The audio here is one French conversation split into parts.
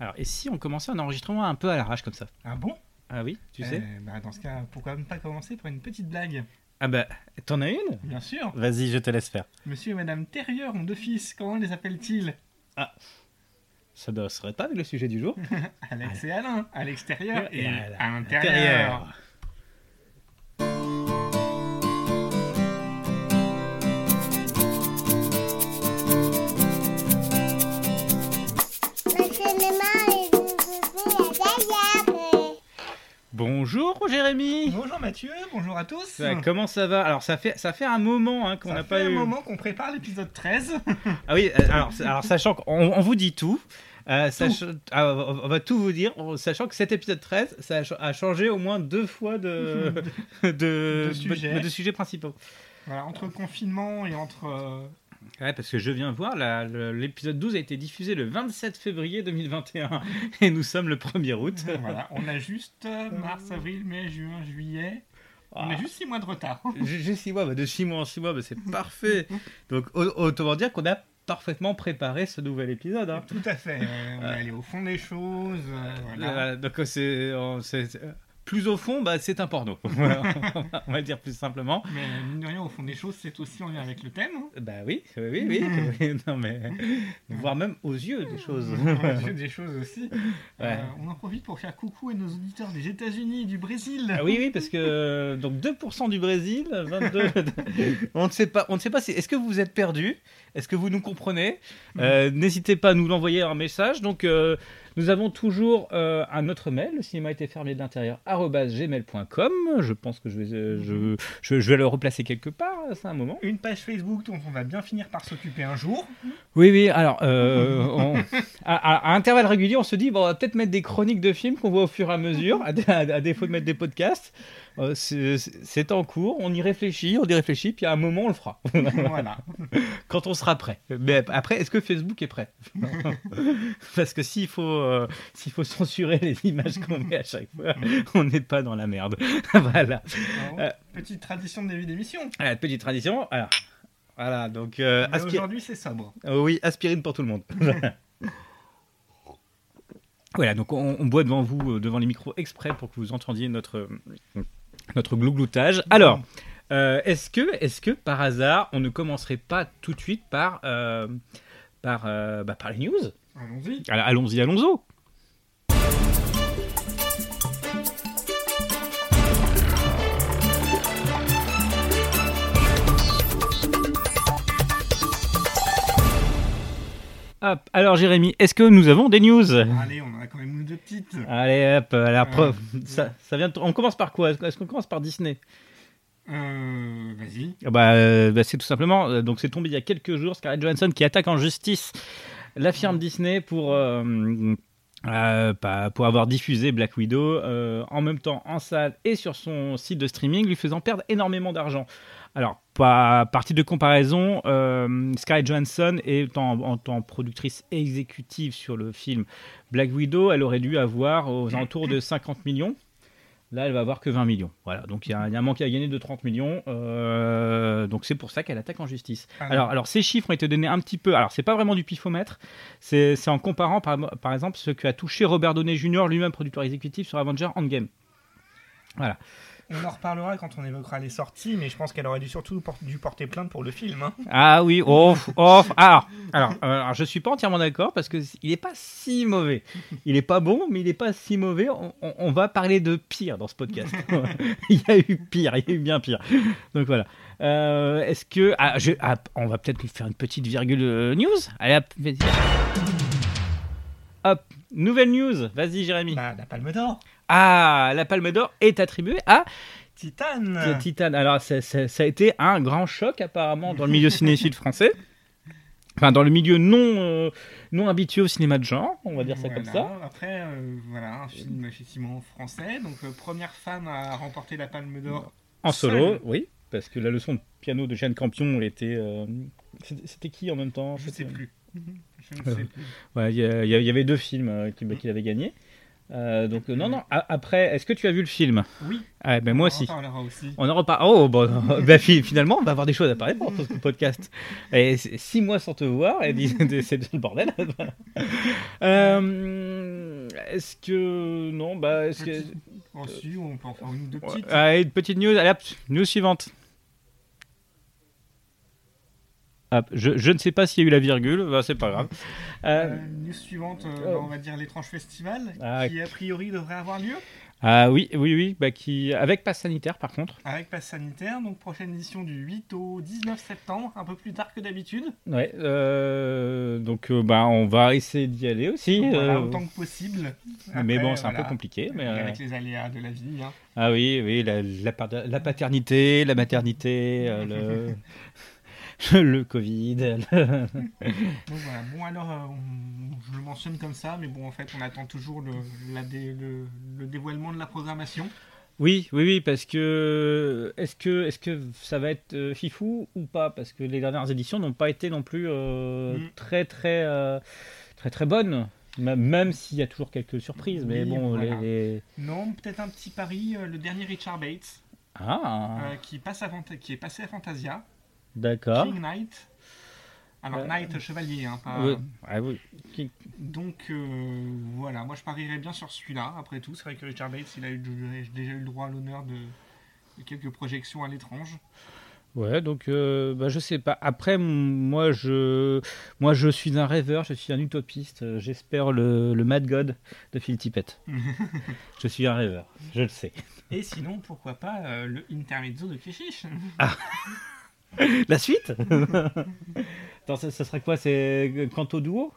Alors, et si on commençait un enregistrement un peu à l'arrache comme ça Ah bon? Ah oui, tu sais Eh, bah, Dans ce cas, pourquoi ne pas commencer par une petite blague? Ah bah, t'en as une? Bien sûr. Vas-y, je te laisse faire. Monsieur et Madame Terrier ont deux fils. Comment les appelle-t-il Ça ne serait pas avec le sujet du jour Alex et Alain. À l'extérieur et à l'intérieur. Bonjour Jérémy Bonjour Mathieu, bonjour à tous. Ça, Comment ça va? Alors ça fait, ça fait un moment hein, qu'on Ça n'a fait pas un eu... moment qu'on prépare l'épisode 13. Ah oui, euh, alors, sachant qu'on on vous dit tout, euh, sach- ah, on va tout vous dire, sachant que cet épisode 13, ça a ch- a changé au moins deux fois de, de, De sujets. de sujets principaux. voilà, entre confinement et entre... euh, Ouais, parce que je viens voir, l'épisode 12 a été diffusé le 27 février 2021 et nous sommes le 1er août. voilà, on a juste euh, mars, avril, mai, juin, juillet. On Ah. a juste 6 mois de retard. J'ai j'ai six mois, bah, de 6 mois en 6 mois, bah, c'est parfait. Donc au- autant dire qu'on a parfaitement préparé ce nouvel épisode. hein. Tout à fait. euh, on est allé au fond des choses. euh, voilà. Euh, donc c'est, on- c'est- c'est- plus au fond, bah, c'est un porno. On va le dire plus simplement. Mais mine de rien, au fond des choses, c'est aussi en lien avec le thème. hein. Bah oui, oui, oui, non mais voir même aux yeux des choses. J'ai des choses aussi. Ouais. Euh, on en profite pour faire coucou à nos auditeurs des États-Unis et du Brésil. Ah oui, oui, parce que donc 2% du Brésil, 22. on ne sait pas, on ne sait pas si. Est-ce que vous êtes perdu Est-ce que vous nous comprenez? Euh, N'hésitez pas à nous l'envoyer un message. Donc euh, nous avons toujours euh, un autre mail, le cinéma était fermé de l'intérieur gmail.com. Je pense que je vais, euh, je, je, je vais le replacer quelque part. C'est un moment. Une page Facebook dont on va bien finir par s'occuper un jour. Oui, oui. Alors, euh, on- à, à- à intervalles réguliers, on se dit bon, on va peut-être mettre des chroniques de films qu'on voit au fur et à mesure, à défaut de mettre des podcasts. Euh, c'est en cours, on y réfléchit, on y réfléchit, puis à un moment, on le fera, voilà. quand on sera prêt. Mais après, est-ce que Facebook est prêt? Parce que s'il faut, euh, s'il faut censurer les images qu'on met à chaque fois, on n'est pas dans la merde. voilà. Alors, Euh. Petite tradition de début d'émission. Petite tradition. Alors, voilà, donc Aujourd'hui, c'est sobre. Oui, aspirine pour tout le monde. voilà, donc on, on boit devant vous, euh, devant les micros exprès pour que vous entendiez notre, euh, notre glougloutage. Alors, euh, est-ce que, est que par hasard, on ne commencerait pas tout de suite par, euh, par, euh, bah, par les news? Allons-y. Allons-y, allons-y. Hop, alors Jérémy, est-ce que nous avons des news? Allez, on en a quand même une deux petites. Allez hop, Euh, preuve. Ça, ça vient de- On commence par quoi? Est-ce qu'on commence par Disney? Euh, Vas-y. Ah bah, euh, bah, C'est tout simplement, euh, donc c'est tombé il y a quelques jours, Scarlett Johansson qui attaque en justice la firme Disney pour, euh, pas- pour avoir diffusé Black Widow euh, en même temps en salle et sur son site de streaming, lui faisant perdre énormément d'argent. Alors, pas partie de comparaison, euh, Scarlett Johansson est en, en tant que productrice exécutive sur le film Black Widow, elle aurait dû avoir aux alentours de 50 millions. Là, elle va avoir que 20 millions. Voilà, donc il y, a il y a un manque à gagner de 30 millions. euh, donc c'est pour ça qu'elle attaque en justice. Alors. Alors, alors ces chiffres ont été donnés un petit peu. Alors c'est pas vraiment du pifomètre. C'est en comparant par, par exemple ce que a touché Robert Downey Jr. lui-même producteur exécutif sur Avenger Endgame. Voilà. On en reparlera quand on évoquera les sorties, mais je pense qu'elle aurait dû surtout por- dû porter plainte pour le film. hein. Ah oui, oh, oh, alors, alors, euh, alors, je suis pas entièrement d'accord parce que il est pas si mauvais. Il est pas bon, mais il est pas si mauvais. On, on- on va parler de pire dans ce podcast. il y a eu pire, il y a eu bien pire. Donc voilà. Euh, Est-ce que ah, je- ah, on va peut-être faire une petite virgule euh, news Allez, hop, vas-y. Hop, nouvelle news. Vas-y, Jérémy. Bah, la Palme d'Or. Ah, la Palme d'Or est attribuée à Titane. The Titan. Alors, ça, ça- ça a été un grand choc apparemment dans le milieu cinéphile français. Enfin, dans le milieu non, euh, non habitué au cinéma de genre, on va dire ça comme Voilà. ça. Après, euh, voilà, un film effectivement français. Donc, euh, première femme à remporter la Palme d'Or. En solo, oui, parce que la leçon de piano de Jeanne Campion était. c'était- qui en même temps? Je sais C'était- plus. Je ne sais plus. Ouais, Il y, avait deux films qui- bah, qu'il avait gagné. Euh, donc, non, non. a- Après, est-ce que tu as vu le film? Oui. ah, ben, Moi on aussi. en parlera aussi. On en reparle. Oh, bon, bah, fi- finalement, on va avoir des choses à parler pour ce podcast. Et six mois sans te voir, et c'est déjà le bordel. Euh, est-ce que non, bah est-ce que Ensuite, on peut en faire une ou deux petites. Allez, une petite news. Allez, hop, news suivante. Hop, je, je ne sais pas s'il y a eu la virgule, bah, c'est pas grave. Euh, Euh, news suivante, euh, oh. bah, on va dire l'étrange festival, Ah, qui a priori devrait avoir lieu ah oui, oui, oui, bah, qui avec passe sanitaire par contre. avec passe sanitaire. Donc prochaine édition du 8 au 19 septembre, un peu plus tard que d'habitude. Ouais, euh, donc euh, bah on va essayer d'y aller aussi. Voilà, euh, autant que possible. mais bon, c'est un peu compliqué. Mais, Avec les aléas de la vie. hein. Ah oui, oui, la, la, paternité, la maternité, le, le Covid. le- Donc voilà, bon alors, euh, on- je le mentionne comme ça, mais bon en fait on attend toujours le, la dé- le, le dévoilement de la programmation. Oui, oui, oui, parce que est-ce que est-ce que ça va être euh, fifou ou pas? Parce que les dernières éditions n'ont pas été non plus euh, Mm. très très euh, très très bonnes. Même s'il y a toujours quelques surprises, mais Oui, bon, voilà. les, les- Non, peut-être un petit pari, le dernier Richard Bates, ah, qui, passe à qui est passé à Fantasia, d'accord. King Knight. Alors Euh, Knight chevalier, hein, pas... Oui, ah oui. Donc euh, voilà, moi je parierais bien sur celui-là. Après tout, c'est vrai que Richard Bates, il a eu, déjà eu le droit à l'honneur de, de quelques projections à l'étrange. Ouais, donc euh, bah, je sais pas. Après, moi je, moi je suis un rêveur, je suis un utopiste. J'espère le, le Mad God de Phil Tippett. je suis un rêveur, je le sais. Et sinon, pourquoi pas euh, le Intermezzo de Keshish La suite? Attends, ça, ça serait quoi C'est euh, Canto Duo?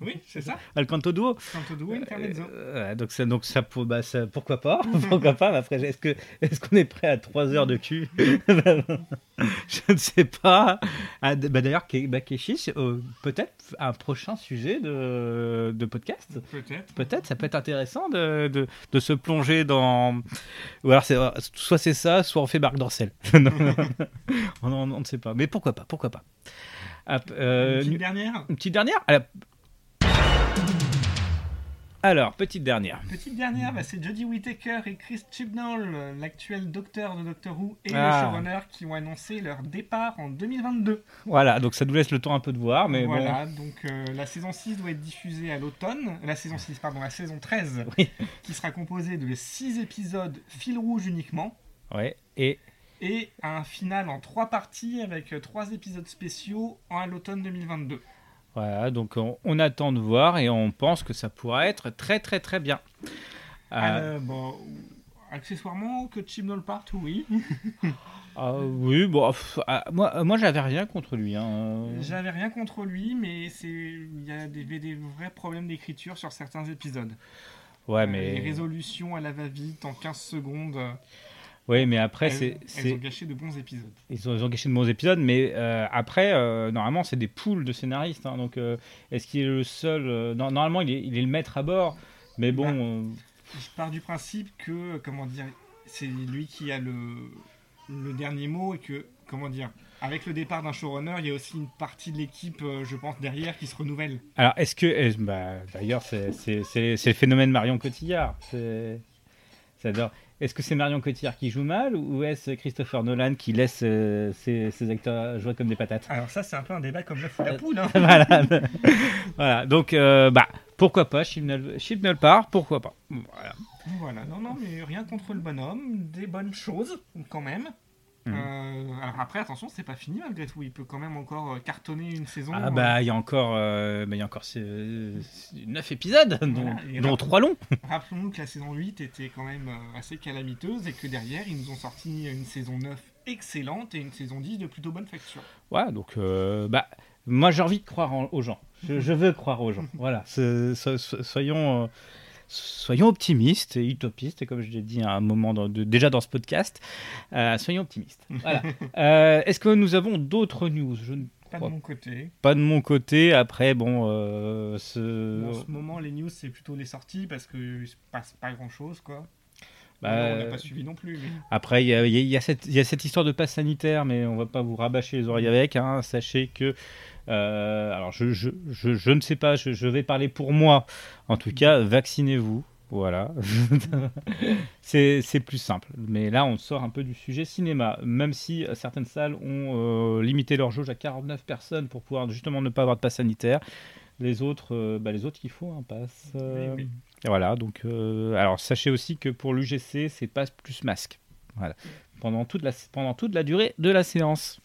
Oui, c'est ça. Ah, le Canto Duo Canto Duo Intermezzo. Euh, donc, ça, donc ça, pour- bah, ça- pourquoi pas Pourquoi pas Mais Après, est-ce que est-ce qu'on est prêt à 3 heures de cul? Je ne sais pas. Ah, bah, D'ailleurs, bah, Keshish, euh, peut-être un prochain sujet de, de podcast Peut-être. Peut-être, ça peut être intéressant de, de, de se plonger dans. Ou alors, soit c'est ça, soit on fait Marc Dorcel. Non. on, on- on ne sait pas. Mais pourquoi pas Pourquoi pas euh, Une petite dernière. une petite dernière Alors, Alors, petite dernière. Petite dernière, bah, c'est Jodie Whittaker et Chris Chibnall, l'actuel docteur de Doctor Who et Ah. le showrunner qui ont annoncé leur départ en 2022. Voilà, donc ça nous laisse le temps un peu de voir, mais voilà, donc euh, la saison 6 doit être diffusée à l'automne. La saison 6, pardon, la saison 13, Oui. qui sera composée de 6 épisodes fil rouge uniquement. Ouais, et. Et un final en 3 parties avec 3 épisodes spéciaux à l'automne 2022. Voilà, donc on, on attend de voir et on pense que ça pourra être très très très bien. Euh, Euh, bon, accessoirement, que Chibnall parte, oui. ah oui, bon, pff, ah, moi, moi j'avais rien contre lui. Hein. J'avais rien contre lui, mais il y a des, des vrais problèmes d'écriture sur certains épisodes. Ouais, Euh, mais. Les résolutions à la va-vite en 15 secondes, euh, Oui, mais après, c'est. c'est- ont gâché de bons épisodes. Ils ont, ils ont gâché de bons épisodes, mais euh, après, euh, normalement, c'est des poules de scénaristes. hein, donc, euh, est-ce qu'il est le seul non, Normalement, il est, il est le maître à bord. Mais bon, Bah. Je pars du principe que, comment dire, c'est lui qui a le, le dernier mot et que, comment dire, avec le départ d'un showrunner, il y a aussi une partie de l'équipe, euh, je pense, derrière qui se renouvelle. alors, est-ce que. est-ce- bah, D'ailleurs, c'est c'est- c'est- c'est le phénomène Marion Cotillard. C'est- J'adore. Est-ce que c'est Marion Cotillard qui joue mal ou est-ce Christopher Nolan qui laisse euh, ses, ses acteurs jouer comme des patates? Alors ça, c'est un peu un débat comme l'œuf ou la Euh, poule. hein. voilà. voilà. Donc, euh, bah, pourquoi pas Chibnall part, pourquoi pas? Voilà. Voilà, non, non, mais rien contre le bonhomme, des bonnes choses quand même. Mhm. Euh, alors après, attention, c'est pas fini malgré tout. Il peut quand même encore euh, cartonner une saison. Ah euh, bah il y a encore, bah, il y a encore 9 épisodes, dont, Voilà, et dont là- 3 longs. Rappelons-nous que la saison 8 était quand même assez calamiteuse et que derrière, ils nous ont sorti une saison 9 excellente et une saison 10 de plutôt bonne facture. Ouais, donc euh, bah moi j'ai envie de croire en- aux gens. Je, je veux croire aux gens. Voilà, soyons, euh, soyons optimistes et utopistes, comme je l'ai dit à un moment dans- de- déjà dans ce podcast, euh, soyons optimistes. Voilà. Euh, Est-ce que nous avons d'autres news? Je ne Pas crois de mon côté. pas de mon côté. Après, bon, euh, ce... En ce moment, les news, c'est plutôt les sorties parce qu'il se passe pas grand-chose, quoi. bah, on n'a pas suivi non plus. mais- Après, il y a, y y cette, il y a cette histoire de passe sanitaire, mais on va pas vous rabâcher les oreilles avec. hein. Sachez que, alors je, je, je, je ne sais pas, je, je vais parler pour moi. En tout cas, vaccinez-vous. Voilà. c'est c'est plus simple. Mais là, on sort un peu du sujet cinéma. Même si euh, certaines salles ont euh, limité leur jauge à 49 personnes pour pouvoir justement ne pas avoir de passe sanitaire. Les autres, euh, bah, les autres, il faut un pass. euh, Oui, oui. Et voilà, donc euh, alors sachez aussi que pour l'UGC, c'est pas plus masque. Voilà. Pendant toute la, pendant toute la durée de la séance.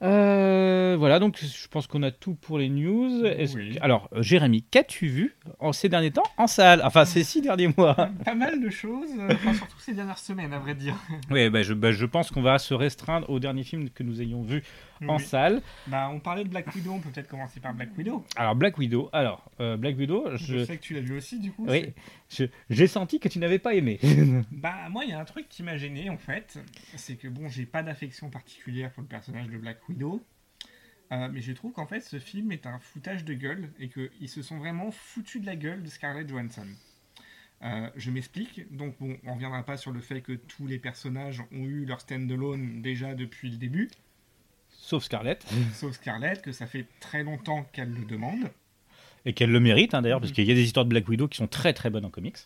Euh, voilà, donc je pense qu'on a tout pour les news. Est-ce Oui. que- alors, euh, Jérémy, qu'as-tu vu en ces derniers temps en salle? Enfin, ces six derniers mois. Pas mal de choses, euh, enfin, surtout ces dernières semaines, à vrai dire. oui, bah, je, bah, je pense qu'on va se restreindre au dernier film que nous ayons vu en salle. Bah, on parlait de Black Widow, on peut peut-être commencer par Black Widow. Alors, Black Widow. Alors, euh, Black Widow, Je... je, sais que tu l'as vu aussi, du coup. oui, j'ai senti que tu n'avais pas aimé. Bah moi il y a un truc qui m'a gêné en fait, c'est que bon j'ai pas d'affection particulière pour le personnage de Black Widow, euh, mais je trouve qu'en fait ce film est un foutage de gueule et qu'ils se sont vraiment foutus de la gueule de Scarlett Johansson. Euh, je m'explique, donc bon on reviendra pas sur le fait que tous les personnages ont eu leur stand-alone déjà depuis le début, Sauf Scarlett. sauf Scarlett, que ça fait très longtemps qu'elle le demande. Et qu'elle le mérite, hein, d'ailleurs, parce qu'il y a des histoires de Black Widow qui sont très très bonnes en comics.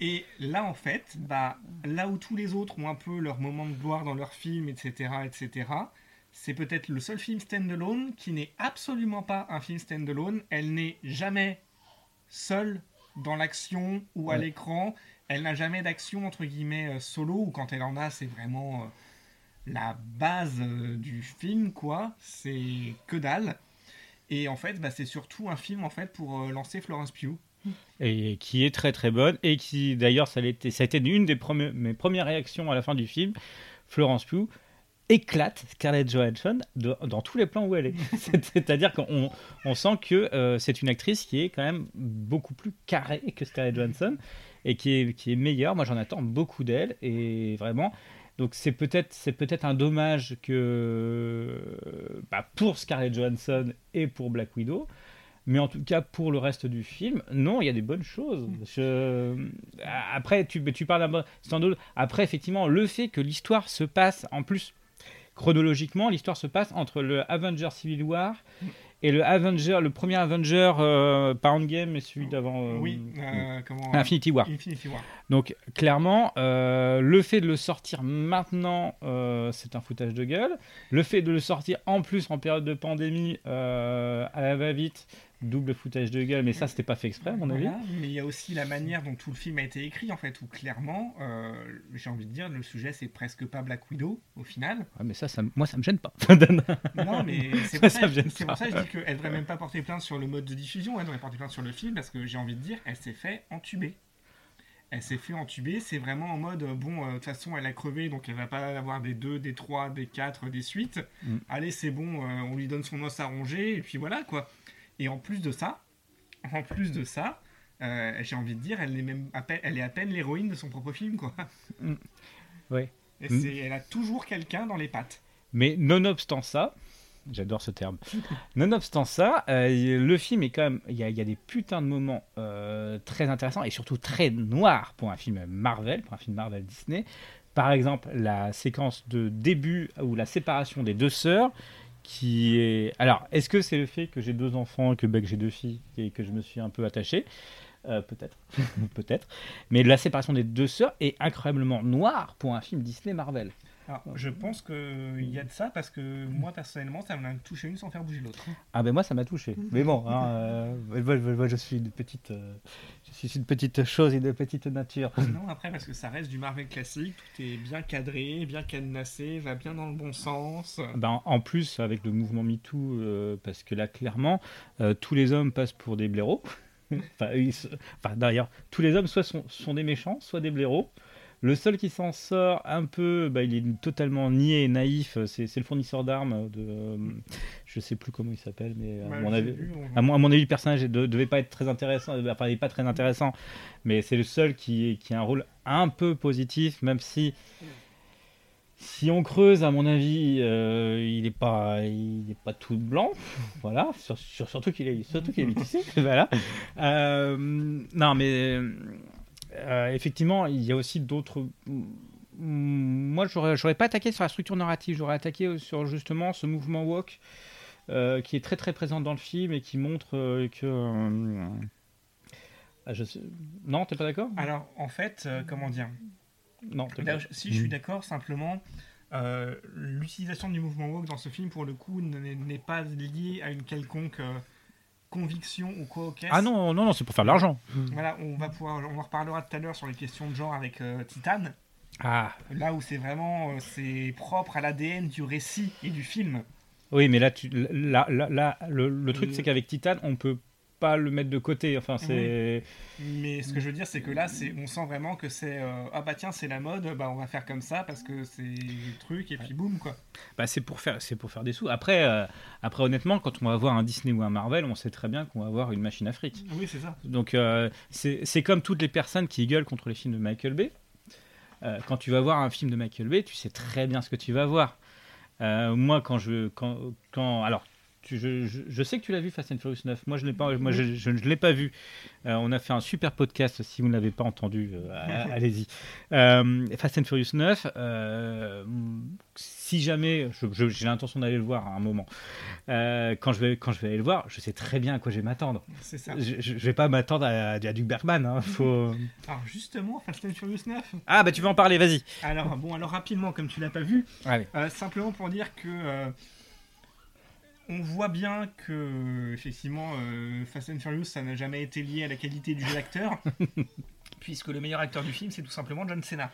Et là, en fait, bah, là où tous les autres ont un peu leur moment de gloire dans leur film, etc., etc., c'est peut-être le seul film standalone qui n'est absolument pas un film standalone. Elle n'est jamais seule dans l'action ou à Ouais. l'écran. Elle n'a jamais d'action, entre guillemets, euh, solo, ou quand elle en a, c'est vraiment euh, la base euh, du film, quoi. C'est que dalle. Et en fait, bah, c'est surtout un film, en fait, pour euh, lancer Florence Pugh. et qui est très très bonne et qui d'ailleurs ça, a été- ça a été une des premières, mes premières réactions à la fin du film. Florence Pugh éclate Scarlett Johansson de- dans tous les plans où elle est. C'est- C'est-à-dire qu'on on sent que euh, c'est une actrice qui est quand même beaucoup plus carrée que Scarlett Johansson et qui est, qui est meilleure. Moi j'en attends beaucoup d'elle et vraiment. Donc c'est peut-être c'est peut-être un dommage que bah, pour Scarlett Johansson et pour Black Widow, mais en tout cas, pour le reste du film, non, il y a des bonnes choses. Je- Après, tu, tu parles d'un. Après, effectivement, le fait que l'histoire se passe, en plus, chronologiquement, l'histoire se passe entre le Avenger Civil War et le Avenger, le premier Avenger, euh, pas Endgame, mais celui d'avant. euh, oui, euh, comment Infinity War. Infinity War. Donc clairement, euh, le fait de le sortir maintenant, euh, c'est un foutage de gueule. Le fait de le sortir en plus en période de pandémie, euh, à la va-vite, double foutage de gueule. Mais ça, c'était pas fait exprès, à mon avis. Voilà, mais il y a aussi la manière dont tout le film a été écrit, en fait, où clairement, euh, j'ai envie de dire, le sujet, c'est presque pas Black Widow, au final. Ouais, mais ça, ça, moi, ça me gêne pas. Non, mais c'est pour, Ça pas. pour ça que je dis qu'elle devrait même pas porter plainte sur le mode de diffusion, elle devrait porter plainte sur le film, parce que j'ai envie de dire, elle s'est fait entuber. Elle s'est fait entuber, c'est vraiment en mode, euh, bon, euh, de toute façon, elle a crevé, donc elle va pas avoir des 2, des 3, des 4, des suites. Mm. Allez, c'est bon, euh, on lui donne son os à ronger, et puis voilà, quoi. Et en plus de ça, en plus de ça, euh, j'ai envie de dire, elle est, même à peine, elle est à peine l'héroïne de son propre film, quoi. Mm. Et Mm. elle a toujours quelqu'un dans les pattes. Mais nonobstant ça, j'adore ce terme. Nonobstant ça, euh, le film est quand même. Il y, a- il y a des putains de moments euh, très intéressants et surtout très noirs pour un film Marvel, pour un film Marvel Disney. Par exemple, la séquence de début ou la séparation des deux sœurs. Qui est... Alors, est-ce que c'est le fait que j'ai deux enfants que, bah, que j'ai deux filles et que je me suis un peu attaché? Euh, Peut-être. Peut-être. Mais la séparation des deux sœurs est incroyablement noire pour un film Disney Marvel. Alors, je pense qu'il y a de ça parce que moi personnellement, ça m'a touché une sans faire bouger l'autre. Ah ben moi ça m'a touché. Mais bon, hein, euh, moi, moi, moi, je suis une petite, euh, je suis une petite chose et de petite nature. non, après parce que ça reste du Marvel classique, tout est bien cadré, bien cadenassé, va bien dans le bon sens. Ben, en plus avec le mouvement MeToo, euh, parce que là clairement euh, tous les hommes passent pour des blaireaux. enfin, ils se- enfin, d'ailleurs tous les hommes soit sont, sont des méchants, soit des blaireaux. Le seul qui s'en sort un peu, bah, il est totalement niais et naïf, c'est le fournisseur d'armes de, euh, je sais plus comment il s'appelle, mais à Ouais, mon avis, on- À mon, à mon avis, le personnage ne devait pas être très intéressant, enfin, il n'est pas très intéressant, mais c'est le seul qui, qui a un rôle un peu positif, même si, si on creuse, à mon avis, euh, il n'est pas, il est pas tout blanc, voilà, sur- sur- surtout qu'il est, surtout qu'il est métissé, voilà. Euh, non, mais euh, effectivement, il y a aussi d'autres. Moi, j'aurais, j'aurais pas attaqué sur la structure narrative, j'aurais attaqué sur justement ce mouvement woke euh, qui est très très présent dans le film et qui montre euh, que. euh, ah, je sais... Non, t'es pas d'accord? Alors, en fait, euh, comment dire? Non, t'es Là, pas Si je suis d'accord, simplement, euh, l'utilisation du mouvement woke dans ce film, pour le coup, n'est n'est pas liée à une quelconque euh, conviction ou quoi. Ah non, non, non, c'est pour faire de l'argent. Voilà, on va pouvoir, on en reparlera tout à l'heure sur les questions de genre avec euh, Titan. Ah, Là où c'est vraiment, euh, c'est propre à l'ADN du récit et du film. oui, mais là, tu, là, là, là, le, le truc, Euh. c'est qu'avec Titan, on peut pas le mettre de côté. Enfin, c'est. Mais ce que je veux dire, c'est que là, c'est, on sent vraiment que c'est, euh, ah bah tiens, c'est la mode, bah on va faire comme ça parce que c'est le truc et puis boum quoi. Bah, c'est pour faire, c'est pour faire des sous. Après, euh, après, honnêtement, quand on va voir un Disney ou un Marvel, on sait très bien qu'on va avoir une machine à fric. Oui, c'est ça. Donc, euh, c'est c'est comme toutes les personnes qui gueulent contre les films de Michael Bay. Euh, quand tu vas voir un film de Michael Bay, tu sais très bien ce que tu vas voir. Moi, quand je, quand, quand, alors, tu- je, je- je sais que tu l'as vu Fast and Furious 9. Moi, je l'ai pas, moi, je, je ne l'ai pas vu. Euh, on a fait un super podcast. Si vous ne l'avez pas entendu, euh, allez-y. Euh, Fast and Furious 9. euh, si jamais, j'ai l'intention d'aller le voir à un moment. Quand je vais, quand je vais aller le voir, je sais très bien à quoi je vais m'attendre. C'est ça. Je, je vais pas m'attendre à, à du Bergman. hein, faut... Alors justement, Fast and Furious 9. Ah bah tu vas en parler, vas-y. Alors bon, alors rapidement, comme tu l'as pas vu, simplement pour dire que on voit bien que effectivement euh, Fast and Furious ça n'a jamais été lié à la qualité du jeu d'acteur, puisque le meilleur acteur du film c'est tout simplement John Cena.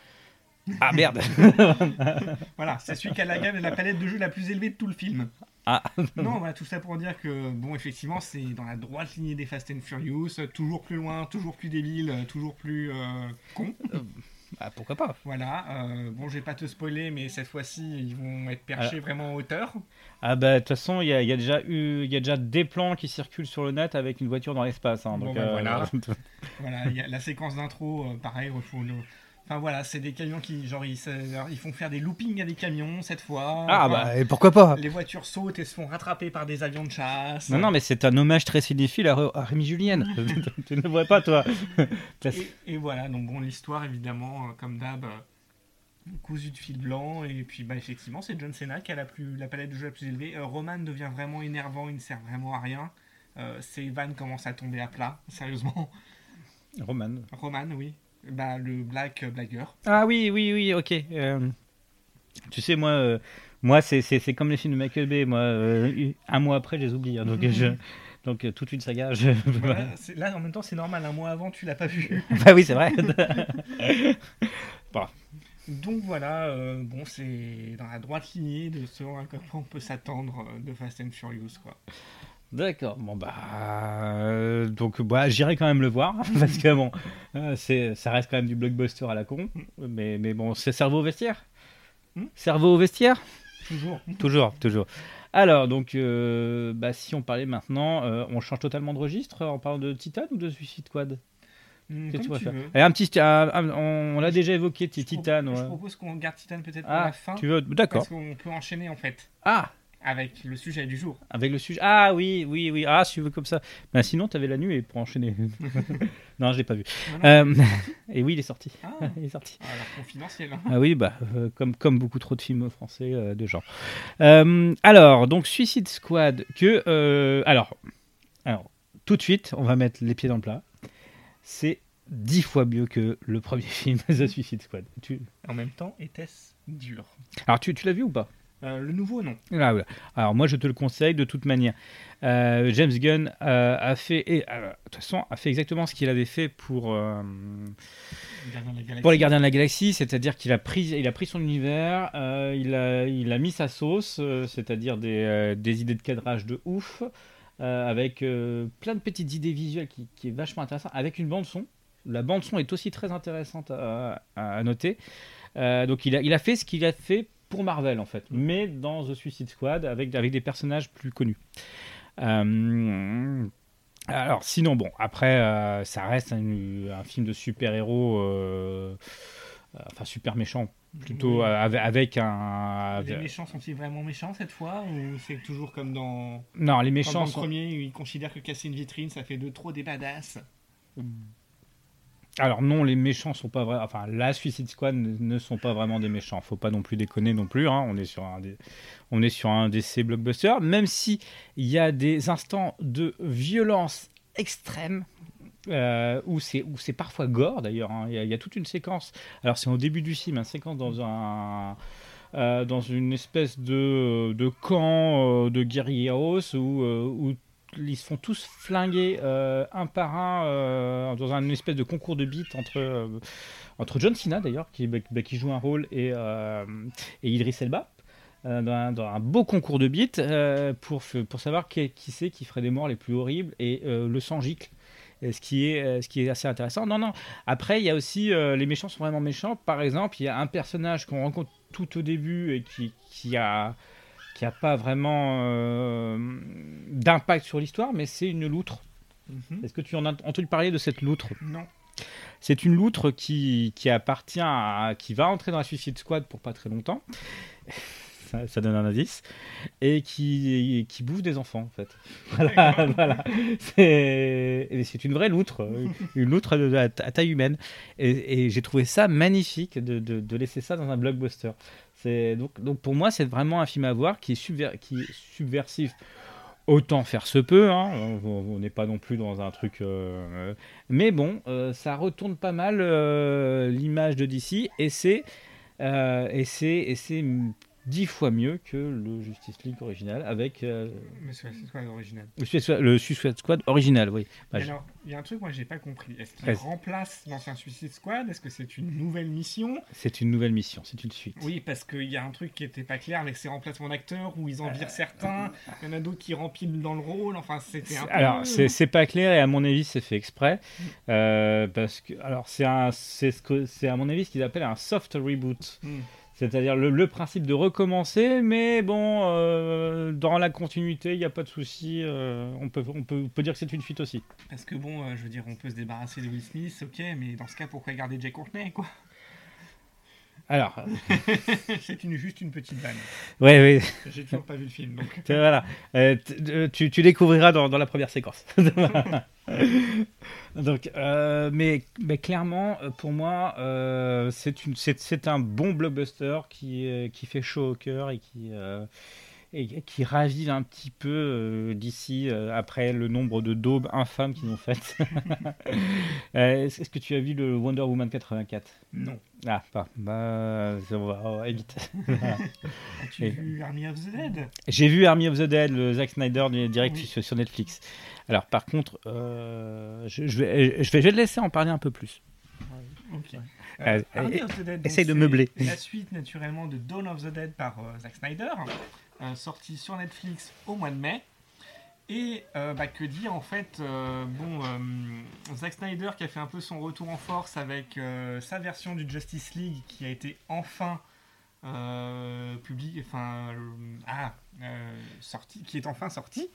Ah merde. Voilà, c'est celui qui a la gamme et la palette de jeux la plus élevée de tout le film. Ah. Non, voilà, tout ça pour dire que, bon, effectivement, c'est dans la droite lignée des Fast and Furious, euh, toujours plus loin, toujours plus débile, euh, toujours plus euh, con. Ah, pourquoi pas Voilà, euh, bon, je vais pas te spoiler, mais cette fois-ci, ils vont être perchés vraiment en hauteur. Ah bah de toute façon, il y a, il y a déjà eu, il y a déjà des plans qui circulent sur le net avec une voiture dans l'espace. hein, Bon, ben, voilà. euh, Voilà, y a la séquence d'intro, euh, pareil, il faut le- Enfin voilà, c'est des camions qui, genre, ils, ils font faire des loopings à des camions cette fois. Ah Enfin, bah et pourquoi pas Les voitures sautent et se font rattraper par des avions de chasse. Non non mais c'est un hommage très cinéphile à, à Rémi Julienne. tu ne le vois pas toi Et, et voilà, donc bon, l'histoire évidemment, euh, comme d'hab, cousu de fil blanc. Et puis bah effectivement, c'est John Cena qui a la, plus, la palette de jeu la plus élevée. Euh, Roman devient vraiment énervant, il ne sert vraiment à rien. Euh, ses vannes commencent à tomber à plat, sérieusement. Roman. Roman, oui. Bah, le black blagueur. Ah oui oui oui ok. euh, tu sais moi euh, moi c'est c'est c'est comme les films de Michael Bay moi euh, un mois après je les oublie hein, donc je donc toute une saga. Je... Voilà, là, en même temps, c'est normal, un mois avant, tu l'as pas vu. bah oui c'est vrai. Donc voilà, euh, bon, c'est dans la droite lignée de ce à quoi on peut s'attendre euh, de Fast and Furious, quoi. D'accord. Bon bah euh, donc bah j'irai quand même le voir parce que bon euh, c'est ça reste quand même du blockbuster à la con mais mais bon c'est cerveau au vestiaire. Hmm Cerveau au vestiaire? Toujours. Toujours toujours. Alors donc bah si on parlait maintenant on change totalement de registre en parlant de Titan ou de Suicide Squad? Hum, Qu'est-ce que tu tu. Allez, un petit un- un- on, on l'a déjà évoqué Je Titan. Je ouais. propose qu'on garde Titan peut-être pour Ah la fin. tu veux d'accord. Parce qu'on peut enchaîner en fait Ah avec le sujet du jour. Avec le sujet. Ah oui, oui, oui. Ah, si tu veux comme ça. Bah, sinon, t'avais la nuit et pour enchaîner. non, je l'ai pas vu. Euh, et oui, il est sorti. Ah, Il est sorti. alors confidentiel. hein. Ah oui, bah, euh, comme, comme beaucoup trop de films français euh, de genre. Euh, alors, donc Suicide Squad, que. euh, alors, alors, tout de suite, on va mettre les pieds dans le plat. C'est dix fois mieux que le premier film The Suicide Squad. Tu... En même temps, était-ce dur? Alors, tu, tu l'as vu ou pas? Euh, Le nouveau, non. Ah, voilà. Alors moi je te le conseille de toute manière. Euh, James Gunn euh, a fait, et, de toute façon, a fait exactement ce qu'il avait fait pour, Galaxie. pour les Gardiens de la Galaxie, c'est-à-dire qu'il a pris, il a pris son univers, il, a, il a mis sa sauce, c'est-à-dire des, des idées de cadrage de ouf, euh, avec euh, plein de petites idées visuelles qui, qui est vachement intéressant, avec une bande son. La bande son est aussi très intéressante à, noter. Euh, donc il a, il a fait ce qu'il a fait pour Marvel en fait, mais dans The Suicide Squad avec, avec des personnages plus connus. Alors sinon bon, après ça reste un, un film de super-héros, enfin super méchant, plutôt Oui. euh, avec, un... Les méchants sont-ils vraiment méchants cette fois Ou c'est toujours comme dans, Non, les comme dans méchants le sont... premier où ils considèrent que casser une vitrine ça fait de trop des badass Alors non, les méchants sont pas vrais. Enfin, la Suicide Squad ne, sont pas vraiment des méchants. Faut pas non plus déconner non plus. hein. On est sur un des, on est sur un DC blockbuster. Même si il y a des instants de violence extrême. Euh, où c'est parfois gore d'ailleurs hein. il y, a- toute une séquence alors c'est au début du film une séquence dans euh, une espèce de, de camp euh, de guerrilleros où, euh, ils se font tous flinguer euh, un par un euh, dans un espèce de concours de beats entre, euh, John Cena d'ailleurs, qui, bah, bah, qui joue un rôle, et, euh, Idris Elba. euh, Dans un, beau concours de beats euh, pour, savoir qui, c'est qui ferait des morts les plus horribles et euh, le sang gicle. Et Ce qui, est, euh, ce qui est assez intéressant. Non, non. Après, il y a aussi. euh, les méchants sont vraiment méchants. Par exemple, il y a un personnage qu'on rencontre tout au début et qui, qui a qui a pas vraiment euh, d'impact sur l'histoire, mais c'est une loutre. Mhm. Est-ce que tu en as entendu parler de cette loutre? Non. C'est une loutre qui, qui appartient à. qui va entrer dans la Suicide Squad pour pas très longtemps. Ça, ça donne un indice. Et qui, qui bouffe des enfants, en fait. Voilà. voilà. C'est une vraie loutre. Une loutre à, taille humaine. Et, et j'ai trouvé ça magnifique de, de- de laisser ça dans un blockbuster. C'est donc, donc pour moi, c'est vraiment un film à voir qui est, subver- qui est subversif. Autant faire se peut, hein. on n'est pas non plus dans un truc. euh, mais bon, euh, ça retourne pas mal euh, l'image de DC et c'est euh, et c'est et c'est dix fois mieux que le Justice League original avec euh, Mais c'est c'est quoi l'original le Suicide- le Suicide Squad original, oui. Bah, Alors, il y a un truc, moi, j'ai pas compris. Est-ce qu'il remplace l'ancien Suicide Squad? Est-ce que c'est une nouvelle mission? C'est une nouvelle mission, c'est une suite. Oui, parce qu'il y a un truc qui était pas clair avec ces remplacements d'acteurs où ils en virent certains, il y en a d'autres qui remplissent dans le rôle. Enfin, c'était un peu. Alors, c'est pas clair et à mon avis, c'est fait exprès. Euh, parce que, alors, c'est à mon avis ce qu'ils appellent un soft reboot. Hmm. C'est-à-dire le, principe de recommencer, mais bon, euh, dans la continuité, il n'y a pas de souci. euh, on, peut, dire que c'est une suite aussi. Parce que bon, euh, je veux dire, on peut se débarrasser de Will Smith, ok, mais dans ce cas, pourquoi garder Jay Courtney, quoi? Alors, C'est une, juste une petite vanne. ouais, ouais, J'ai toujours pas vu le film, donc. voilà. Euh, euh, tu, tu découvriras dans, dans la première séquence. Donc, euh, mais, mais clairement, pour moi, euh, c'est un bon blockbuster qui, qui fait chaud au cœur et qui, et qui ravive un petit peu euh, d'ici après le nombre de daubes infâmes qu'ils ont faites. Euh, Est-ce que tu as vu le Wonder Woman 84 Non. Ah, pas. Bah, on va, on va éviter. As-tu Et- vu Army of the Dead? J'ai vu Army of the Dead, le Zack Snyder direct Oui. sur, Netflix. Alors, par contre, euh, je, je vais, je, vais, je vais te laisser en parler un peu plus. Ok. Euh, Army euh, of the Dead, donc, essaye de c'est meubler. La suite, naturellement, de Dawn of the Dead par euh, Zack Snyder, euh, sorti sur Netflix au mois de mai. Et euh, bah, que dire en fait euh, Bon, euh, Zack Snyder qui a fait un peu son retour en force avec euh, sa version du Justice League qui a été enfin euh, publié, enfin, euh, ah, euh, sorti, qui est enfin sorti.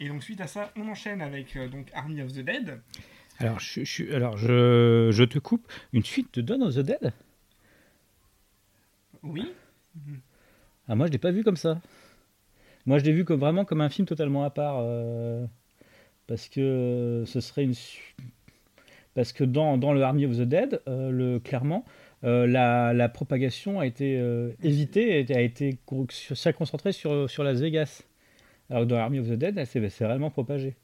Et donc suite à ça, on enchaîne avec euh, donc Army of the Dead. Alors, je, je- alors je, je te coupe. Une suite de Dawn of the Dead? Oui. Ah, moi, je l'ai pas vu comme ça. Moi, je l'ai vu comme, vraiment comme un film totalement à part. euh, parce que ce serait une. Parce que dans, dans le Army of the Dead, euh, le, clairement, euh, la, la propagation a été évitée a été co- sur- ça sur, sur Las Vegas. Alors que dans Army of the Dead, elle s'est réellement propagé.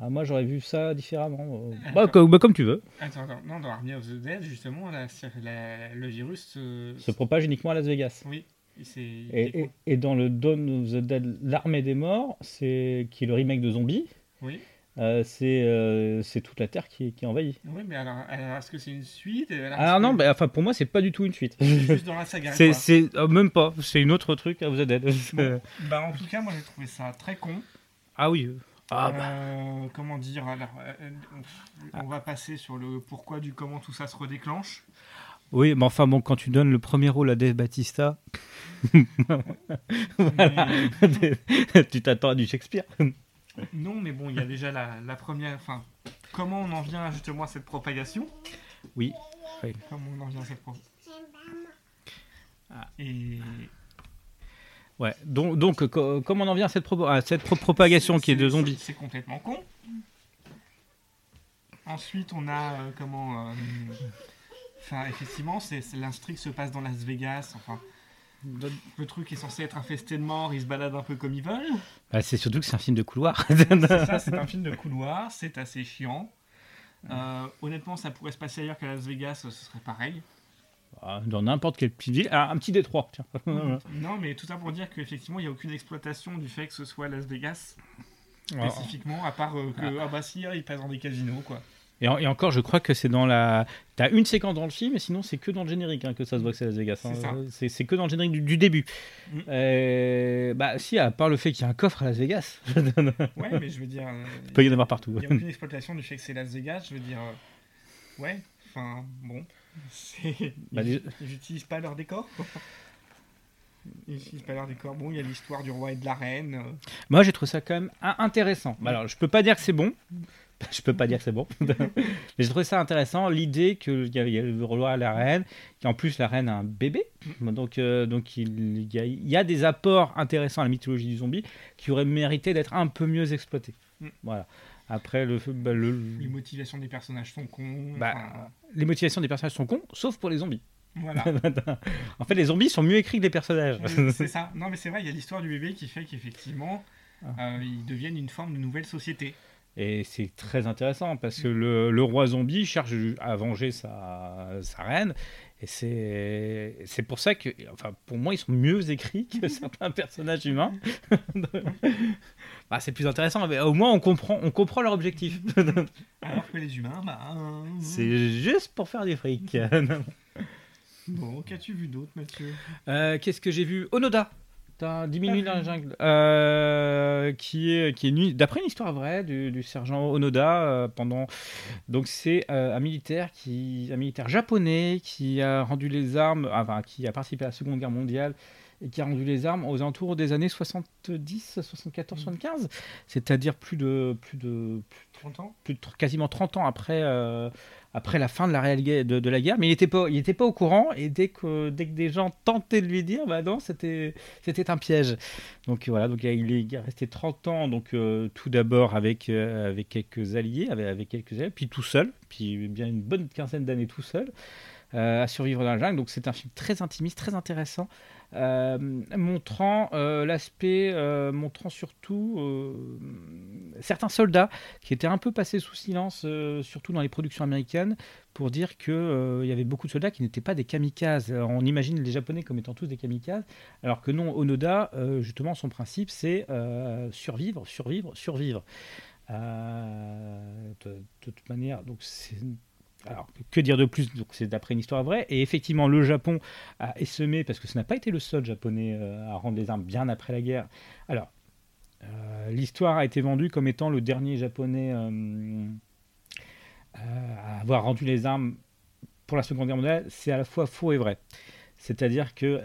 Ah, moi, j'aurais vu ça différemment. Bah, comme, bah, comme tu veux. Attends, attends, non, dans Army of the Dead, justement, la- la- le virus se... Se propage uniquement à Las Vegas. Oui, Et, est- et- et dans le Dawn of the Dead, l'armée des morts, c'est qui est le remake de Zombie, Oui. euh, c'est euh, c'est toute la Terre qui, qui est envahie. Oui, mais alors, alors, est-ce que c'est une suite Alors, Alors est-ce non, que bah, enfin pour moi c'est pas du tout une suite. c'est juste dans la saga. C'est euh, même pas, c'est une autre truc à vous Dead. Bon. Bah, en tout cas, moi j'ai trouvé ça très con. ah oui. Ah bah. Euh, comment dire alors, euh, euh, On va passer sur le pourquoi du comment tout ça se redéclenche. Oui, mais enfin bon, quand tu donnes le premier rôle à Dave Batista, voilà. tu t'attends à du Shakespeare. Non, mais bon, il y a déjà la, la première. Enfin, comment on en vient justement à cette propagation? Oui. Comment on en vient à cette propagation? Ah. Et Ouais. Donc, donc co- comment on en vient à cette, pro- à cette pro- propagation qui est de zombies? C'est complètement con. Ensuite, on a euh, comment. euh, Enfin, effectivement, c'est l'instru se passe dans Las Vegas. Enfin, le truc est censé être infesté de morts. Ils se baladent un peu comme ils veulent. Bah, C'est surtout que c'est un film de couloir. C'est ça, c'est un film de couloir. C'est assez chiant. Euh, honnêtement, ça pourrait se passer ailleurs qu'à Las Vegas, ce serait pareil. Ah, Dans n'importe quelle petite ville. Ah, un petit détroit, tiens. Non, mais tout ça pour dire qu'effectivement, il n'y a aucune exploitation du fait que ce soit Las Vegas. Spécifiquement, à part euh, que ah bah si, ah, il passe dans des casinos quoi. Et, en- et encore, je crois que c'est dans la. T'as une séquence dans le film, et sinon c'est que dans le générique hein, que ça se voit que c'est Las Vegas. hein. C'est ça. C'est c'est que dans le générique du, du début. Mm. Euh, bah si, à part le fait qu'il y a un coffre à Las Vegas, Ouais, mais je veux dire, euh, il peut y en avoir partout. il n'y a aucune exploitation du fait que c'est Las Vegas. Je veux dire, euh, ouais, enfin bon, Bah, ils n'utilisent pas leur décor. Ils n'utilisent pas leur décor. Bon, il y a l'histoire du roi et de la reine. Moi, j'ai trouvé ça quand même in- intéressant. Bah, Alors, je peux pas dire que c'est bon. Je peux pas dire que c'est bon. Mais j'ai trouvé ça intéressant. L'idée qu'il y, a- y a le roi la reine, qu'en plus la reine a un bébé. Donc, euh, donc il, y a, il y a des apports intéressants à la mythologie du zombie qui auraient mérité d'être un peu mieux exploités. Mm. Voilà. Après, le, bah, le- Les motivations des personnages sont cons. Bah, enfin, les motivations des personnages sont cons, sauf pour les zombies. voilà. en fait, les zombies sont mieux écrits que les personnages. C'est ça. Non, mais c'est vrai, il y a l'histoire du bébé qui fait qu'effectivement, Ah. euh, ils deviennent une forme de nouvelle société. Et c'est très intéressant parce que le, le roi zombie cherche à venger sa, sa reine. Et c'est pour ça que, enfin, pour moi, ils sont mieux écrits que certains personnages humains. bah, c'est plus intéressant, mais au moins on comprend, on comprend leur objectif. Alors que les humains, bah. hein, c'est juste pour faire du fric. Bon, qu'as-tu vu d'autre, Mathieu? Euh, Qu'est-ce que j'ai vu? Onoda T'as 10 minutes dans la jungle. Euh, qui est, qui est d'après une histoire vraie du, du sergent Onoda euh, pendant. Donc c'est euh, un militaire qui, un militaire japonais qui a rendu les armes, enfin qui a participé à la Seconde Guerre mondiale et qui a rendu les armes aux alentours des années 70, 74, 75, c'est-à-dire plus de plus de 30 ans. plus de quasiment 30 ans après, euh, après la fin de la, réelle guerre- de, de la guerre, mais il n'était pas, il était pas au courant, et dès que, dès que des gens tentaient de lui dire, bah non, c'était, c'était un piège. Donc voilà, donc il est resté 30 ans, donc euh, tout d'abord avec, euh, avec quelques alliés, avec, avec quelques alliés, puis tout seul, puis bien une bonne quinzaine d'années tout seul, à survivre dans la jungle. Donc c'est un film très intimiste, très intéressant, montrant euh, l'aspect, euh, montrant surtout euh, certains soldats qui était un peu passé sous silence, euh, surtout dans les productions américaines, pour dire qu'il il y avait beaucoup de soldats qui n'étaient pas des kamikazes. On imagine les Japonais comme étant tous des kamikazes, alors que non, Onoda, euh, justement, son principe, c'est euh, survivre, survivre, survivre. Euh, de toute manière, donc c'est... Alors, que dire de plus? C'est d'après une histoire vraie. Et effectivement, le Japon a essaimé, parce que ce n'a pas été le seul japonais euh, à rendre les armes bien après la guerre. Alors, euh, l'histoire a été vendue comme étant le dernier japonais euh, à avoir rendu les armes pour la Seconde Guerre mondiale. C'est à la fois faux et vrai. C'est-à-dire que,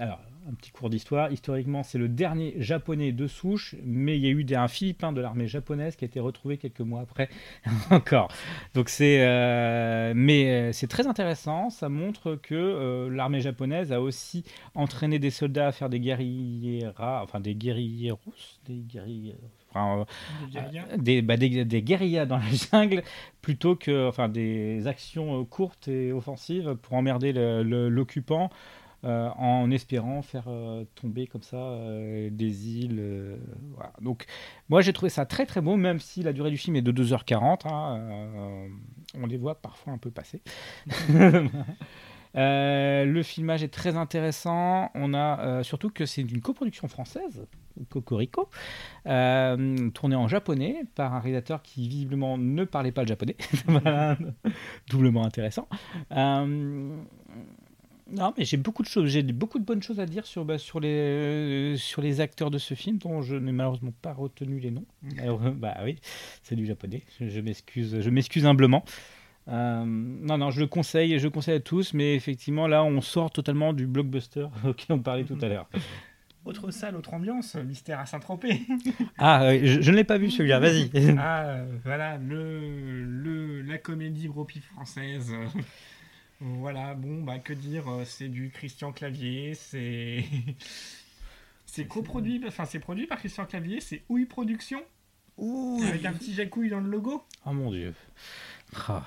un petit cours d'histoire, historiquement, c'est le dernier japonais de souche, mais il y a eu des, un Philippin de l'armée japonaise qui a été retrouvé quelques mois après encore. Donc c'est, euh, mais euh, c'est très intéressant. Ça montre que euh, l'armée japonaise a aussi entraîné des soldats à faire des guerrilleras, enfin des guerrilleros, des guerriers, enfin, euh, des, bah, des, des guérillas dans la jungle plutôt que enfin des actions courtes et offensives pour emmerder l'occupant euh, en espérant faire euh, tomber comme ça euh, des îles. Donc moi j'ai trouvé ça très très beau même si la durée du film est de 2h40. hein, on les voit parfois un peu passer. Le filmage est très intéressant. On a surtout que c'est une coproduction française, Cocorico, euh, tourné en japonais par un réalisateur qui visiblement ne parlait pas le japonais. Doublement intéressant. Non, mais j'ai beaucoup de choses, j'ai beaucoup de bonnes choses à dire sur, bah, sur, les, euh, sur les acteurs de ce film dont je n'ai malheureusement pas retenu les noms. Alors, euh, bah oui, c'est du japonais. Je, je m'excuse, je m'excuse humblement. Euh, non, non, je le conseille, je le conseille à tous, mais effectivement là, on sort totalement du blockbuster auquel on parlait tout à l'heure. Autre salle, autre ambiance, Mystère à Saint-Tropez. Ah, je, je ne l'ai pas vu celui-là. Vas-y. ah, voilà, le, le, la comédie Bropi française. Voilà, bon, bah que dire, euh, c'est du Christian Clavier, c'est. C'est coproduit, enfin c'est produit par Christian Clavier, c'est Ouille Production, avec un petit jacouille dans le logo. Oh mon dieu. Ah.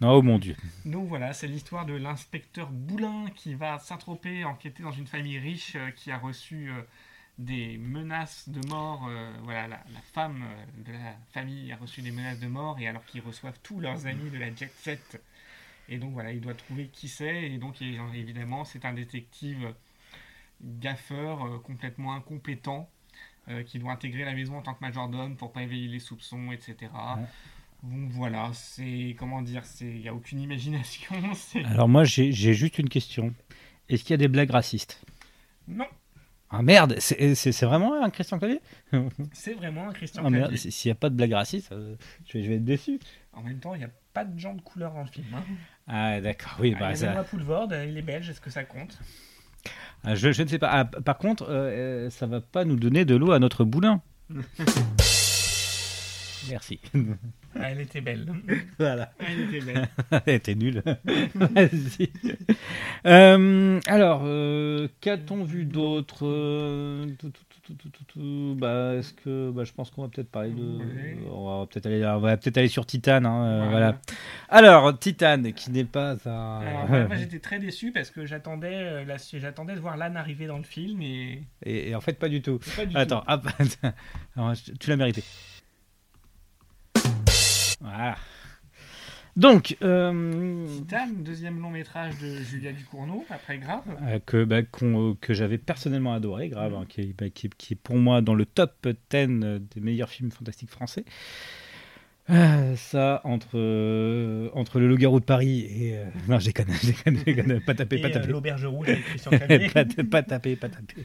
Non, oh mon dieu. Donc voilà, c'est l'histoire de l'inspecteur Boulin qui va s'introper, enquêter dans une famille riche euh, qui a reçu euh, des menaces de mort. euh, voilà, la, la femme de la famille a reçu des menaces de mort et alors qu'ils reçoivent tous leurs amis de la jet set. Et donc voilà, il doit trouver qui c'est. Et donc et, évidemment, c'est un détective gaffeur euh, complètement incompétent euh, qui doit intégrer la maison en tant que majordome pour pas éveiller les soupçons, etc. Bon, voilà, c'est comment dire, c'est il y a aucune imagination. Alors moi, j'ai juste une question. Est-ce qu'il y a des blagues racistes? Non, Ah merde, c'est vraiment un Christian Clavier? C'est vraiment un Christian Ah merde, Clavier. si- s'il n'y a pas de blagues racistes, euh, je, vais, je vais être déçu. En même temps, il n'y a pas de gens de couleur dans le film. hein. Ah d'accord, oui, Ah, bah, il y a ça- Poulvord, il est belge, est-ce que ça compte? Ah, je, je ne sais pas. Ah, par contre, euh, euh, ça va pas nous donner de l'eau à notre boulin. Merci. Ah, Elle était belle. voilà. Elle était belle. Elle était nulle. Vas-y. Euh, alors, euh, qu'a-t-on vu d'autre? Tout, tout, tout. Bah, est-ce que, bah, je pense qu'on va peut-être parler de, Ouais. on va peut-être aller, on va peut-être aller sur Titan. hein, euh, Voilà. Alors, Titan, qui n'est pas un. Alors, moi, j'étais très déçu parce que j'attendais euh, la- j'attendais de voir l'âne arriver dans le film et et, et en fait, pas du tout. pas du Attends. Alors, je- tu l'as mérité. Voilà. Donc, euh, tout. Titan, deuxième long métrage de Julia Ducournau, après Grave. euh, que, bah, euh, que j'avais personnellement adoré, grave, hein, qui, est, bah, qui, est- qui est pour moi dans le top 10 des meilleurs films fantastiques français. Euh, ça, entre, euh, entre Le Loup-garou de Paris et. euh, non, je déconne, je déconne, je déconne, pas taper, pas euh, taper. l'auberge rouge avec Christian pas, pas taper, pas taper.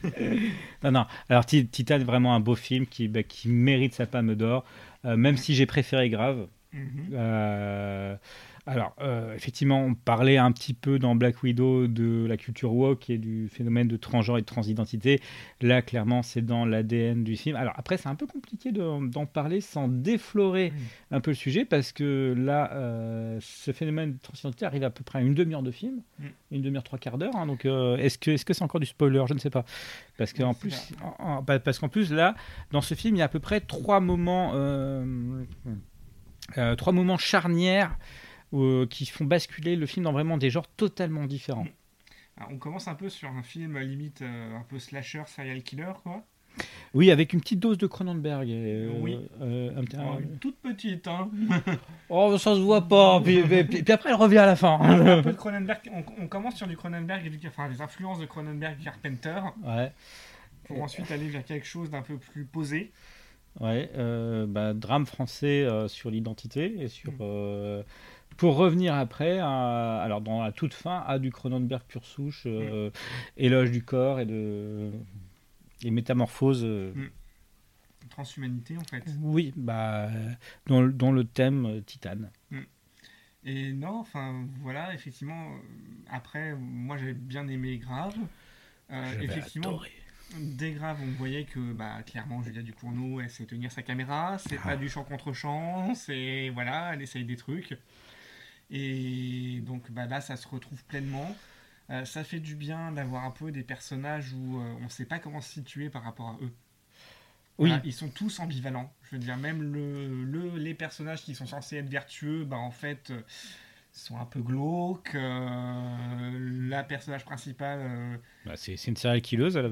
non, non. Alors, Ti- Titan est vraiment un beau film qui, bah, qui mérite sa palme d'or, euh, même si j'ai préféré Grave. Mhm. Euh, alors, euh, effectivement, on parlait un petit peu dans Black Widow de la culture woke et du phénomène de transgenre et de transidentité. Là, clairement, c'est dans l'ADN du film. Alors, après, c'est un peu compliqué de- d'en parler sans déflorer Mm. un peu le sujet parce que là, euh, ce phénomène de transidentité arrive à peu près à une demi-heure de film, Mm. une demi-heure, trois quarts d'heure. hein. donc, est-ce que c'est encore du spoiler? Je ne sais pas. Parce qu'en plus, en- en- pa- parce qu'en plus, là, dans ce film, il y a à peu près trois moments, euh, euh, trois moments charnières euh, qui font basculer le film dans vraiment des genres totalement différents. Alors, on commence un peu sur un film limite euh, un peu slasher, serial killer, quoi. Oui, avec une petite dose de Cronenberg. Oui. un petit- Oh, une toute petite, hein. Oh, ça se voit pas. puis, puis- puis- puis après, elle revient à la fin. un peu de Cronenberg. On, on commence sur du Cronenberg enfin les influences de Cronenberg et Carpenter ouais. pour ensuite aller vers quelque chose d'un peu plus posé. Ouais, euh, bah, drame français euh, sur l'identité et sur. Mm. euh, pour revenir après, à- alors dans la toute fin, à du Cronenberg pure souche, euh, Mm. éloge du corps et de et métamorphose. euh, Transhumanité en fait. Oui, bah dans, le- dans le thème Titane. Et non, enfin voilà, effectivement, après, moi j'avais bien aimé Grave. Effectivement, adoré. Dès Grave, on voyait que bah, clairement Julia Ducournau, elle sait tenir sa caméra, c'est Ah. pas du chant contre chant, c'est voilà, elle essaye des trucs. Et donc bah, là, ça se retrouve pleinement. Euh, ça fait du bien d'avoir un peu des personnages où euh, on sait pas comment se situer par rapport à eux. Oui, Voilà, ils sont tous ambivalents. Je veux dire, même le, le- les personnages qui sont censés être vertueux, bah, en fait, euh, sont un peu glauques. euh, la personnage principale, euh, bah, c'est une série killeuse. elle a-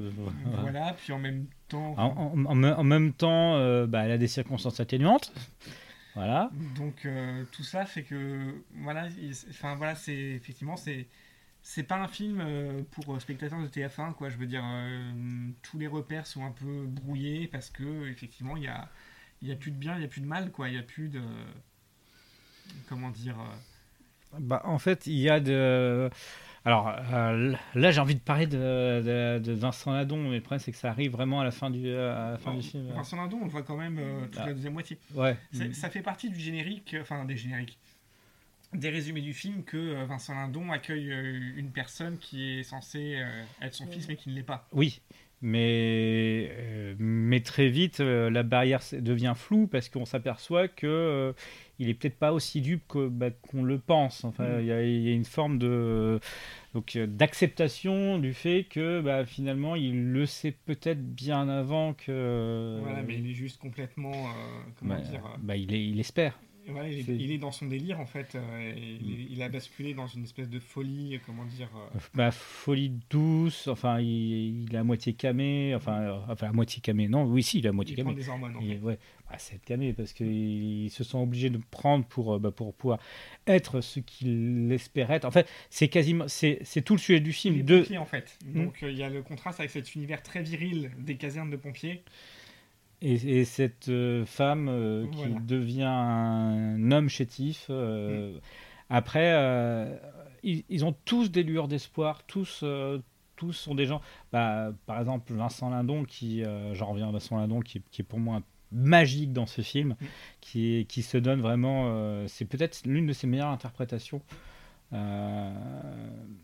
voilà. Puis en même temps, En, en- en me- en même temps, euh, bah, elle a des circonstances atténuantes. Voilà. donc tout ça fait que, voilà, il- enfin voilà, c'est effectivement c'est c'est pas un film pour spectateurs de TF1 quoi. Je veux dire, tous les repères sont un peu brouillés parce que effectivement il y a y a plus de bien, il y a plus de mal quoi. Il y a plus de comment dire. Bah, en fait, il y a de. Alors euh, là, j'ai envie de parler de, de- de Vincent Ladon, mais le problème, c'est que ça arrive vraiment à la fin du, à la fin du film. Vincent Lindon, on le voit quand même euh, toute Ah. la deuxième moitié. Ouais. Ça fait partie du générique, enfin des génériques, des résumés du film que euh, Vincent Lindon accueille euh, une personne qui est censée euh, être son fils mais qui ne l'est pas. Oui, mais, euh, mais très vite, euh, la barrière devient floue parce qu'on s'aperçoit que euh, il est peut-être pas aussi dupe que- bah, qu'on le pense. Enfin, Mm. il y, a- il y a une forme de donc euh, d'acceptation du fait que bah, finalement, il le sait peut-être bien avant que. Voilà, mais il est juste complètement, euh, comment bah, dire, euh, bah, il, est- il espère. Voilà, il, est, c'est- il est dans son délire en fait. euh, il, a basculé dans une espèce de folie, euh, comment dire. euh, Bah, folie douce, enfin, il, il est à moitié camé, enfin, euh, enfin, à moitié camé, non, oui, si, il est à moitié il prend camé. des hormones en fait. ouais, bah, c'est camé parce qu'ils se sont obligés de prendre pour, bah, pour pouvoir être ce qu'il espérait être. En fait, c'est quasiment, c'est c'est tout le sujet du Il film. est De, pompier en fait. Donc euh, il y a le contraste avec cet univers très viril des casernes de pompiers. Et, et cette euh, femme euh, qui Voilà. devient un homme chétif. euh, Après, euh, ils, ils ont tous des lueurs d'espoir, tous, tous sont des gens. Bah, par exemple, Vincent Lindon, qui, euh, j'en reviens à Vincent Lindon, qui, qui est pour moi magique dans ce film, Mm. qui, se donne vraiment. euh, c'est peut-être l'une de ses meilleures interprétations. Euh,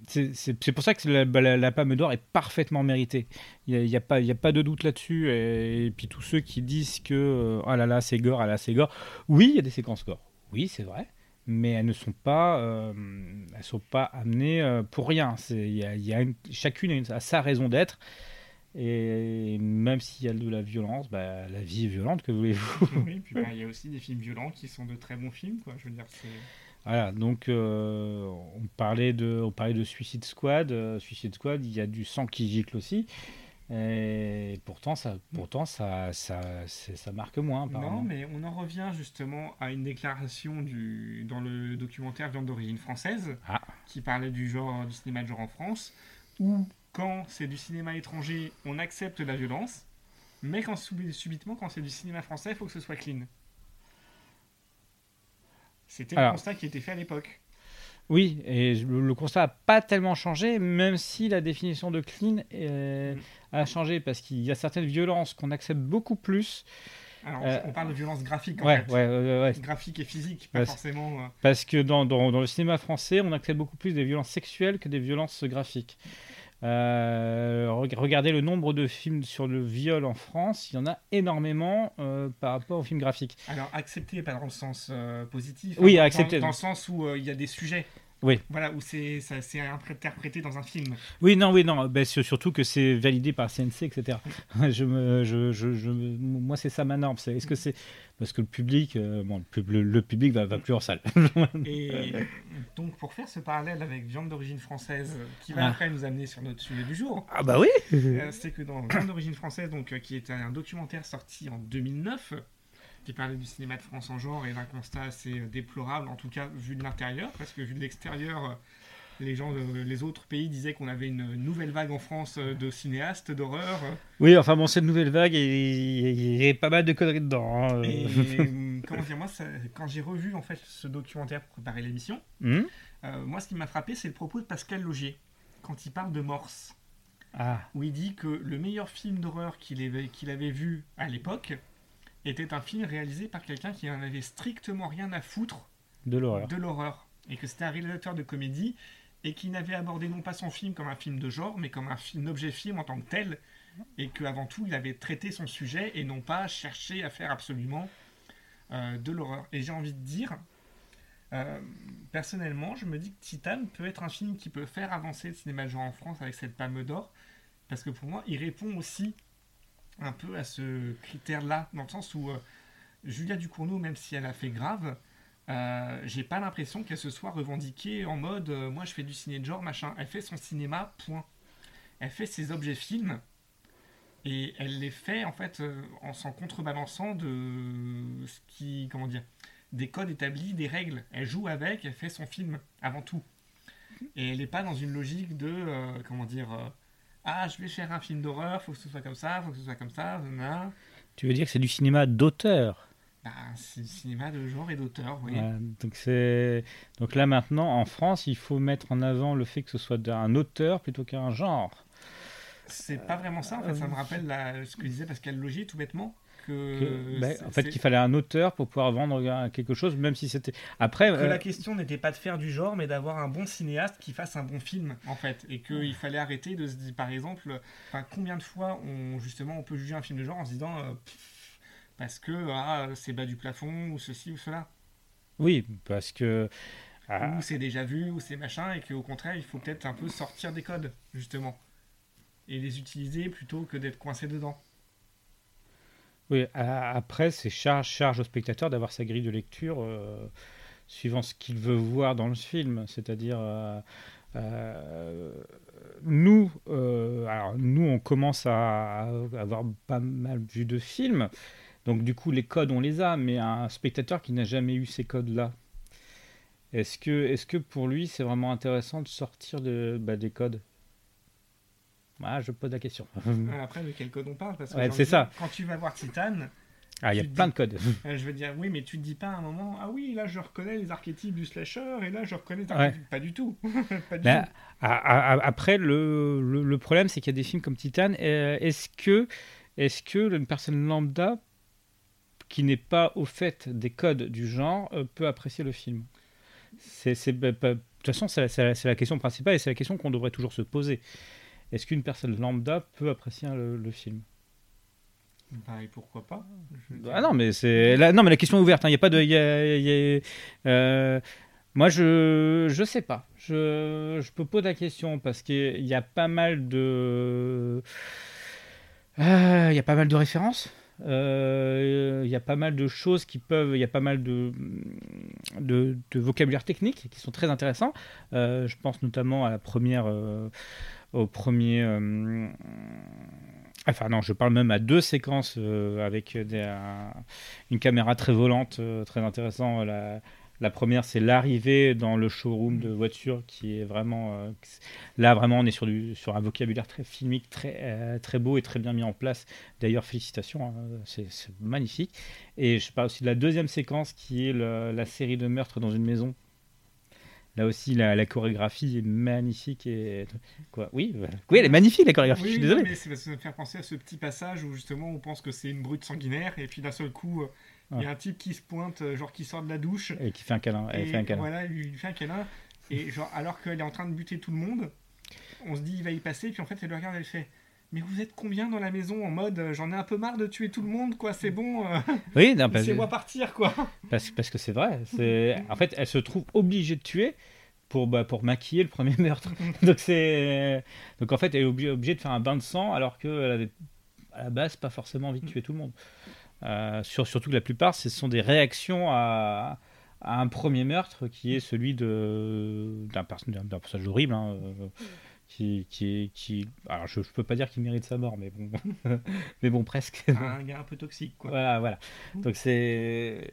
c'est pour ça que la, bah, la- la Palme d'Or est parfaitement méritée. Il n'y a, pas- de doute là-dessus. Et, puis tous ceux qui disent que euh, oh là là, c'est gore, ah là, c'est gore. Oui, il y a des séquences gore. Oui, c'est vrai. Mais elles ne sont pas, euh, elles sont pas amenées pour rien. Y y a une- chacune a, sa raison d'être. Et même s'il y a de la violence, bah, la vie est violente, que voulez-vous? Oui, puis bah, il y a aussi des films violents qui sont de très bons films. Voilà, donc euh, on, parlait de, on parlait de Suicide Squad. euh, Suicide Squad, il y a du sang qui gicle aussi. Et pourtant, ça, pourtant ça, ça, c'est- ça marque moins. Non, mais on en revient justement à une déclaration du, dans le documentaire Viande d'origine française, Ah. qui parlait du genre du cinéma de genre en France, où quand c'est du cinéma étranger, on accepte la violence, mais quand sub- subitement, quand c'est du cinéma français, il faut que ce soit clean. C'était le constat qui était fait à l'époque. Oui, et le, constat n'a pas tellement changé, même si la définition de clean euh, Mm. a changé, parce qu'il y a certaines violences qu'on accepte beaucoup plus. Alors, Euh, on parle de violence graphique en Ouais, fait. ouais, ouais. Graphique et physique, pas c'est- forcément. euh, Parce que dans, dans, dans le cinéma français, on accepte beaucoup plus des violences sexuelles que des violences graphiques. Euh, reg- regardez le nombre de films sur le viol en France, il y en a énormément euh, par rapport aux films graphiques. Alors, accepter, pas dans le sens euh, positif. Oui, hein, dans- le sens où il y a des sujets. Oui. Voilà, où c'est ça- c'est interprété dans un film. Oui, non, oui, non, ben, sur- surtout que c'est validé par CNC, etc. je me, je, je, je- moi, c'est ça ma norme. c'est- Est-ce que c'est parce que le public, euh, bon, le, pub- le- le public va, va plus en salle. Et donc, pour faire ce parallèle avec Viande d'origine française, euh, qui va Ah. après nous amener sur notre sujet du jour, ah bah oui. euh, c'est que dans Viande d'origine française, donc, euh, qui est un documentaire sorti en 2009, qui parlait du cinéma de France en genre et d'un constat assez euh, déplorable, en tout cas vu de l'intérieur, parce que vu de l'extérieur, euh, les gens, de- les autres pays disaient qu'on avait une nouvelle vague en France euh, de cinéastes d'horreur. Oui, enfin bon, cette nouvelle vague, il y a pas mal de conneries dedans. hein. Et comment dire, moi, ça- quand j'ai revu en fait ce documentaire pour préparer l'émission, Hmm euh, moi, ce qui m'a frappé, c'est le propos de Pascal Logier quand il parle de Morse, ah. où il dit que le meilleur film d'horreur qu'il avait, qu'il avait vu à l'époque était un film réalisé par quelqu'un qui en avait strictement rien à foutre De l'horreur. de l'horreur, et que c'était un réalisateur de comédie et qui n'avait abordé non pas son film comme un film de genre, mais comme un, film, un objet film en tant que tel, et qu'avant tout, il avait traité son sujet et non pas cherché à faire absolument euh, de l'horreur. Et j'ai envie de dire, euh, personnellement, je me dis que Titan peut être un film qui peut faire avancer le cinéma de genre en France avec cette palme d'or, parce que pour moi, il répond aussi un peu à ce critère-là, dans le sens où euh, Julia Ducournau, même si elle a fait grave, euh, j'ai pas l'impression qu'elle se soit revendiquée en mode euh, moi je fais du ciné de genre machin. Elle fait son cinéma, point. Elle fait ses objets films et elle les fait en fait en s'en contrebalançant de ce qui comment dire des codes établis, des règles. Elle joue avec, elle fait son film avant tout. Et elle n'est pas dans une logique de comment dire ah je vais faire un film d'horreur, faut que ce soit comme ça, faut que ce soit comme ça. Tu veux dire que c'est du cinéma d'auteur Bah, c'est du cinéma de genre et d'auteur, oui. Donc c'est donc là maintenant en France, il faut mettre en avant le fait que ce soit un auteur plutôt qu'un genre. C'est pas vraiment ça, en fait, ça me rappelle la- ce que disait Pascal Logier tout bêtement. Que, Que- ben, en fait, qu'il fallait un auteur pour pouvoir vendre euh, quelque chose, même si c'était. Après, que euh, la question n'était pas de faire du genre, mais d'avoir un bon cinéaste qui fasse un bon film, en fait. Et qu'il fallait arrêter de se dire, par exemple, combien de fois on, justement, on peut juger un film de genre en se disant, euh, pff, parce que ah, c'est bas du plafond, ou ceci ou cela, oui, parce que ah, ou c'est déjà vu, ou c'est machin, et qu'au contraire, il faut peut-être un peu sortir des codes, justement. Et les utiliser plutôt que d'être coincé dedans. Oui, après c'est charge charge au spectateur d'avoir sa grille de lecture euh, suivant ce qu'il veut voir dans le film, c'est-à-dire euh, euh, nous, alors nous on commence à, avoir pas mal vu de films, donc du coup les codes on les a, mais un spectateur qui n'a jamais eu ces codes-là, est-ce que, est-ce que pour lui c'est vraiment intéressant de sortir de, bah, des codes? Ah, je pose la question. Après, de quel code on parle? Parce que Ouais, j'ai envie c'est ça. Quand tu vas voir Titan, Ah, il y a plein dis- de codes. euh, je veux dire, oui, mais tu te dis pas à un moment, ah oui, là je reconnais les archétypes du slasher, et là je reconnais les Ouais. Pas du tout. pas du après, le, le, le problème, c'est qu'il y a des films comme Titan. euh, Est-ce que, est que une personne lambda qui n'est pas au fait des codes du genre euh, peut apprécier le film? C'est, c'est- bah, bah, De toute façon, la, c'est la question principale et c'est la question qu'on devrait toujours se poser. Est-ce qu'une personne lambda peut apprécier le, le film? Bah, et pourquoi pas? Ah non, mais c'est là, non, mais la question est ouverte. hein. Il y a pas de, il y a- il y a- euh, moi, je, je sais pas. Je, je peux poser la question parce qu'il y a pas mal de, Euh, il y a pas mal de références. Euh, Il y a pas mal de choses qui peuvent, il y a pas mal de, de, de vocabulaire technique qui sont très intéressants. Euh, je pense notamment à la première, euh, au premier. euh, Enfin non, je parle même à deux séquences euh, avec des, un- une caméra très volante, euh, très intéressant. La, première, c'est l'arrivée dans le showroom de voitures qui est vraiment... euh, là, vraiment, on est sur, du, sur un vocabulaire très filmique, très, euh, très beau et très bien mis en place. D'ailleurs, félicitations, hein, c'est magnifique. Et je parle aussi de la deuxième séquence qui est la série de meurtres dans une maison. Là aussi, la, la chorégraphie est magnifique. Et... Quoi Oui, euh, oui, elle est magnifique, la chorégraphie, Oui, je suis désolé. mais c'est parce que ça me fait penser à ce petit passage où justement on pense que c'est une brute sanguinaire, et puis d'un seul coup, euh, il y a un type qui se pointe, euh, genre qui sort de la douche, Et qui fait un câlin. Et fait un câlin. voilà, il fait un câlin, et genre alors qu'elle est en train de buter tout le monde, on se dit il va y passer, puis en fait elle le regarde, elle fait. Mais vous êtes combien dans la maison en mode euh, j'en ai un peu marre de tuer tout le monde quoi c'est bon euh, Oui, non, parce, laissez-moi partir quoi parce, parce que c'est vrai. C'est... En fait, elle se trouve obligée de tuer pour, bah, pour maquiller le premier meurtre. Donc, c'est... Donc en fait, elle est obligée, de faire un bain de sang alors qu'elle avait à la base pas forcément envie de tuer tout le monde. Euh, sur- surtout que la plupart, ce sont des réactions à, à un premier meurtre qui est celui de, d'un personnage horrible. hein, euh, qui, qui, qui, alors je, je peux pas dire qu'il mérite sa mort, mais bon, mais bon presque. un gars un peu toxique quoi Voilà, voilà. Donc c'est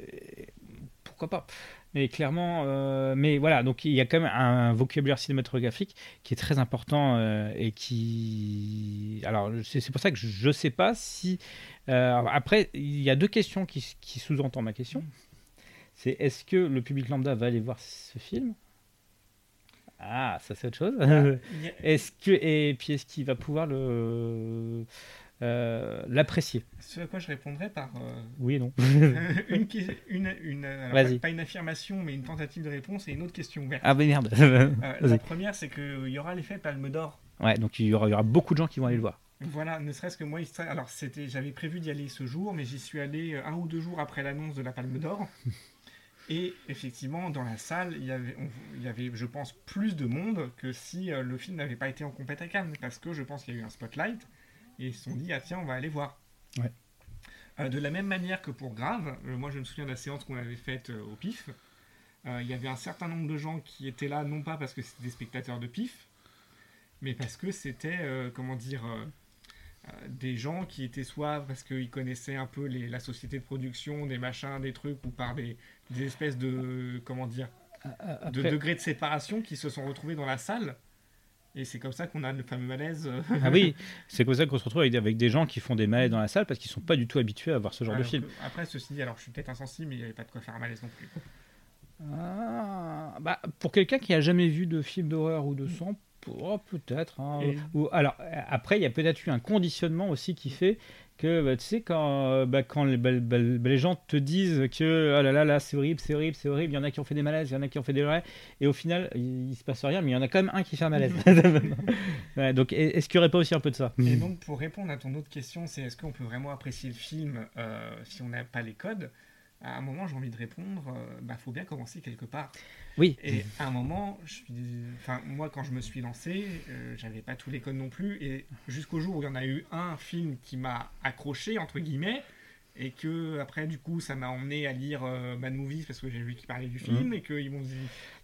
pourquoi pas. Mais clairement, euh, mais voilà, donc il y a quand même un vocabulaire cinématographique qui est très important euh, et qui, alors c'est c'est pour ça que je ne sais pas si. euh, après, il y a deux questions qui, qui sous-entendent ma question. C'est est-ce que le public lambda va aller voir ce film? Ah, ça c'est autre chose. Est-ce que et puis est-ce qu'il va pouvoir le euh, l'apprécier? Ce à quoi je répondrais par euh, Oui et non. une, une, une alors, pas une affirmation mais une tentative de réponse et une autre question ouverte Ah mais merde. Euh, la première, c'est qu'il y aura l'effet Palme d'Or. Ouais, donc il y aura, il y aura beaucoup de gens qui vont aller le voir. Voilà, ne serait-ce que moi, alors c'était, j'avais prévu d'y aller ce jour, mais j'y suis allé un ou deux jours après l'annonce de la Palme d'Or. Et effectivement, dans la salle, il y avait, on- il y avait, je pense, plus de monde que si euh, le film n'avait pas été en compète à Cannes, parce que je pense qu'il y a eu un spotlight et ils se sont dit ah tiens, on va aller voir. Ouais. Euh, de la même manière que pour Grave, euh, moi je me souviens de la séance qu'on avait faite euh, au PIF. Il y avait un certain nombre de gens qui étaient là, non pas parce que c'était des spectateurs de PIF, mais parce que c'était, comment dire, des gens qui étaient soit parce qu'ils connaissaient un peu les- la société de production, des machins, des trucs, ou par des, des espèces de, comment dire, de Après- degrés de séparation qui se sont retrouvés dans la salle. Et c'est comme ça qu'on a le fameux malaise. euh, Ah oui, c'est comme ça qu'on se retrouve avec, avec des gens qui font des malaises dans la salle parce qu'ils sont pas du tout habitués à voir ce genre de film. que- Après, ceci dit, alors je suis peut-être insensible, mais il n'y avait pas de quoi faire un malaise non plus. Ah, bah, pour quelqu'un qui a jamais vu de film d'horreur ou de sang, oh, peut-être. hein. Et- Ou, alors après, il y a peut-être eu un conditionnement aussi qui fait que bah, tu sais quand, euh, bah, quand les, bah, les gens te disent que oh là là là c'est horrible, c'est horrible, c'est horrible, il y en a qui ont fait des malaises, il y en a qui ont fait des vrais, et au final il, il se passe rien, mais il y en a quand même un qui fait un malaise. Ouais, donc est- est-ce qu'il n'y aurait pas aussi un peu de ça? Et donc, pour répondre à ton autre question, c'est est-ce qu'on peut vraiment apprécier le film euh, si on n'a pas les codes? À un moment, j'ai envie de répondre, euh, bah, faut bien commencer quelque part. Oui. Et à un moment, je suis, enfin, moi, quand je me suis lancé, euh, j'avais pas tous les codes non plus, et jusqu'au jour où il y en a eu un film qui m'a accroché entre guillemets, et que après, du coup, ça m'a emmené à lire euh, Mad Movies parce que j'ai vu qu'ils parlaient du film, et qu'ils m'ont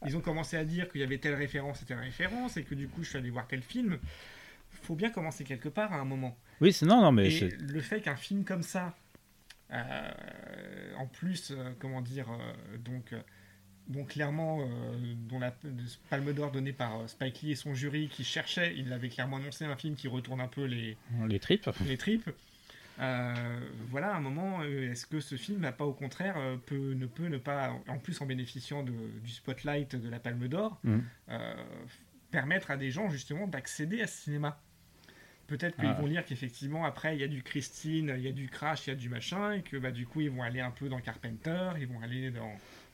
ils ont commencé à dire qu'il y avait telle référence et telle référence, et que du coup, je suis allé voir tel film. Faut bien commencer quelque part à un moment. Oui, c'est non, non, mais Et le fait qu'un film comme ça, en plus, euh, comment dire, euh, donc, euh, clairement, euh, dont la Palme d'Or donnée par euh, Spike Lee et son jury qui cherchait, il avait clairement annoncé un film qui retourne un peu les, Les tripes. les tripes. Euh, voilà, à un moment, euh, est-ce que ce film n'a pas au contraire euh, peut, ne peut ne pas, en plus en bénéficiant de- du spotlight de la Palme d'Or, euh, permettre à des gens justement d'accéder à ce cinéma? Peut-être qu'ils Ah. vont lire qu'effectivement après il y a du Christine, il y a du Crash, il y a du machin, et que bah, du coup ils vont aller un peu dans Carpenter, ils vont aller dans.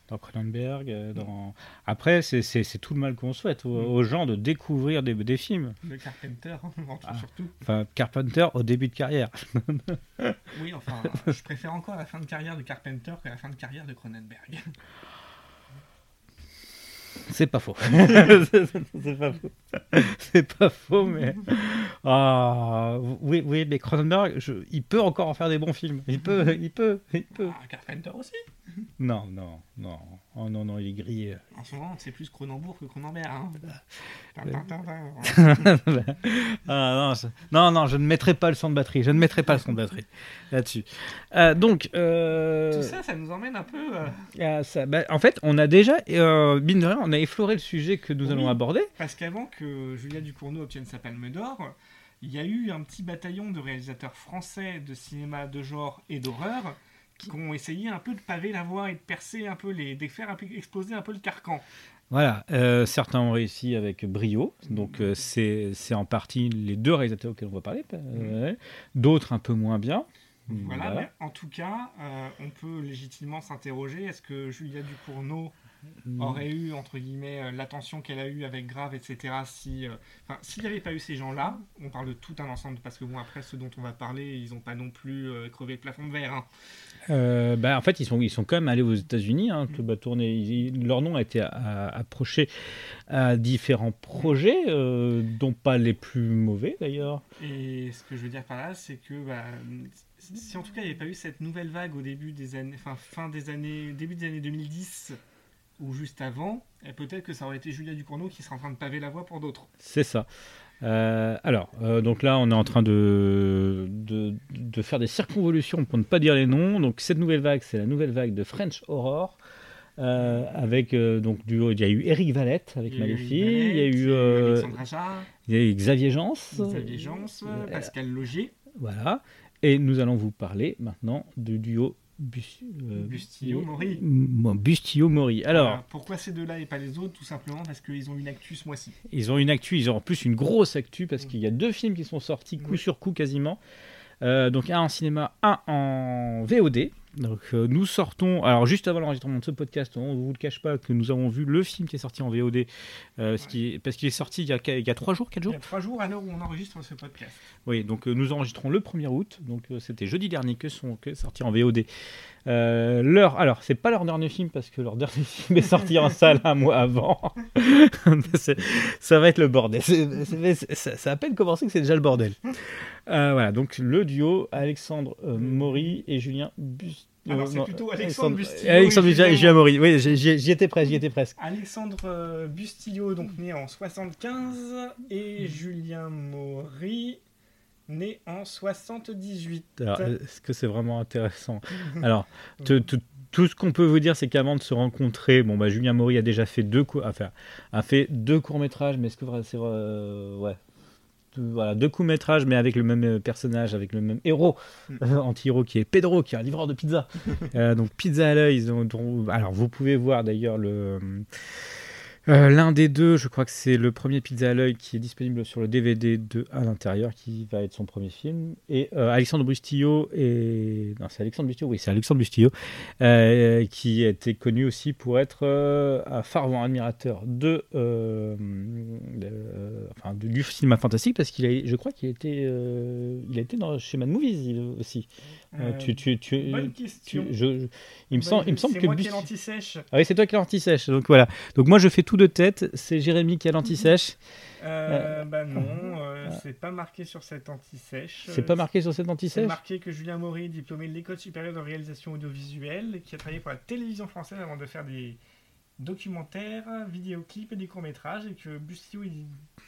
Dans Cronenberg. euh, Dans... Après, c'est- tout le mal qu'on souhaite aux, aux gens de découvrir des, des films. de Carpenter, Ah. surtout. Enfin, Carpenter au début de carrière. Oui, enfin, je préfère encore la fin de carrière de Carpenter que la fin de carrière de Cronenberg. C'est pas faux. c'est pas faux. C'est pas faux, mais. Ah, oui, oui, mais Cronenberg, je- il peut encore en faire des bons films. Il peut, il peut, il peut. Ah, Carpenter aussi? Non, non, non. Oh non, non, il est grillé. En ce moment, c'est plus Cronenbourg que Cronenberg. Hein. Euh. Ah, non, je- non, non, je ne mettrai pas le son de batterie. Je ne mettrai pas le son de batterie là-dessus. Euh, donc, euh, Tout ça, ça nous emmène un peu. euh, ah, ça- bah, en fait, on a déjà, mine de rien, on a effleuré le sujet que nous Oui. allons aborder. parce qu'avant que Julia Ducournau obtienne sa palme d'or, il y a eu un petit bataillon de réalisateurs français de cinéma de genre et d'horreur qui ont essayé un peu de paver la voie et de percer un peu les. de faire un peu exploser un peu le carcan. Voilà, euh, certains ont réussi avec brio, donc euh, c'est en partie les deux réalisateurs auxquels on va parler, euh, ouais. d'autres un peu moins bien. Voilà, Voilà. mais en tout cas, euh, on peut légitimement s'interroger est-ce que Julia Ducournau aurait eu, entre guillemets, l'attention qu'elle a eue avec Grave, etc. Si, s'il n'y avait pas eu ces gens-là, on parle de tout un ensemble, parce que bon, après, ceux dont on va parler, ils n'ont pas non plus crevé le plafond de verre. hein. Euh, bah, en fait, ils sont, ils sont quand même allés aux États-Unis, hein, bah, tourner, ils- leur nom a été a- a- approché à différents projets, euh, dont pas les plus mauvais d'ailleurs. Et ce que je veux dire par là, c'est que bah, si en tout cas il n'y avait pas eu cette nouvelle vague au début des années, enfin fin des années, début des années 2010 ou juste avant, peut-être que ça aurait été Julia Ducournau qui serait en train de paver la voie pour d'autres. C'est ça. Euh, alors, euh, donc là, on est en train de, de, de faire des circonvolutions pour ne pas dire les noms. Donc, cette nouvelle vague, c'est la nouvelle vague de French Horror. euh, avec donc du il y a eu Eric Valette avec Maléfique, il y a eu, Alexandre Aja, il y a eu Xavier Jans, Xavier Jans, Pascal Logier, voilà. Et nous allons vous parler maintenant du duo Bus, euh, Bustillo-Maury. M- Bustillo-Maury. Alors, Voilà. pourquoi ces deux-là et pas les autres Tout simplement parce qu'ils ont une actu ce mois-ci. Ils ont une actu, ils ont en plus une grosse actu parce qu'il y a deux films qui sont sortis coup Oui. sur coup quasiment. Euh, donc un en cinéma, un en VOD. Donc euh, nous sortons, alors juste avant l'enregistrement de ce podcast, on ne vous le cache pas que nous avons vu le film qui est sorti en VOD, euh, ce qui est- parce qu'il est sorti il y, a, il y a trois jours, quatre Il jours. y a trois jours à l'heure où on enregistre ce podcast. Oui, donc euh, nous enregistrons le 1er août, donc c'était jeudi dernier que sont que sorti en VOD. Euh, leur, alors c'est pas leur dernier film parce que leur dernier film est sorti en salle un mois avant. C'est- ça va être le bordel. C'est- c'est- c'est- ça, ça a à peine commencé que c'est déjà le bordel. Euh, voilà, donc le duo Alexandre euh, Maury et Julien Bus. Alors, c'est non, plutôt Alexandre Bustillo Alexandre Bustillo et Julien- Maury. Oui, j'y étais presque, j'y étais presque. Alexandre euh, Bustillo, donc né en 75, et Julien Maury, né en 78. Alors, est-ce que c'est vraiment intéressant? Alors, tout ce qu'on peut vous dire, c'est qu'avant de se rencontrer, bon, bah, Julien Maury a déjà fait deux, cou- enfin, a fait deux courts métrages, mais est-ce que c'est vrai, euh, ouais, Deux- voilà, deux courts métrages, mais avec le même euh, personnage, avec le même héros, Mm. euh, anti-héros qui est Pedro, qui est un livreur de pizza. Euh, donc pizza à l'œil. dont- Alors, vous pouvez voir d'ailleurs le euh, L'un des deux, je crois que c'est le premier Pizza à l'œil qui est disponible sur le DVD de à l'intérieur, qui va être son premier film. Et euh, Alexandre Bustillo et non, c'est Alexandre Bustillo, oui, c'est Alexandre Bustillo, euh, qui était connu aussi pour être un fervent admirateur de, de- enfin, du cinéma fantastique, parce qu'il a, je crois qu'il a été, il a été dans chez Mad Movies il- aussi. Tu, tu, tu, Bonne question. je- je- il me Bonne- semble, il me semble c'est que moi qui ai l'anti-sèche. ah oui, c'est toi qui as l'anti-sèche. Donc voilà. Donc moi je fais tout de tête. C'est Jérémy qui a l'anti-sèche. Euh, bah non, euh, c'est pas marqué sur cette anti-sèche. C'est pas marqué sur cette C'est anti-sèche marqué que Julien Maury, diplômé de l'école supérieure de réalisation audiovisuelle, qui a travaillé pour la télévision française avant de faire des documentaires, vidéoclips et des courts-métrages, et que Bustillo est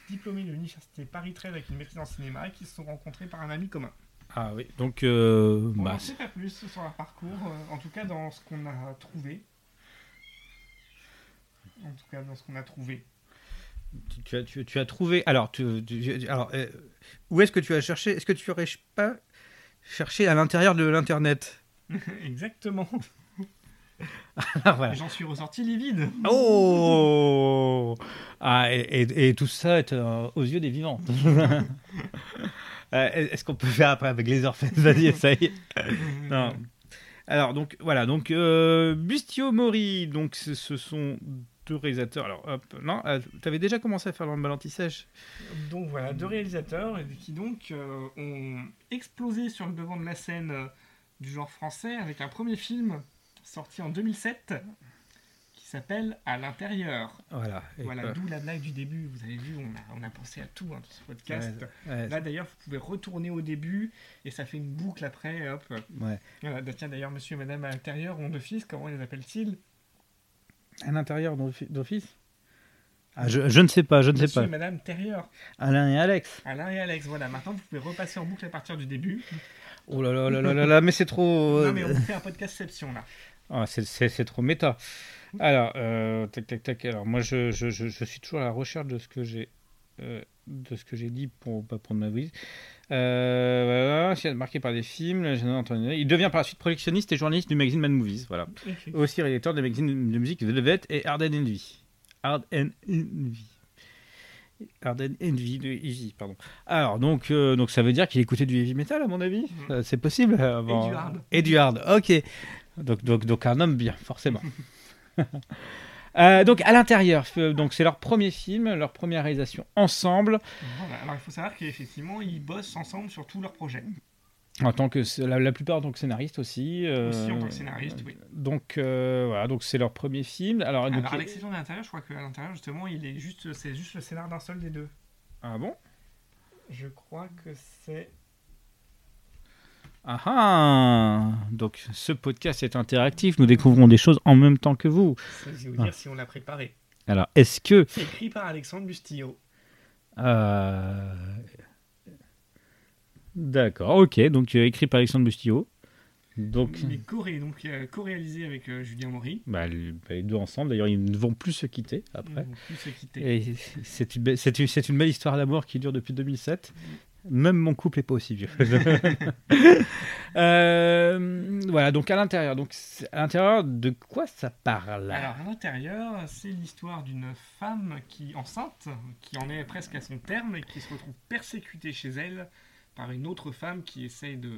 diplômé de l'université Paris 13 avec une maîtrise en cinéma, et qu'ils se sont rencontrés par un ami commun. Ah oui. Donc euh, On bah, sait pas plus sur leur parcours, euh, en tout cas dans ce qu'on a trouvé. En tout cas, dans ce qu'on a trouvé. Tu, tu as, tu, tu as trouvé. Alors, alors euh, où est-ce que tu as cherché Est-ce que tu aurais pas cherché à l'intérieur de l'internet Exactement. Voilà. J'en suis ressorti livide. Oh ah, et, et- et tout ça est aux yeux des vivants. Euh, Est-ce qu'on peut faire après avec les orphelins Vas-y, essaye. Non. Alors donc voilà. Donc euh, Bustio Mori donc ce, ce sont deux réalisateurs. Alors hop non tu avais déjà commencé à faire l'emballantissage Donc voilà, deux réalisateurs qui donc euh, ont explosé sur le devant de la scène euh, du genre français avec un premier film sorti en 2007 qui s'appelle À l'intérieur. voilà Voilà, d'où la blague du début. Vous avez vu, on a, on a pensé à tout hein, dans ce podcast. Ouais, Là d'ailleurs, vous pouvez retourner au début et ça fait une boucle après. Hop. ouais. Voilà, bah, tiens d'ailleurs, monsieur et madame à l'intérieur ont deux fils, comment les appellent-ils? À l'intérieur d'offi- d'office? Ah, je, je ne sais pas je ne sais Monsieur pas et madame Terrieur. Alain et Alex Alain et Alex, voilà. Maintenant, vous pouvez repasser en boucle à partir du début. oh là là là là là là mais c'est trop Non mais on fait un podcastception là. Ah, c'est- c'est c'est trop méta. Alors, euh, tac, tac, tac. Alors, moi, je, je, je, je suis toujours à la recherche de ce que j'ai euh, de ce que j'ai dit pour pas prendre ma vie. Euh, voilà, marqué par des films. Il devient par la suite projectionniste et journaliste du magazine Mad Movies. Voilà. Aussi rédacteur des magazines de musique Velvet et Hard and Envy. Hard and Envy. Hard and Envy de Easy, pardon. Alors, donc, euh, donc ça veut dire qu'il écoutait du heavy metal, à mon avis? Euh, C'est possible euh, Et avant- du hard. Et du hard, ok. Donc, donc, donc un homme bien, forcément. Euh, donc à l'intérieur, euh, donc c'est leur premier film, leur première réalisation ensemble, Voilà. Alors il faut savoir qu'effectivement ils bossent ensemble sur tous leurs projets. en tant que la, la plupart en tant que scénariste aussi. euh, Aussi en tant que scénariste, oui. Donc euh, voilà, donc c'est leur premier film. Alors, donc, Alors à l'exception de l'intérieur, je crois qu'à l'intérieur justement il est juste, c'est juste le scénar d'un seul des deux. ah bon? Je crois que c'est. Ah ah Donc ce podcast est interactif, nous découvrons des choses en même temps que vous. C'est vous dire si on l'a préparé. Alors est-ce que C'est écrit par Alexandre Bustillo. euh, D'accord, ok, donc euh, écrit par Alexandre Bustillo. Donc Il est co-ré- donc euh, co-réalisé avec euh, Julien Maury. bah, bah, les deux ensemble, d'ailleurs ils ne vont plus se quitter après. Ils vont plus se quitter. C'est une, c'est une, c'est une belle histoire d'amour qui dure depuis 2007. Même mon couple est pas aussi vieux. Euh, voilà, donc à l'intérieur. Donc à l'intérieur, de quoi ça parle? Alors à l'intérieur, c'est l'histoire d'une femme qui enceinte, qui en est presque à son terme et qui se retrouve persécutée chez elle par une autre femme qui essaye de.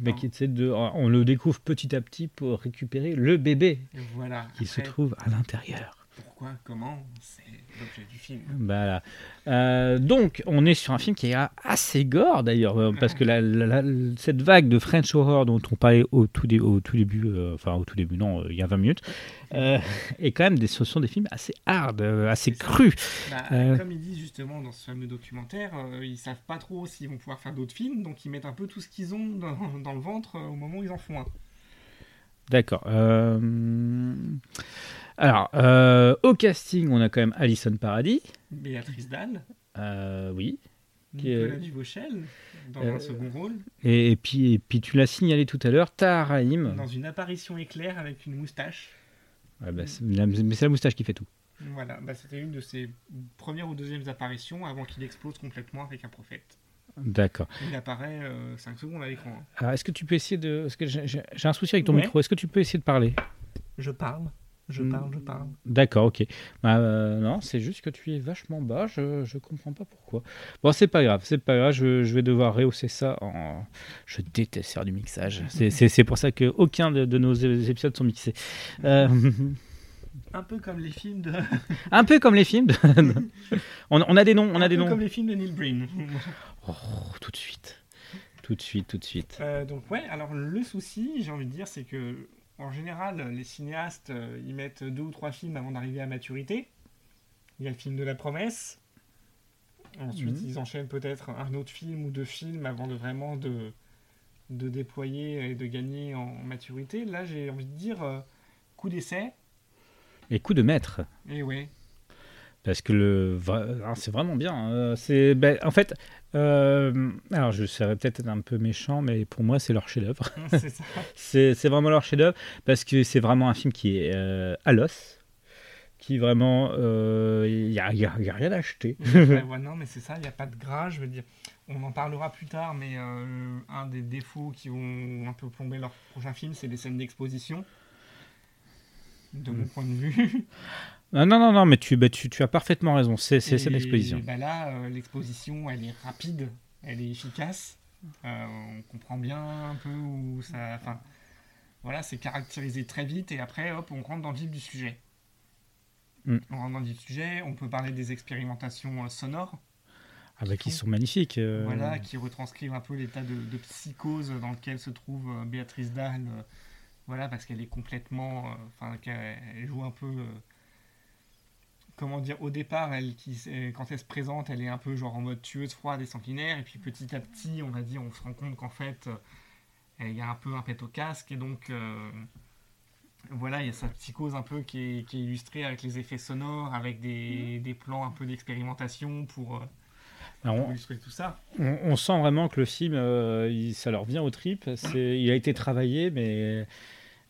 Mais qui essaie de, on le découvre petit à petit pour récupérer le bébé Voilà. qui se trouve à l'intérieur. Pourquoi Comment C'est l'objet du film. Voilà. Euh, donc, on est sur un film qui est assez gore d'ailleurs, euh, parce que la- la- la- cette vague de French horror dont on parlait au tout, dé- au tout début, euh, enfin au tout début, non, euh, il y a 20 minutes, est quand même des, ce sont des films assez hard, assez crus. Bah. Comme ils disent justement dans ce fameux documentaire, ils savent pas trop s'ils vont pouvoir faire d'autres films, donc ils mettent un peu tout ce qu'ils ont dans, dans le ventre au moment où ils en font un. D'accord. euh, alors, euh, au casting, on a quand même Alison Paradis. Béatrice Dalle, Euh, oui. Qui est- Nicolas Duvauchel dans Euh, un second rôle, Et, et puis, et puis, tu l'as signalé tout à l'heure, Tahar Rahim. dans une apparition éclair avec une moustache. Ouais, bah, la- mais c'est la moustache qui fait tout. Voilà, bah, c'était une de ses premières ou deuxièmes apparitions avant qu'il explose complètement avec un prophète. D'accord. Il apparaît 5 secondes à l'écran. hein. Alors, est-ce que tu peux essayer de. J'ai- un souci avec ton Ouais. micro. Est-ce que tu peux essayer de parler? Je parle, je Hmm. parle, je parle. D'accord, ok. Bah, euh, non, c'est juste que tu es vachement bas. Je, je comprends pas pourquoi. Bon, c'est pas grave. C'est pas grave. Je, je vais devoir rehausser ça. En... Je déteste faire du mixage. C'est- pour ça que aucun de, de nos épisodes sont mixés. Euh, Un peu comme les films de. un peu comme les films. de- on, on a des noms. On un a des peu noms. comme les films de Neil Breen. Oh, tout de suite. Tout de suite, tout de suite. Euh, donc ouais, alors le souci, j'ai envie de dire, c'est que en général, les cinéastes, euh, ils mettent deux ou trois films avant d'arriver à maturité. Il y a le film de la promesse. Ensuite, Mhm. ils enchaînent peut-être un autre film ou deux films avant de vraiment de, de déployer et de gagner en maturité. Là, j'ai envie de dire euh, coup d'essai. Et coup de maître. Et ouais. Parce que le, alors, c'est vraiment bien. euh, c'est, ben, en fait, euh, alors je serais peut-être un peu méchant, mais pour moi, c'est leur chef-d'œuvre. c'est ça. C'est, vraiment leur chef-d'œuvre parce que c'est vraiment un film qui est euh, à l'os. qui vraiment, il n'y a, y a- y a rien à acheter. Ouais, ouais, non, mais c'est ça, il n'y a pas de gras, je veux dire. On en parlera plus tard, mais euh, un des défauts qui vont un peu plomber leur prochain film, c'est les scènes d'exposition. De mon Mm. point de vue. Ah, non, non, non, mais tu, bah, tu, tu as parfaitement raison. C'est l'exposition. bah là, euh, l'exposition, elle est rapide, elle est efficace. Euh, on comprend bien un peu où ça. Enfin, voilà, c'est caractérisé très vite et après, hop, on rentre dans le vif du sujet. Mm. On rentre dans le vif du sujet, on peut parler des expérimentations euh, sonores. Ah bah, qui sont magnifiques. euh. Voilà, qui retranscrivent un peu l'état de, de psychose dans lequel se trouve Béatrice euh, voilà, parce qu'elle est complètement. Enfin, qu'elle elle joue un peu. Euh, comment dire, au départ, elle, qui, euh, quand elle se présente, elle est un peu genre en mode tueuse froide et sanguinaire. Et puis petit à petit, on va dire, on se rend compte qu'en fait, euh, il y a un peu un pet au casque. Et donc. euh, voilà, il y a sa psychose un peu qui est, qui est illustrée avec les effets sonores, avec des, des plans un peu d'expérimentation pour, euh, Alors, on, illustrer tout ça. on- on sent vraiment que le film, euh, il- ça leur vient au trip. C'est- Il a été travaillé, mais.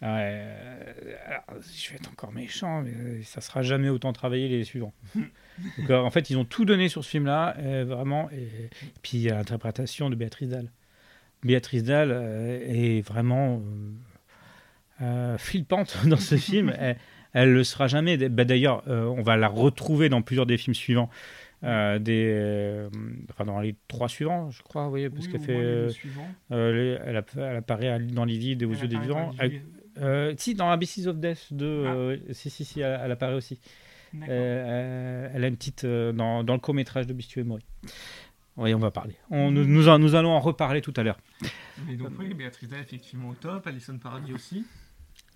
Euh, alors, je vais être encore méchant, mais euh, ça sera jamais autant travaillé les suivants. Donc, euh, en fait, ils ont tout donné sur ce film-là, vraiment. Et, et puis, il y a l'interprétation de Béatrice Dalle. Béatrice Dalle est vraiment euh, flippante dans ce film. Elle, elle le sera jamais. Bah, D'ailleurs, euh, on va la retrouver dans plusieurs des films suivants. Euh, des, enfin, dans les trois suivants, je crois, oui, parce Oui, qu'elle fait, les les- elle, app- elle apparaît dans les vides et aux yeux des vivants. Euh, si, dans Abysses of Death 2, euh, si, si, si, elle, elle apparaît aussi. Euh, elle a une petite. dans, dans le court-métrage de Bestiaux et Mori. Oui, on va parler. On, nous, nous, en- nous allons en reparler tout à l'heure. Mais donc oui, Béatrice Dalle effectivement au top, Alison Paradis aussi.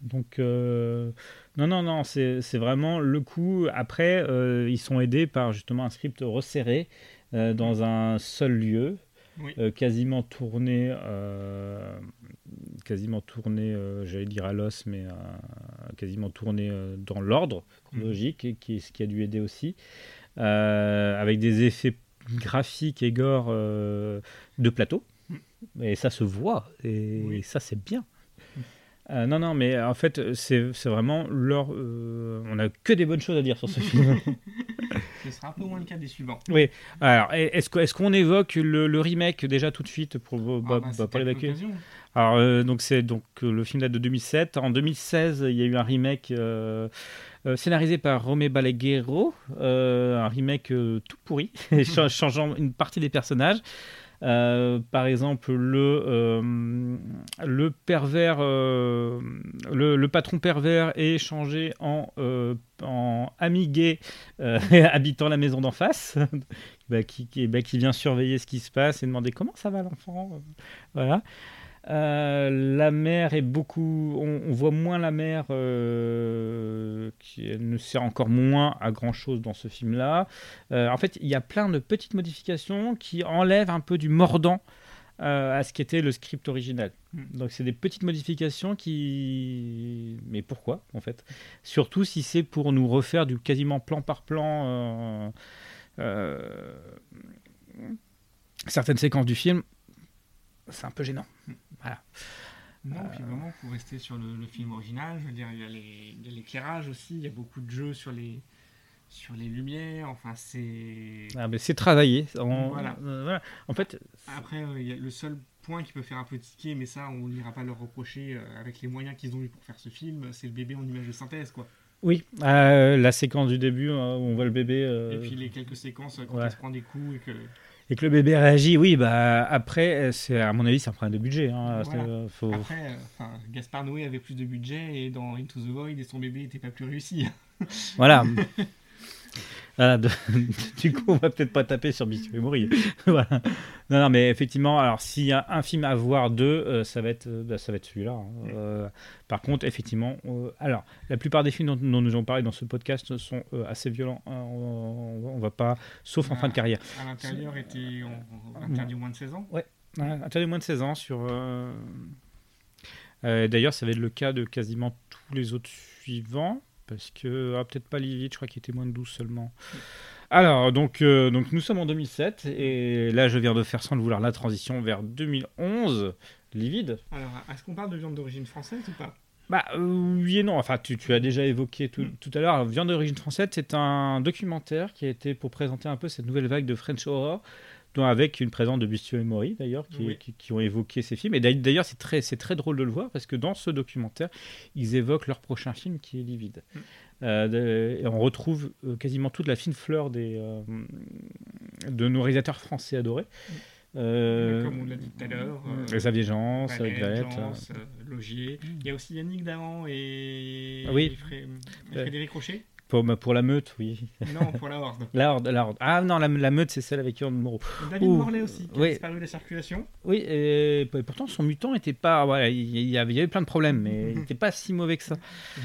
Donc, euh, non, non, non, c'est c'est vraiment le coup. Après, euh, ils sont aidés par justement un script resserré euh, dans un seul lieu, Oui. euh, quasiment tourné, euh, quasiment tourné, euh, j'allais dire à l'os, mais quasiment tourné dans l'ordre chronologique, et qui, ce qui a dû aider aussi, avec des effets graphiques et gore de plateau. Et ça se voit, et Oui. ça c'est bien. Euh, non, non, mais en fait, c'est vraiment leur. euh, on a que des bonnes choses à dire sur ce film. Ce sera un peu moins le cas des suivants. Alors, est-ce qu'on évoque le, le remake déjà tout de suite pour, bah, Ah, bah, bah, l'occasion. Alors, euh, donc c'est donc le film date de 2007. En 2016, il y a eu un remake scénarisé par Romé Balaguerro, euh, un remake euh, tout pourri, cha- changeant une partie des personnages. Euh, par exemple, le, euh, le pervers, euh, le, patron pervers est changé en, en ami gay habitant la maison d'en face, bah, qui, qui, bah, qui vient surveiller ce qui se passe et demander comment ça va l'enfant? Voilà. Euh, la mère est beaucoup. On, on voit moins la mère euh, qui elle ne sert encore moins à grand chose dans ce film-là. Euh, en fait, il y a plein de petites modifications qui enlèvent un peu du mordant à ce qu'était le script original. Mm. Donc, c'est des petites modifications qui. Mais pourquoi, en fait? Surtout si c'est pour nous refaire du quasiment plan par plan. certaines séquences du film, c'est un peu gênant. Voilà. Non, puis vraiment, pour rester sur le, le film original, je veux dire, il y a les- il y a l'éclairage aussi, il y a beaucoup de jeux sur les, sur les lumières, enfin, c'est... Ah, mais c'est travaillé. On- Voilà. euh, voilà. En fait, Après, euh, il y a le seul point qui peut faire un peu tiquer, mais ça, on n'ira pas leur reprocher euh, avec les moyens qu'ils ont eu pour faire ce film, c'est le bébé en image de synthèse, quoi. oui, euh, la séquence du début euh, où on voit le bébé euh, Et puis les quelques séquences euh, quand ouais. elle se prend des coups et que... et que le bébé réagit. Oui, bah après, c'est à mon avis, c'est un problème de budget. hein. Voilà. Euh, faut- Après, euh, Gaspard Noé avait plus de budget et dans Into the Void, et son bébé n'était pas plus réussi. Voilà. Voilà, de- du coup, on va peut-être pas taper sur et Mourir. voilà. Non, non, mais effectivement, alors s'il y a un film à voir deux, euh, ça va être, euh, bah, ça va être celui-là. hein. Euh, par contre, effectivement, euh, alors la plupart des films dont, dont nous avons parlé dans ce podcast sont assez violents. hein. On, on- va pas, sauf en Ah. fin de carrière. À l'intérieur, était on- interdit moins de 16 ans? Ouais, interdit moins de 16 ans sur. D'ailleurs, ça va être le cas de quasiment tous les autres suivants. Parce que, ah, peut-être pas Livid, je crois qu'il était moins de 12 seulement. Alors, donc, euh, donc nous sommes en 2007. Et là, je viens de faire sans le vouloir la transition vers 2011. Livide. Alors, est-ce qu'on parle de viande d'origine française ou pas? Bah euh, oui et non. Enfin, tu, tu as déjà évoqué tout, tout à l'heure. Viande d'origine française, c'est un documentaire qui a été pour présenter un peu cette nouvelle vague de French horror, dont avec une présence de Bustio et Mori d'ailleurs, qui, Oui. qui, qui ont évoqué ces films. Et d'ailleurs- c'est très, c'est très drôle de le voir parce que dans ce documentaire, ils évoquent leur prochain film qui est Livide. Mm. Euh, et on retrouve euh, quasiment toute la fine fleur des, euh, de nos réalisateurs français adorés. Euh, Comme on l'a dit tout à l'heure. euh, Xavier Jean, Logier. Il y a aussi Yannick Dahan et, oui. et Fré- et Frédéric Rocher. Pour, pour la meute, oui. Non, pour la Horde. La Horde, la Horde. Ah non, la, la meute, c'est celle avec Yann Moreau. David Ouh. Morlaix aussi, qui Oui. a disparu de la circulation. Oui, et, et pourtant son mutant était pas. Voilà, il y, avait, il y avait plein de problèmes, mais il n'était pas si mauvais que ça.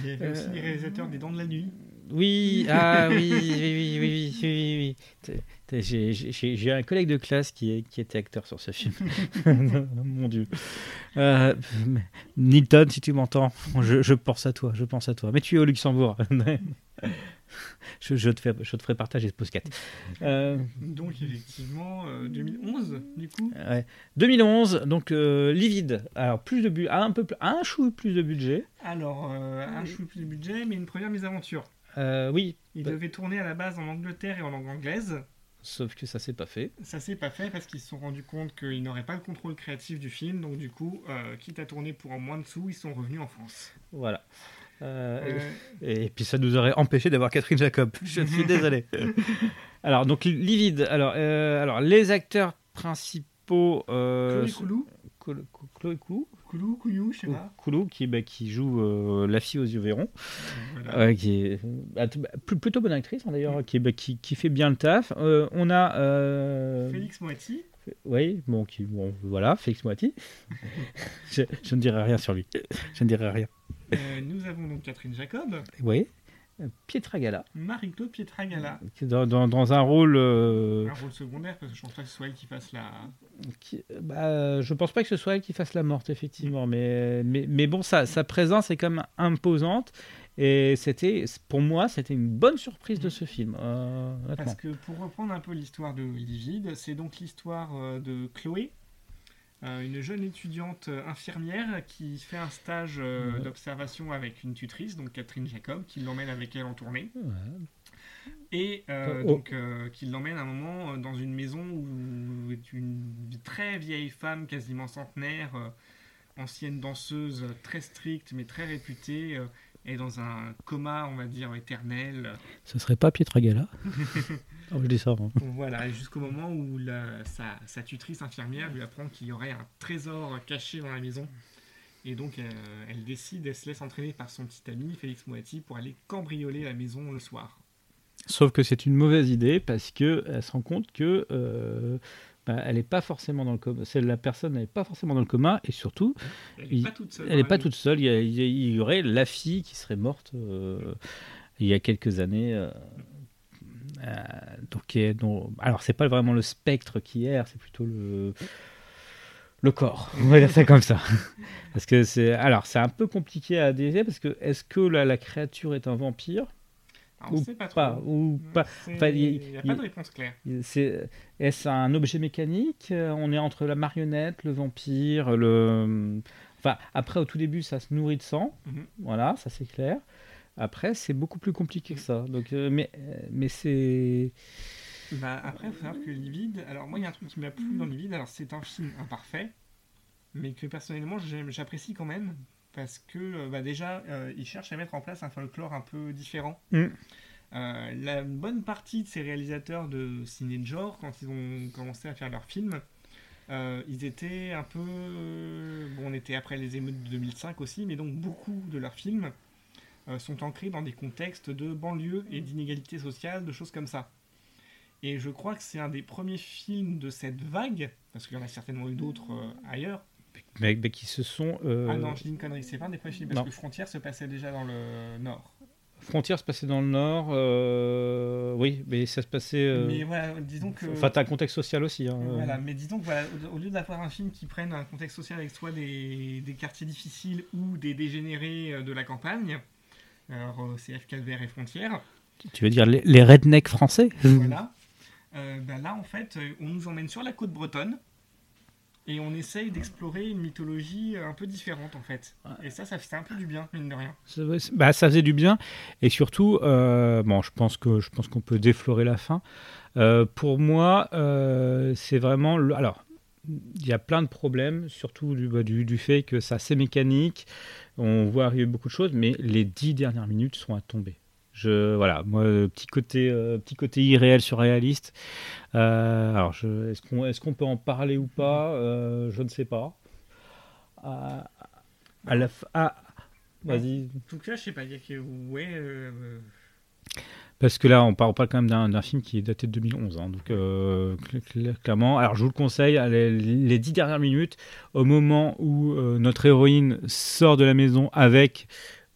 Il y avait aussi les réalisateurs des Dents de la Nuit. Oui, ah oui, oui, oui, oui, oui, oui, J'ai un collègue de classe qui, est, qui était acteur sur ce film. Mon Dieu. Euh, Nilton, si tu m'entends, je, je pense à toi, je pense à toi. Mais tu es au Luxembourg. je, je, te fais, je te ferai partager ce postcat. Euh, Donc, effectivement, euh, 2011, du coup. ouais. 2011, donc euh, Livide. Alors, plus de bu un, peu, plus- un chou plus de budget. Alors, euh, un chou plus de budget, mais une première mésaventure. Euh, oui, Il Bah- devait tourner à la base en Angleterre et en langue anglaise. Sauf que ça s'est pas fait. Ça s'est pas fait parce qu'ils se sont rendus compte qu'ils n'auraient pas le contrôle créatif du film. Donc, du coup, euh, quitte à tourner pour moins de sous, ils sont revenus en France. Voilà. Euh, Euh, Et puis ça nous aurait empêché d'avoir Catherine Jacob. Je suis désolé. alors, donc, Livide. Alors, alors les acteurs principaux. Chloé Coulou, Chloé Coulou, Coulou, Couillou, je sais pas. Coulou, qui, bah, qui joue euh, la fille aux yeux verrons. Voilà. Euh, qui est bah, bah, pl- plutôt bonne actrice, hein, d'ailleurs, qui, bah, qui, qui fait bien le taf. Euh, on a. euh, Félix Moati, Oui, bon, qui, bon, voilà, Félix Moiti. je, je ne dirai rien sur lui. Je ne dirai rien. Euh, nous avons donc Catherine Jacob, Oui. Pietragala, Marie-Claude Pietragala. dans, dans, dans un rôle. euh, Un rôle secondaire parce que je pense pas que ce soit elle qui fasse la. qui- bah, je pense pas que ce soit elle qui fasse la morte, effectivement. Mais, mais, mais bon, sa, sa présence est quand même imposante. Et c'était, pour moi, c'était une bonne surprise de ce film. euh. Parce que pour reprendre un peu l'histoire de Livide, c'est donc l'histoire euh, de Chloé, une jeune étudiante euh, infirmière qui fait un stage euh, Ouais. d'observation avec une tutrice, donc Catherine Jacob, qui l'emmène avec elle en tournée. Ouais. Et euh, Oh. donc euh, qui l'emmène à un moment euh, dans une maison où est une très vieille femme, quasiment centenaire, euh, ancienne danseuse, euh, très stricte mais très réputée, euh, est dans un coma, on va dire, éternel. Ce serait pas Pietragala? oh, Je dis ça. hein. Voilà, jusqu'au moment où la- sa, sa tutrice infirmière lui apprend qu'il y aurait un trésor caché dans la maison. Et donc, euh, elle décide, elle se laisse entraîner par son petit ami, Félix Moati, pour aller cambrioler la maison le soir. Sauf que c'est une mauvaise idée parce que elle se rend compte que euh, bah, elle n'est pas forcément dans le coma. La personne n'est pas forcément dans le coma et surtout Elle n'est pas toute seule. elle dans n'est la pas maison. toute seule. Il y, a- il y a- il y aurait la fille qui serait morte euh, il y a quelques années. Euh, donc, qui est- dont- alors c'est pas vraiment le spectre qui erre, c'est plutôt le le corps. On va dire ça comme ça. Parce que c'est alors c'est un peu compliqué à décider parce que est-ce que la, la créature est un vampire? On ou ne sait pas trop. ou pas il- n'y a pas de réponse claire. C'est est-ce un objet mécanique? Euh, On est entre la marionnette, le vampire, le. Enfin, après, au tout début, ça se nourrit de sang. Mhm. Voilà, ça c'est clair. Après, c'est beaucoup plus compliqué que ça. Donc, euh, mais, euh, mais c'est. Bah, après, il faut savoir que Livide. Alors, moi, il y a un truc qui m'a plu dans Livide. Alors, c'est un film imparfait, mais que personnellement, j'apprécie quand même. Parce que, euh, bah, déjà, euh, il cherche à mettre en place un folklore un peu différent. Mm. Euh, la bonne partie de ces réalisateurs de ciné de genre, quand ils ont commencé à faire leurs films, euh, ils étaient un peu. Bon, on était après les émeutes de 2005 aussi, mais donc beaucoup de leurs films sont ancrés dans des contextes de banlieue et d'inégalité sociale, de choses comme ça. Et je crois que c'est un des premiers films de cette vague, parce qu'il y en a certainement eu d'autres euh, ailleurs. Mais, mais qui se sont. euh, Ah non, je dis une connerie, c'est pas un des premiers films, parce non. que Frontières se passait déjà dans le Nord. Frontières se passait dans le Nord. euh, Oui, mais ça se passait. euh, Mais voilà, disons que. Enfin, t'as un contexte social aussi. hein, euh. Voilà, mais disons que voilà, au- lieu d'avoir un film qui prenne un contexte social avec soit des, des quartiers difficiles ou des dégénérés euh, de la campagne, alors euh, CF Calvaire et Frontières, Tu veux dire les, les rednecks français? Voilà, euh, ben là en fait, euh, on nous emmène sur la côte bretonne Et on essaye d'explorer une mythologie un peu différente en fait. Et ça, ça fait un peu du bien, mine de rien. Ça, bah, ça faisait du bien. Et surtout, euh, bon, je pense que je pense qu'on peut déflorer la fin. Euh, pour moi, euh, c'est vraiment. le- Alors, il y a plein de problèmes, surtout du, bah, du, fait que c'est assez mécanique. On voit arriver beaucoup de choses, mais les dix dernières minutes sont à tomber. Voilà, moi, euh, petit côté, euh, petit côté irréel, surréaliste. Euh, alors, est-ce qu'on est qu'on peut en parler ou pas Euh, Je ne sais pas. La vas-y. En tout cas, je sais pas, a que. Ouais. Euh, euh, Parce que là, on parle, quand même d'un film qui est daté de 2011. hein, donc, euh, cl- cl- clairement. Alors, je vous le conseille, allez, les dix dernières minutes, au moment où euh, notre héroïne sort de la maison avec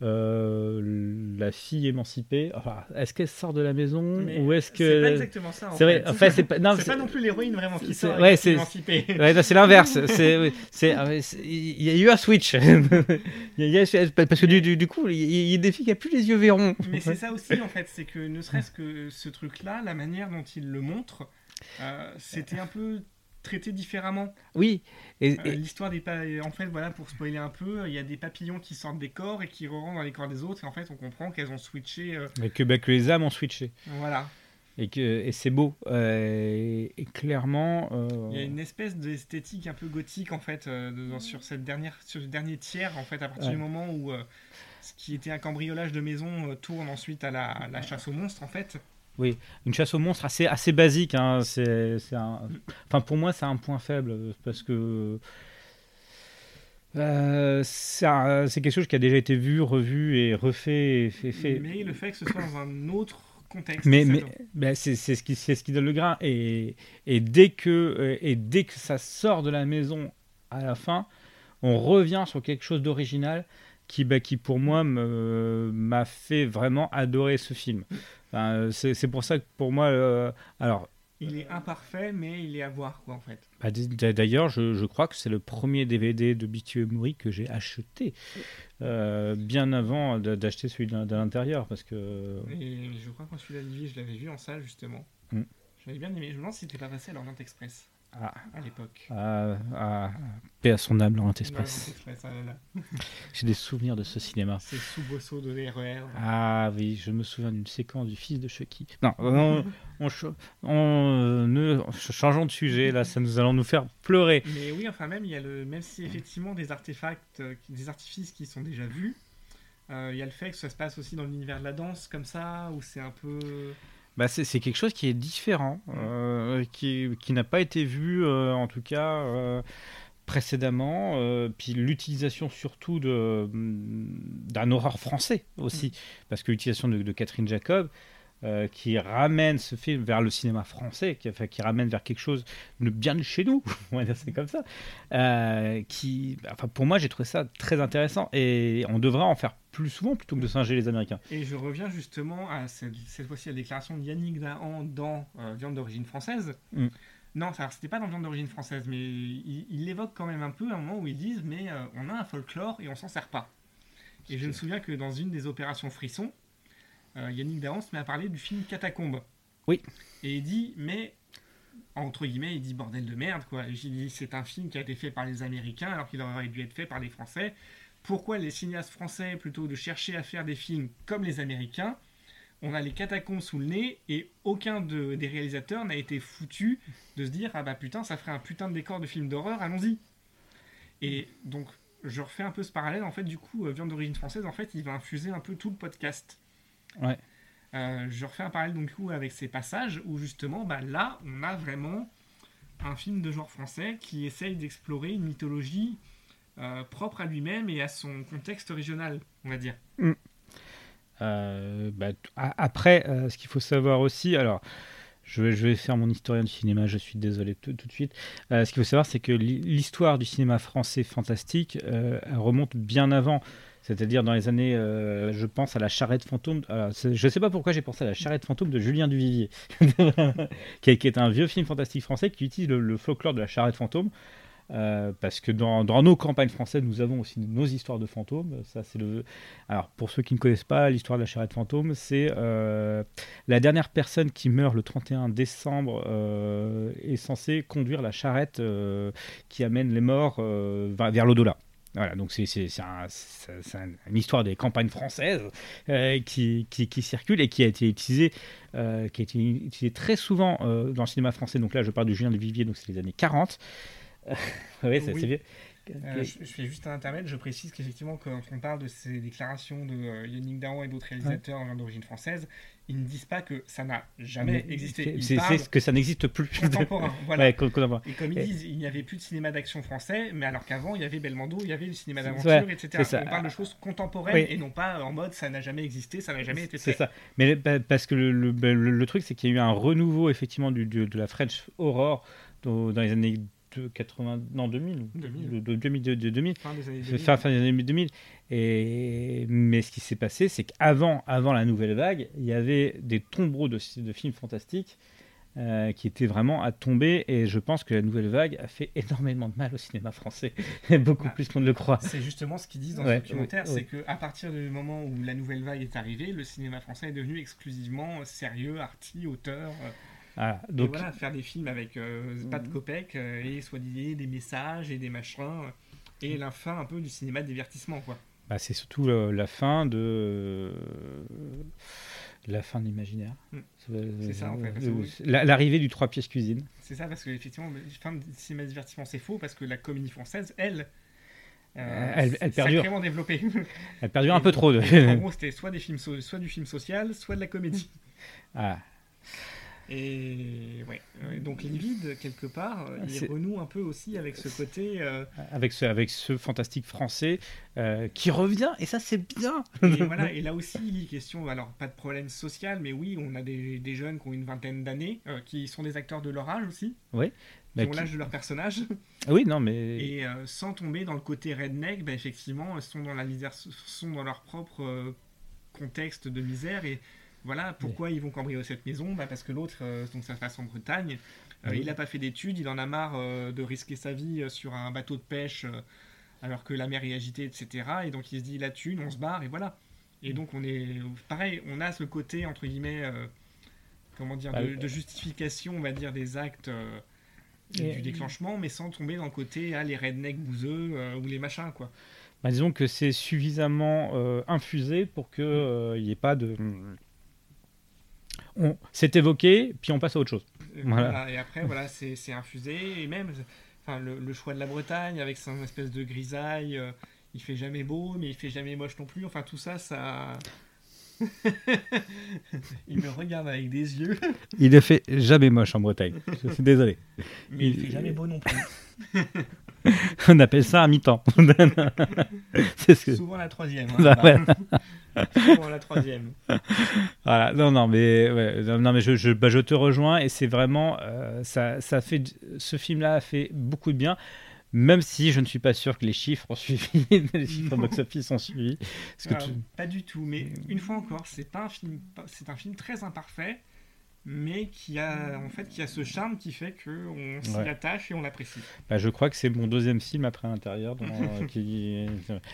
euh, la fille émancipée. Enfin, est-ce qu'elle sort de la maison mais ou est-ce C'est pas que. exactement ça. en C'est vrai, fait. c'est pas. non, C'est pas non plus l'héroïne vraiment qui sort ouais, c'est- est émancipée. Ouais, non, c'est l'inverse. C'est, oui, c'est, ah, il y a eu un switch. Il y a- parce que du, coup, il y a- il y a des filles qui n'ont plus les yeux verrons. Mais c'est ça aussi en fait, c'est que ne serait-ce que ce truc-là, la manière dont il le montre, euh, c'était un peu traité différemment. Oui. Et, Euh, et- L'histoire des pa- en fait voilà pour spoiler un peu, il y a des papillons qui sortent des corps et qui rentrent dans les corps des autres et en fait on comprend qu'elles ont switché. euh, et que, bah, que les âmes ont switché. voilà, Et, que, et c'est beau. Euh, et, et clairement. euh, il y a une espèce d'esthétique un peu gothique en fait euh, de- sur cette dernière sur ce dernier tiers en fait à partir Ouais. du moment où euh, ce qui était un cambriolage de maison euh, tourne ensuite à la, à la chasse aux monstres en fait. Une chasse aux monstres assez, assez basique. hein. C'est. Enfin, pour moi, c'est un point faible. Parce que. euh, c'est, quelque chose qui a déjà été vu, revu et refait. Et fait, fait. Mais le fait que ce soit dans un autre contexte. Mais, c'est mais ben, c'est ce, qui- ce qui donne le grain. Et, et, dès que, euh, et dès que ça sort de la maison à la fin, on revient sur quelque chose d'original qui, bah, qui, pour moi, me- m'a fait vraiment adorer ce film. Enfin, euh, c'est pour ça que, pour moi, euh, alors, Il est imparfait, mais il est à voir, quoi, en fait. bah, d- d'ailleurs, je, je crois que c'est le premier DVD de Bitu Mori que j'ai acheté euh, bien avant d'acheter celui de, l'intérieur parce que Et je crois qu'en celui d'Olivier, je l'avais vu en salle, justement. Mm. J'avais bien aimé. Je me demande si c'était pas passé à l'Orient Express, ah, à l'époque. ah, ah, paix à son âme, Laurent Express. Ah. J'ai des souvenirs de ce cinéma. C'est sous de l'ERER. Ah oui, je me souviens d'une séquence du fils de Chucky. Non, on, on, on, euh, ne, changeons de sujet, là, ça nous allons nous faire pleurer. Mais oui, enfin même, il y a le, même si effectivement des artefacts, euh, des artifices qui sont déjà vus, euh, il y a le fait que ça se passe aussi dans l'univers de la danse, comme ça, où c'est un peu... Bah, c'est quelque chose qui est différent, euh, qui, qui n'a pas été vu, euh, en tout cas, euh, précédemment. puis l'utilisation surtout de, d'un horreur français aussi, parce que l'utilisation de, de Catherine Jacob, qui ramène ce film vers le cinéma français, qui, enfin, qui ramène vers quelque chose de bien de chez nous, on va dire c'est comme ça. qui, enfin, pour moi, j'ai trouvé ça très intéressant et on devrait en faire plus souvent plutôt que de singer les Américains. Et je reviens justement à cette, cette fois-ci à la déclaration de Yannick Dahan dans euh, Viande d'origine française. Mm. Non, c'était pas dans Viande d'origine française, mais il il l'évoque quand même un peu à un moment où ils disent Mais euh, on a un folklore et on s'en sert pas. Et je me souviens que dans une des opérations Frisson, euh, Yannick Dahan se met à parler du film Catacombe. Oui. Et il dit Mais, entre guillemets, il dit bordel de merde, quoi. J'ai dit C'est un film qui a été fait par les Américains alors qu'il aurait dû être fait par les Français pourquoi les cinéastes français, plutôt de chercher à faire des films comme les Américains, on a les catacombes sous le nez et aucun de- des réalisateurs n'a été foutu de se dire ah bah putain ça ferait un putain de décor de film d'horreur, allons-y. Et donc je refais un peu ce parallèle en fait du coup euh, viande d'origine française en fait il va infuser un peu tout le podcast. Ouais. Euh, je refais un parallèle donc du coup avec ces passages où justement bah là on a vraiment un film de genre français qui essaye d'explorer une mythologie euh, propre à lui-même et à son contexte régional, on va dire. Euh, bah, après, euh, ce qu'il faut savoir aussi, alors je vais, faire mon historien du cinéma, je suis désolé tout, de suite. Ce qu'il faut savoir, c'est que l'hi- l'histoire du cinéma français fantastique remonte bien avant. C'est-à-dire dans les années, je pense à la charrette fantôme. je ne sais pas pourquoi j'ai pensé à la charrette fantôme de Julien Duvivier, qui, est, qui est un vieux film fantastique français qui utilise le, le folklore de la charrette fantôme Euh, parce que dans, nos campagnes françaises, nous avons aussi nos histoires de fantômes. Ça, c'est le. Alors, pour ceux qui ne connaissent pas l'histoire de la charrette fantôme, c'est euh, la dernière personne qui meurt le 31 décembre euh, est censée conduire la charrette qui amène les morts vers, l'au-delà. Voilà, donc c'est c'est- c'est un- c'est- c'est un- une histoire des campagnes françaises qui, circule et qui a été utilisée, qui a été utilisée très souvent dans le cinéma français. Donc là, je parle de Julien de Vivier, donc c'est les années 40. oui, c'est Oui. c'est vieux. Euh, je, je fais juste un intermède, je précise qu'effectivement, quand on parle de ces déclarations de euh, Yannick Dahan et d'autres réalisateurs d'origine française, ils ne disent pas que ça n'a jamais existé. C'est- C'est c'est que ça n'existe plus. contemporain. voilà. Ouais, con- contemporain. Et comme ils Et- disent, il n'y avait plus de cinéma d'action français, mais alors qu'avant, il y avait Belmondo, il y avait le cinéma C'est- d'aventure, ouais, etc. c'est ça. On parle de choses contemporaines Oui. et non pas en mode ça n'a jamais existé, ça n'a jamais été C'est fait. ça. Mais bah, parce que le, le- le- le truc, c'est qu'il y a eu un renouveau effectivement du, du- de la French Horror dans, dans les années de 80, non 2000, 2000. de, de 2000, de, de 2000 Fin des années fin, 2000. fin des années 2000. Et, mais ce qui s'est passé, c'est qu'avant avant la nouvelle vague, il y avait des tombereaux de, de films fantastiques euh, qui étaient vraiment à tomber. Et je pense que la nouvelle vague a fait énormément de mal au cinéma français, beaucoup Ah. plus qu'on ne le croit. C'est justement ce qu'ils disent dans Ouais, ce documentaire, ouais, ouais. c'est qu'à partir du moment où la nouvelle vague est arrivée, le cinéma français est devenu exclusivement sérieux, arty, auteur. euh, Voilà. et Donc, voilà, faire des films avec euh, pas de copec euh, et soi-disant des messages et des machins. euh, et la fin un peu du cinéma de divertissement, quoi. bah, c'est surtout la fin de la fin de l'imaginaire. Mm. C'est ça, en fait, L'arrivée du trois pièces cuisine. C'est ça, parce que effectivement, le fin de cinéma de divertissement, c'est faux, parce que la comédie française, elle, euh, Elle- perdure. sacrément développée. Elle perdure un peu trop. De... en gros, c'était soit, des films so- soit du film social, soit de la comédie. Ah. Et ouais, donc Livide, quelque part, euh, il C'est- renoue un peu aussi avec ce côté. euh, avec ce, avec ce fantastique français euh, qui revient, et ça c'est bien. et voilà, et là aussi, il est question, alors pas de problème social, mais oui, on a des, des jeunes qui ont une vingtaine d'années, euh, qui sont des acteurs de leur âge aussi, Bah, qui ont qui- l'âge de leur personnage, Oui, non, mais et sans tomber dans le côté redneck, bah, effectivement, sont dans la misère, sont dans leur propre contexte de misère, et voilà, pourquoi ils vont cambrioler cette maison bah, Parce que l'autre, euh, donc ça se passe en Bretagne, euh, Oui. il n'a pas fait d'études, il en a marre euh, de risquer sa vie sur un bateau de pêche alors que la mer est agitée, etc. Et donc il se dit la thune, on se barre, et voilà. Et donc on est pareil, on a ce côté entre guillemets, comment dire, Bah, de, de justification, on va dire, des actes du déclenchement, mais sans tomber dans le côté ah, les rednecks bouseux ou les machins quoi. bah, disons que c'est suffisamment euh, infusé pour qu'il n'y ait pas de. On... C'est évoqué, puis on passe à autre chose. Voilà. voilà, et après, voilà, c'est c'est infusé. Et même enfin, le, le choix de la Bretagne avec son espèce de grisaille, euh, il fait jamais beau, mais il fait jamais moche non plus. Enfin, tout ça, ça. il me regarde avec des yeux, Il ne fait jamais moche en Bretagne. Je suis désolé. mais il Il- fait jamais beau non plus. On appelle ça un mi-temps. c'est ce que. Souvent la troisième. hein, Bah. Souvent la troisième. Voilà, non, non, mais, ouais, non, mais je, je, bah, je te rejoins et c'est vraiment. euh, ça, ça fait, ce film-là a fait beaucoup de bien, même si je ne suis pas sûr que les chiffres ont suivi, les chiffres box-office ont suivi. Parce que Alors, tu- Pas du tout, mais une fois encore, c'est un film, c'est un film très imparfait, mais qui a en fait qui a ce charme qui fait que on s'y Ouais. attache et on l'apprécie. bah, je crois que c'est mon deuxième film après l'intérieur. dans- euh, qui...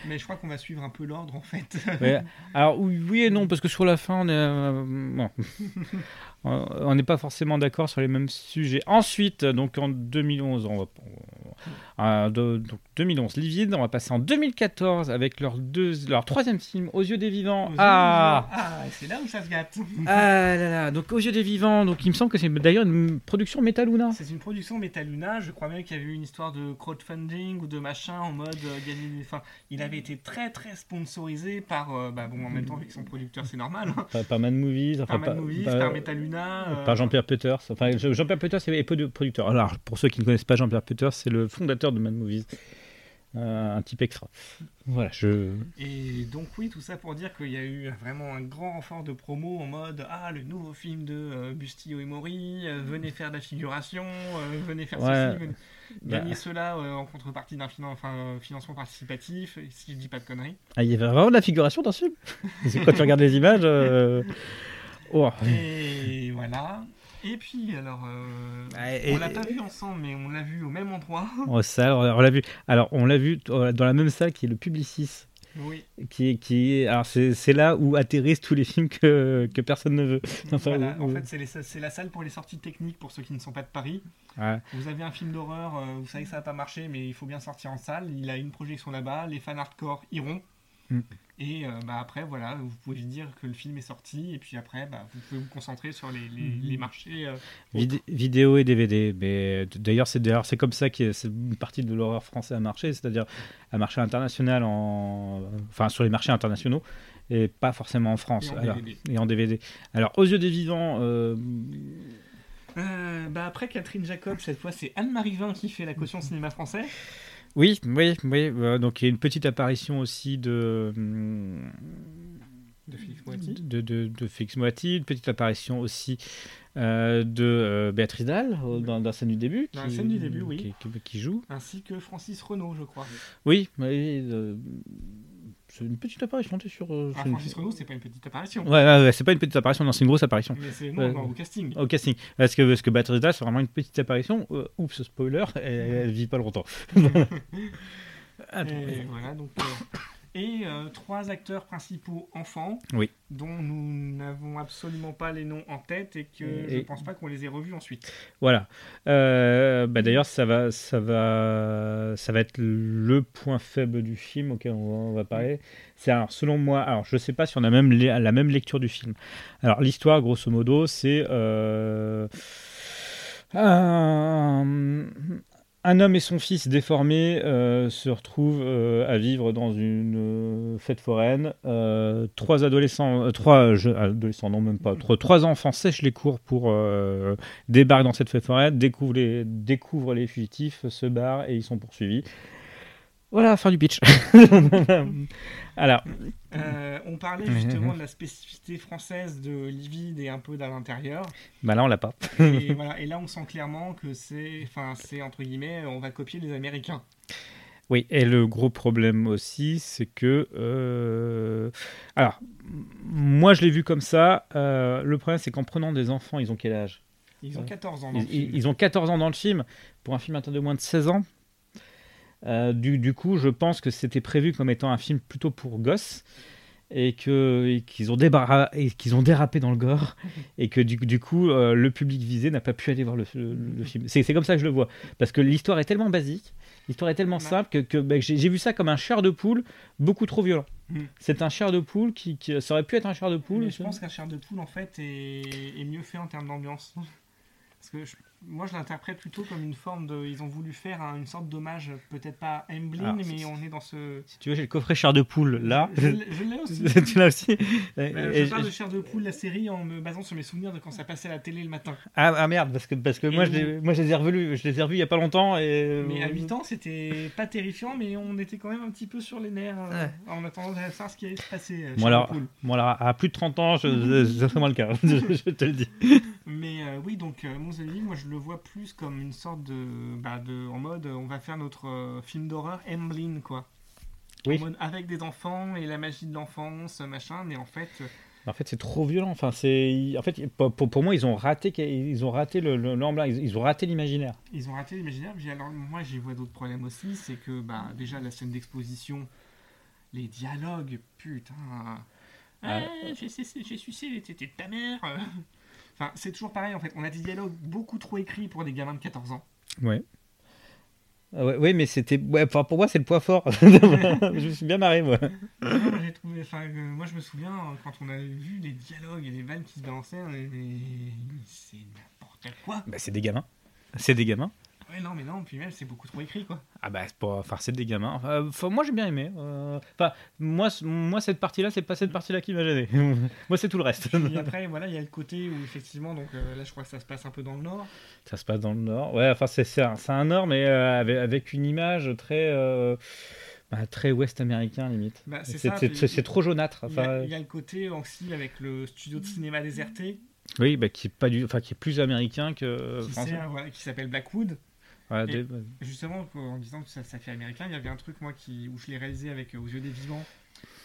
Mais je crois qu'on va suivre un peu l'ordre en fait. Ouais, Alors oui, oui et non, parce que sur la fin, on est, euh, bon. on on n'est pas forcément d'accord sur les mêmes sujets. Ensuite, donc en 2011, on va, on- euh, de- donc 2011, Livide, on va passer en 2014 avec leur, deux, leur troisième film, Aux yeux des vivants. Aux ah. Ah, c'est là où ça se gâte. ah là là, donc Aux yeux des vivants, donc il me semble que c'est d'ailleurs une production Metaluna. C'est une production Metaluna. Je crois même qu'il y avait eu une histoire de crowdfunding ou de machin en mode euh. Enfin, il avait été très très sponsorisé par. euh, bah bon, en même temps, avec son producteur, c'est normal. hein. Par, par Mad Movies, enfin, Par Mad pas- Movies, pas- par Metaluna. Euh, par Jean-Pierre Peters. Enfin, Je- Jean-Pierre Peters est peu de producteur. Alors, pour ceux qui ne connaissent pas Jean-Pierre Peters, c'est le fondateur de Mad Movies. Euh, un type extra. Voilà, je. Et donc oui, tout ça pour dire qu'il y a eu vraiment un grand renfort de promo en mode ah le nouveau film de euh, Bustillo et Mori, euh, venez faire de la figuration, euh, venez faire Ouais. ceci, venez Bah. gagner cela euh, en contrepartie d'un finan- enfin, euh, financement participatif, si je dis pas de conneries. Ah, il y avait vraiment de la figuration dans ce film? C'est quand tu regardes les images. Oh. Et voilà. Et puis, alors, euh, et- on l'a pas vu ensemble, mais on l'a vu au même endroit. Oh, ça, on on l'a vu. Alors, on l'a vu euh, dans la même salle qui est le Publicis. Oui, Qui est, qui est, alors c'est, c'est là où atterrissent tous les films que, que personne ne veut. Enfin, voilà. oui, En oui. fait, c'est les- c'est la salle pour les sorties techniques pour ceux qui ne sont pas de Paris. Ouais. Vous avez un film d'horreur, euh, vous savez que ça va pas marcher, mais il faut bien sortir en salle. Il a une projection là-bas, les fans hardcore iront. Mm. Et euh, bah, après, voilà, vous pouvez dire que le film est sorti, et puis après, bah, vous pouvez vous concentrer sur les, les- les marchés. euh, Vid- vidéo et DVD. Mais d'ailleurs, c'est d'ailleurs c'est comme ça que c'est une partie de l'horreur français a marché, c'est-à-dire à marché international en, enfin sur les marchés internationaux et pas forcément en France. Et en Alors, DVD. et en DVD. Alors aux yeux des vivants, Euh, bah après Catherine Jacob, cette fois c'est Anne-Marie Vin qui fait la caution cinéma français. Oui, oui, oui. euh, donc il y a une petite apparition aussi de hum, De Félix Moiti. de, de, de Félix Moiti, une petite apparition aussi euh, de euh, Béatrice Dalle euh, dans, dans la scène du début. Dans la scène du début, oui. Qui, qui- qui joue. Ainsi que Francis Renaud, je crois. Oui, oui, une petite apparition, t'es sûr euh, Ah, Francis Renaud, c'est pas une petite apparition. Ouais, ouais, ouais, c'est pas une petite apparition, non, c'est une grosse apparition. Mais c'est non, non, au casting. Au casting. Parce que, parce que c'est vraiment une petite apparition. Euh, oups, spoiler, elle, elle vit pas longtemps. Attends, Et voilà, donc. Et euh, trois acteurs principaux enfants, Oui. dont nous n'avons absolument pas les noms en tête et que je Et- pense pas qu'on les ait revus ensuite. Voilà. Euh, bah D'ailleurs, ça va, ça, va, ça va être le point faible du film auquel on va, on va parler. C'est alors, selon moi, alors je sais pas si on a même la même lecture du film. Alors, l'histoire, grosso modo, c'est euh, un, un homme et son fils déformés euh, se retrouvent euh, à vivre dans une euh, fête foraine. Trois adolescents, trois adolescents, non même pas, trois, enfants sèchent les cours pour débarquent dans cette fête foraine, découvrent les fugitifs, se barrent et ils sont poursuivis. Voilà, fin du pitch. Alors, Euh, on parlait justement de la spécificité française de Livide et un peu d'à l'intérieur. bah là on l'a pas. Et, voilà, et là, on sent clairement que c'est, enfin, c'est entre guillemets, on va copier les Américains. Oui, et le gros problème aussi, c'est que. euh, Alors, moi je l'ai vu comme ça. euh, le problème, c'est qu'en prenant des enfants, ils ont quel âge? Ils ont Ouais. 14 ans dans ils, le film. ils- ils ont 14 ans dans le film. Pour un film atteint de moins de 16 ans. Euh, du, du coup, je pense que c'était prévu comme étant un film plutôt pour gosses. Et qu'ils ont, qu'ils ont dérapé dans le gore. Et que du, du coup, euh, le public visé n'a pas pu aller voir le, le- le film. C'est comme ça que je le vois. Parce que l'histoire est tellement basique. L'histoire est tellement simple que, que, bah, j'ai j'ai vu ça comme un chair de poule beaucoup trop violent. Mm. C'est un chair de poule qui, qui- ça aurait pu être un chair de poule. Mais je pense qu'un chair de poule, en fait, est, est mieux fait en termes d'ambiance. Parce que je- moi, je l'interprète plutôt comme une forme de. Ils ont voulu faire un- une sorte d'hommage, peut-être pas Emblem, Alors, mais c'est- on est dans ce. Si tu veux, j'ai le coffret chair de poule là. Je, l'ai- je l'ai aussi. tu l'as aussi Mais Et- je parle de chair de poule, la série, en me basant sur mes souvenirs de quand ça passait à la télé le matin. ah, ah, merde, parce que, parce que Et moi, je moi je les ai revus, je les ai revus il y a pas longtemps. Et... Mais à 8 ans, c'était pas terrifiant, mais on était quand même un petit peu sur les nerfs euh, Ouais. en attendant de savoir ce qui allait se passer. euh, Moi, alors, poule. moi, alors, à plus de 30 ans, c'est moins le cas, je, je te le dis. Mais euh, oui, donc euh, Mons Olivier, moi je le vois plus comme une sorte de, bah, de en mode, on va faire notre euh, film d'horreur Emblem quoi. Oui. En mode avec des enfants et la magie de l'enfance, machin. Mais en fait, euh, En fait, c'est trop violent. Enfin, c'est, en fait, pour, pour- moi, ils ont raté, ils ont raté le, le, ils, ils ont raté l'imaginaire. ils ont raté l'imaginaire. Alors moi j'y vois d'autres problèmes aussi, c'est que bah déjà la scène d'exposition, les dialogues, putain. Ah. Ah, j'ai sucé j'ai sucé les tétés de ta mère. Enfin, c'est toujours pareil en fait. On a des dialogues beaucoup trop écrits pour des gamins de 14 ans. Ouais. Ah ouais, ouais, mais c'était, ouais, enfin, pour moi, c'est le point fort. je me suis bien marré, moi. Non, moi, j'ai trouvé, enfin, euh, moi je me souviens euh, quand on avait vu les dialogues et les vannes qui se balançaient, on avait- mais c'est n'importe quoi. Bah, c'est des gamins. C'est des gamins. Ouais, non, mais non, puis même c'est beaucoup trop écrit quoi. Ah bah, c'est pas, enfin, c'est des gamins. Enfin, moi, j'ai bien aimé. Euh, Enfin, moi, moi, cette partie-là, c'est pas cette partie-là qui m'a gêné. moi, c'est tout le reste. Puis après, voilà, il y a le côté où effectivement, donc euh, là je crois que ça se passe un peu dans le nord. Ça se passe dans le nord. Ouais, enfin, c'est un, nord, mais euh, avec, avec une image très, euh, bah, très ouest américain, limite. Bah, c'est trop jaunâtre. Il y, Enfin, y a le côté aussi avec le studio de cinéma déserté oui, bah, qui est pas du, enfin, qui est plus américain que qui, français. sert- voilà, qui s'appelle Blackwood. Ouais, Et- des- Justement, en disant que ça, ça fait américain, il y avait un truc moi qui, où je l'ai réalisé avec euh, Aux yeux des vivants.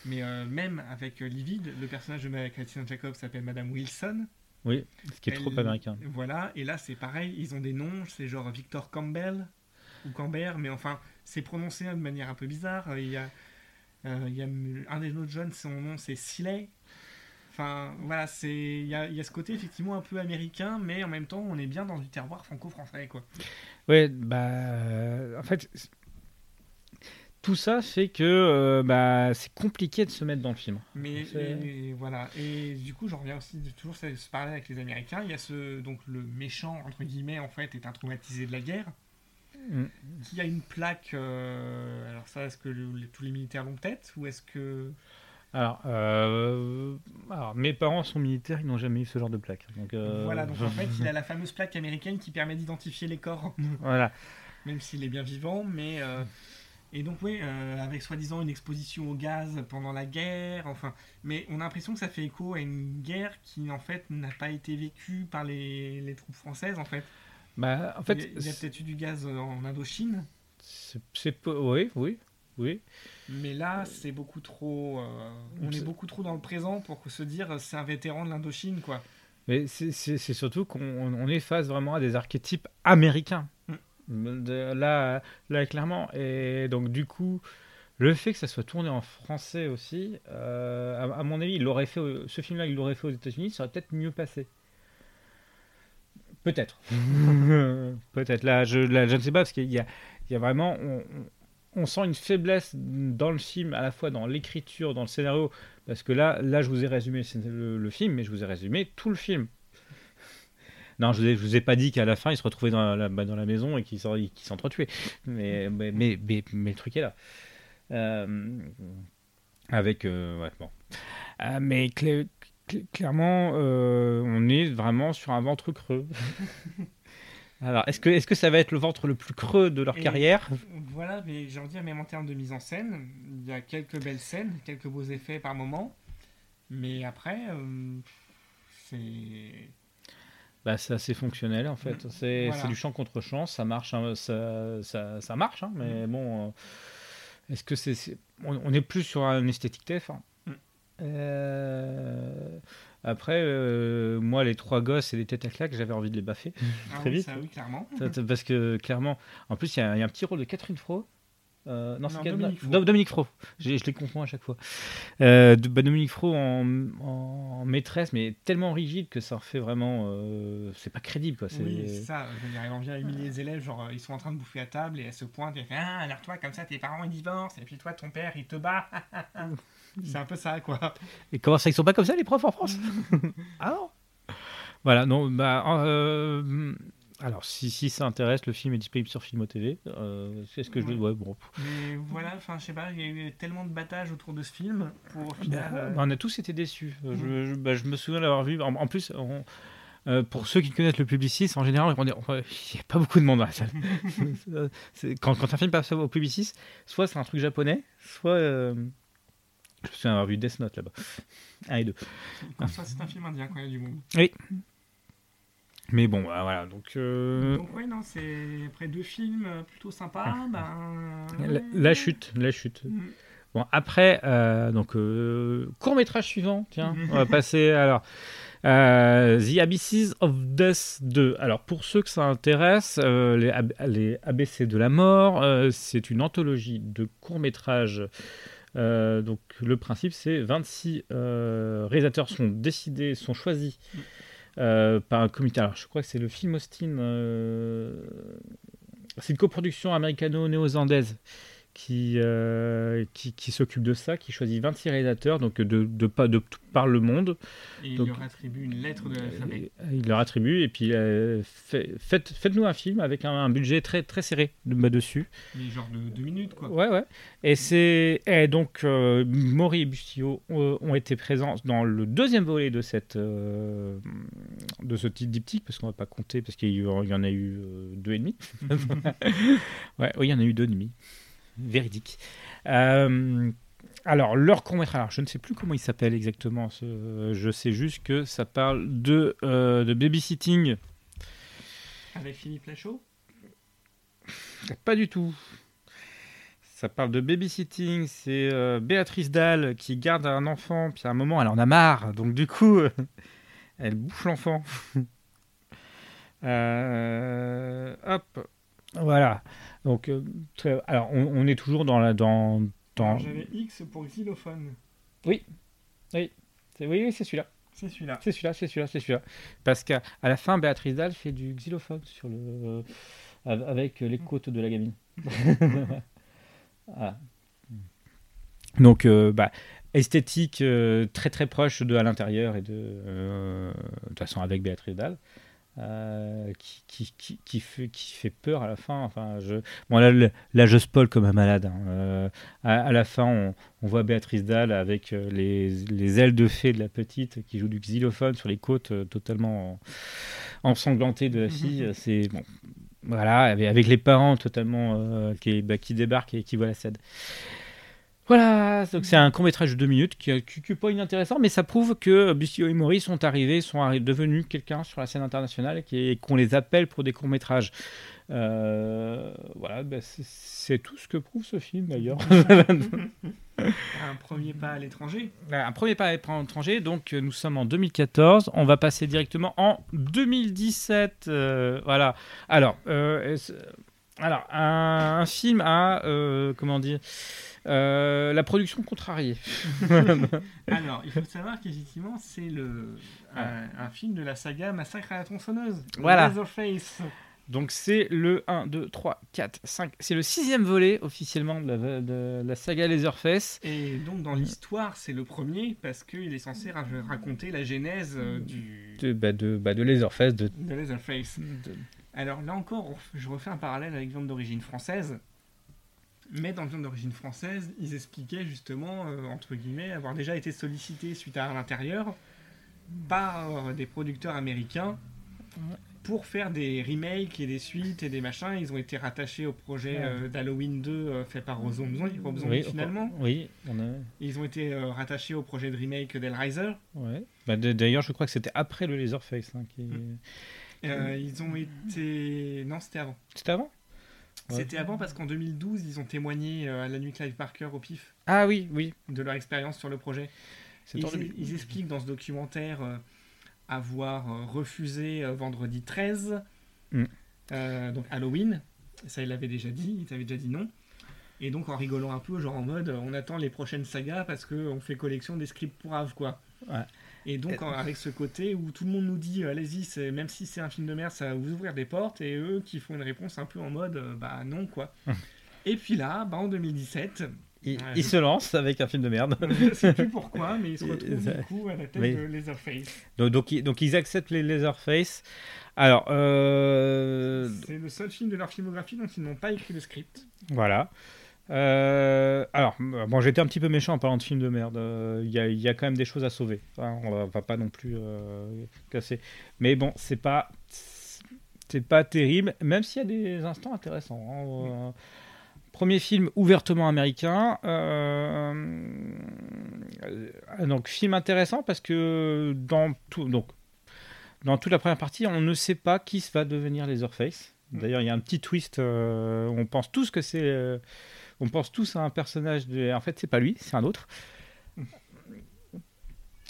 Mais euh, même avec euh, Livide, le personnage de Catherine Jacob s'appelle Madame Wilson. Oui, ce qui est trop américain. Voilà, et là c'est pareil, ils ont des noms, c'est genre Victor Campbell ou Cambert, mais enfin c'est prononcé de manière un peu bizarre. Il y a, euh, il y a un des autres jeunes, son nom c'est Siley. Enfin voilà, c'est il y a, il y a ce côté effectivement un peu américain, mais en même temps on est bien dans du terroir franco-français quoi. Ouais, bah, euh, en fait, tout ça fait que euh, bah, c'est compliqué de se mettre dans le film. Mais et voilà, et du coup j'en reviens aussi de toujours se se parler avec les Américains. Il y a ce donc le méchant entre guillemets en fait est un traumatisé de la guerre. Mm. qui a une plaque. euh, alors ça, est-ce que le- les- tous les militaires l'ont peut-être ou est-ce que Alors, euh, alors, mes parents sont militaires, ils n'ont jamais eu ce genre de plaque. Donc, euh, voilà donc en fait il a la fameuse plaque américaine qui permet d'identifier les corps, voilà. même s'il est bien vivant, mais euh, et donc oui, avec soi-disant une exposition au gaz pendant la guerre, enfin, mais on a l'impression que ça fait écho à une guerre qui en fait n'a pas été vécue par les, les troupes françaises en fait. Bah, en Il y a- fait, il y a peut-être eu du gaz en Indochine, c'est, oui, oui, oui. mais là c'est beaucoup trop, euh, on est beaucoup trop dans le présent pour se dire c'est un vétéran de l'Indochine quoi. Mais c'est, surtout qu'on on est face vraiment à des archétypes américains. De- là, là, clairement. Et donc, du coup, le fait que ça soit tourné en français aussi, euh, à, à mon avis, il l'aurait fait, ce film-là, il l'aurait fait aux États-Unis, ça aurait peut-être mieux passé. Peut-être. peut-être. Là je, là, je ne sais pas, parce qu'il y a, il y a vraiment. On, on- sent une faiblesse dans le film, à la fois dans l'écriture, dans le scénario, parce que là, là je vous ai résumé le, film, mais je vous ai résumé tout le film. Non, je je vous ai pas dit qu'à la fin, il se la, bah, dans la maison et qu'il s'en- qu'il s'entretuait. Mais, mais, mais, mais, le truc est là. Euh, avec. euh, ouais, bon. Euh, mais clairement, on est vraiment sur un ventre creux. Alors, est-ce que, est-ce que ça va être le ventre le plus creux de leur Et- carrière? Voilà, mais j'ai envie de dire, même en termes de mise en scène, il y a quelques belles scènes, quelques beaux effets par moment, mais après, euh, c'est. bah, C'est assez fonctionnel en fait. C'est Voilà. du chant contre chant, ça marche, hein, ça, ça, ça marche, hein, mais bon. euh, est-ce que c'est. On, on est plus sur un esthétique TF1. Mm. Euh, Après, euh, moi, les trois gosses et les têtes à claques, j'avais envie de les baffer. Ah Très oui, vite. ça, oui, clairement. Parce que clairement, en plus, il y, a il y a un petit rôle de Catherine Fro. Euh, non, c'est Non, Dominique Fro. Do- Dominique Fro. Je, je les confonds à chaque fois. Euh, de- bah, Dominique Fro en, en maîtresse, mais tellement rigide que ça en fait vraiment. euh, c'est pas crédible, quoi. C'est- Oui, c'est ça. Je veux dire, elle en vient à humilier les élèves, genre, ils sont en train de bouffer à table et elle se pointe et elle fait Ah, alors toi, comme ça, tes parents ils divorcent, et puis toi, ton père il te bat. c'est un peu ça, quoi. Et comment ça, ils sont pas comme ça, les profs en France Ah non Voilà, non, bah. euh, alors, si, si ça intéresse, le film est disponible sur Filmo TV. Euh, c'est ce que je. Ouais. Bon. Mais voilà, enfin, je sais pas, il y a eu tellement de battage autour de ce film pour Bah, euh, on a tous été déçus. Je, je- bah, je me souviens d'avoir vu. En, en plus, on- euh, pour ceux qui connaissent le Publicis, en général, on est- on- il n'y a pas beaucoup de monde dans la salle. Quand, quand un film passe au Publicis, soit c'est un truc japonais, soit. euh, je me souviens avoir vu Death Note là-bas. Un et deux. Comme ça, c'est un film indien quand il y a du monde. Mais bon, bah, voilà. Donc. euh, Donc, ouais, non, c'est après deux films euh, plutôt sympas. ben, la, ouais. la chute, la chute. Mm. Bon, après, euh, donc, court métrage suivant, tiens, on va passer alors. euh, The Abysses of Death 2. Alors, pour ceux que ça intéresse, euh, les, les ABC de la mort, euh, c'est une anthologie de courts-métrages. Euh, donc, le principe, c'est 26 euh, réalisateurs sont décidés, sont choisis euh, par un comité. Alors, je crois que c'est le film Austin. c'est une coproduction américano-néo-zélandaise qui, euh, qui, qui s'occupe de ça, qui choisit 26 réalisateurs, donc de, de, de, tout par le monde. Et il leur attribue une lettre de l'alphabet. Euh, Il leur attribue, et puis euh, fait- faites, faites-nous un film avec un, un budget très, très serré de, bah, dessus. Mais genre de deux minutes, quoi. Ouais, ouais. Et, c'est, et donc, euh, Maury et Bustillo ont, ont été présents dans le deuxième volet de, cette, de ce petit diptyque, parce qu'on va pas compter, parce qu'il y, en a eu deux et demi. ouais, oui, il y en a eu deux et demi. Véridique. Euh, alors, leur court-métrage, alors, je ne sais plus comment il s'appelle exactement. ce- je sais juste que ça parle de, euh, de babysitting. Avec Philippe Lachaud? Pas du tout. Ça parle de babysitting. C'est euh, Béatrice Dalle qui garde un enfant, puis à un moment, elle en a marre. Donc, du coup, euh, Elle bouffe l'enfant. Euh, hop. Voilà. Donc, euh, très- alors, on, on est toujours dans la. Dans, dans... J'avais X pour xylophone. C'est- Oui, oui, c'est celui-là. C'est celui-là. C'est celui-là, c'est celui-là, c'est celui-là. Parce qu'à à la fin, Béatrice Dalle fait du xylophone sur le, av- avec les côtes de la gamine. Voilà. Donc, euh, bah, esthétique euh, très très proche de à l'intérieur et de, euh, de toute façon avec Béatrice Dalle. Euh, qui, qui, qui, qui fait, qui fait peur à la fin. Enfin, je... bon, là, le- là, je spoil comme un malade. hein. Euh, à, à la fin, on, on voit Béatrice Dalle avec euh, les, les ailes de fée de la petite qui joue du xylophone sur les côtes euh, totalement ensanglantées de la fille. Euh, C'est bon, voilà, avec, avec les parents totalement qui, bah, qui débarquent et qui voient la scène. Voilà, donc c'est un court métrage de deux minutes qui n'est pas inintéressant, mais ça prouve que Bustillo et Mori sont arrivés, sont arri- devenus quelqu'un sur la scène internationale et qu'on les appelle pour des courts métrages. voilà, bah, c'est- tout ce que prouve ce film d'ailleurs. Un premier pas à l'étranger. Un premier pas à l'étranger, donc euh, nous sommes en 2014, on va passer directement en 2017. euh, voilà. Alors, euh, alors un, un film à, euh, comment dire, euh, la production contrariée. Alors, il faut savoir qu'effectivement, c'est le un, un film de la saga Massacre à la tronçonneuse. Voilà. Leatherface. Donc c'est le 1, 2, 3, 4, 5, c'est le sixième volet officiellement de la, de la saga Laserface. Et donc, dans l'histoire, c'est le premier parce qu'il est censé ra- raconter la genèse euh, du, De, bah, de, bah, de Laserface, de, de Leatherface. de- Alors là encore, je refais un parallèle avec Viande d'origine française. Mais dans Viande d'origine française, ils expliquaient justement, euh, entre guillemets, avoir déjà été sollicités suite à l'intérieur par des producteurs américains pour faire des remakes et des suites et des machins. Ils ont été rattachés au projet euh, d'Halloween 2 euh, fait par Zombie, oui, finalement. Oui, on a... Ils ont été euh, rattachés au projet de remake d'Hellraiser. ouais. Bah, D'ailleurs, je crois que c'était après le Laserface. hein, qui... Euh, ils ont été... Non, c'était avant. C'était avant? Ouais. C'était avant parce qu'en 2012, ils ont témoigné euh, à la nuit Clive Parker au PIF. Ah oui, oui. de leur expérience sur le projet. Ils, expliquent dans ce documentaire euh, avoir refusé euh, vendredi 13, Mm. donc Halloween. Ça, il l'avait déjà dit, il t'avait déjà dit non. Et donc en rigolant un peu, genre en mode on attend les prochaines sagas parce qu'on fait collection des scripts pour Ave, quoi. Ouais. Et donc avec ce côté où tout le monde nous dit euh, allez-y, même si c'est un film de merde, ça va vous ouvrir des portes, et eux qui font une réponse un peu en mode euh, bah non, quoi. et puis là, bah, en 2017, Il, Ouais. il se lance avec un film de merde. je sais plus pourquoi, mais ils se retrouvent Ça- du coup à la tête Oui. de Leatherface. donc, donc, ils, donc, ils acceptent les Laserface. Alors, euh, C'est le seul film de leur filmographie dont ils n'ont pas écrit le script. voilà. Euh, alors, bon, j'étais un petit peu méchant en parlant de film de merde. Euh, Il y, a, il y a quand même des choses à sauver. Hein, on va, va pas non plus euh, casser. Mais bon, c'est pas, c'est pas terrible, même s'il y a des instants intéressants. hein. Euh, Premier film ouvertement américain. euh, euh, donc, film intéressant parce que dans tout, donc, dans toute la première partie, on ne sait pas qui va devenir Leatherface. D'ailleurs, il y a un petit twist. euh, on pense tous que c'est. On pense tous à un personnage. De... En fait, c'est pas lui, c'est un autre.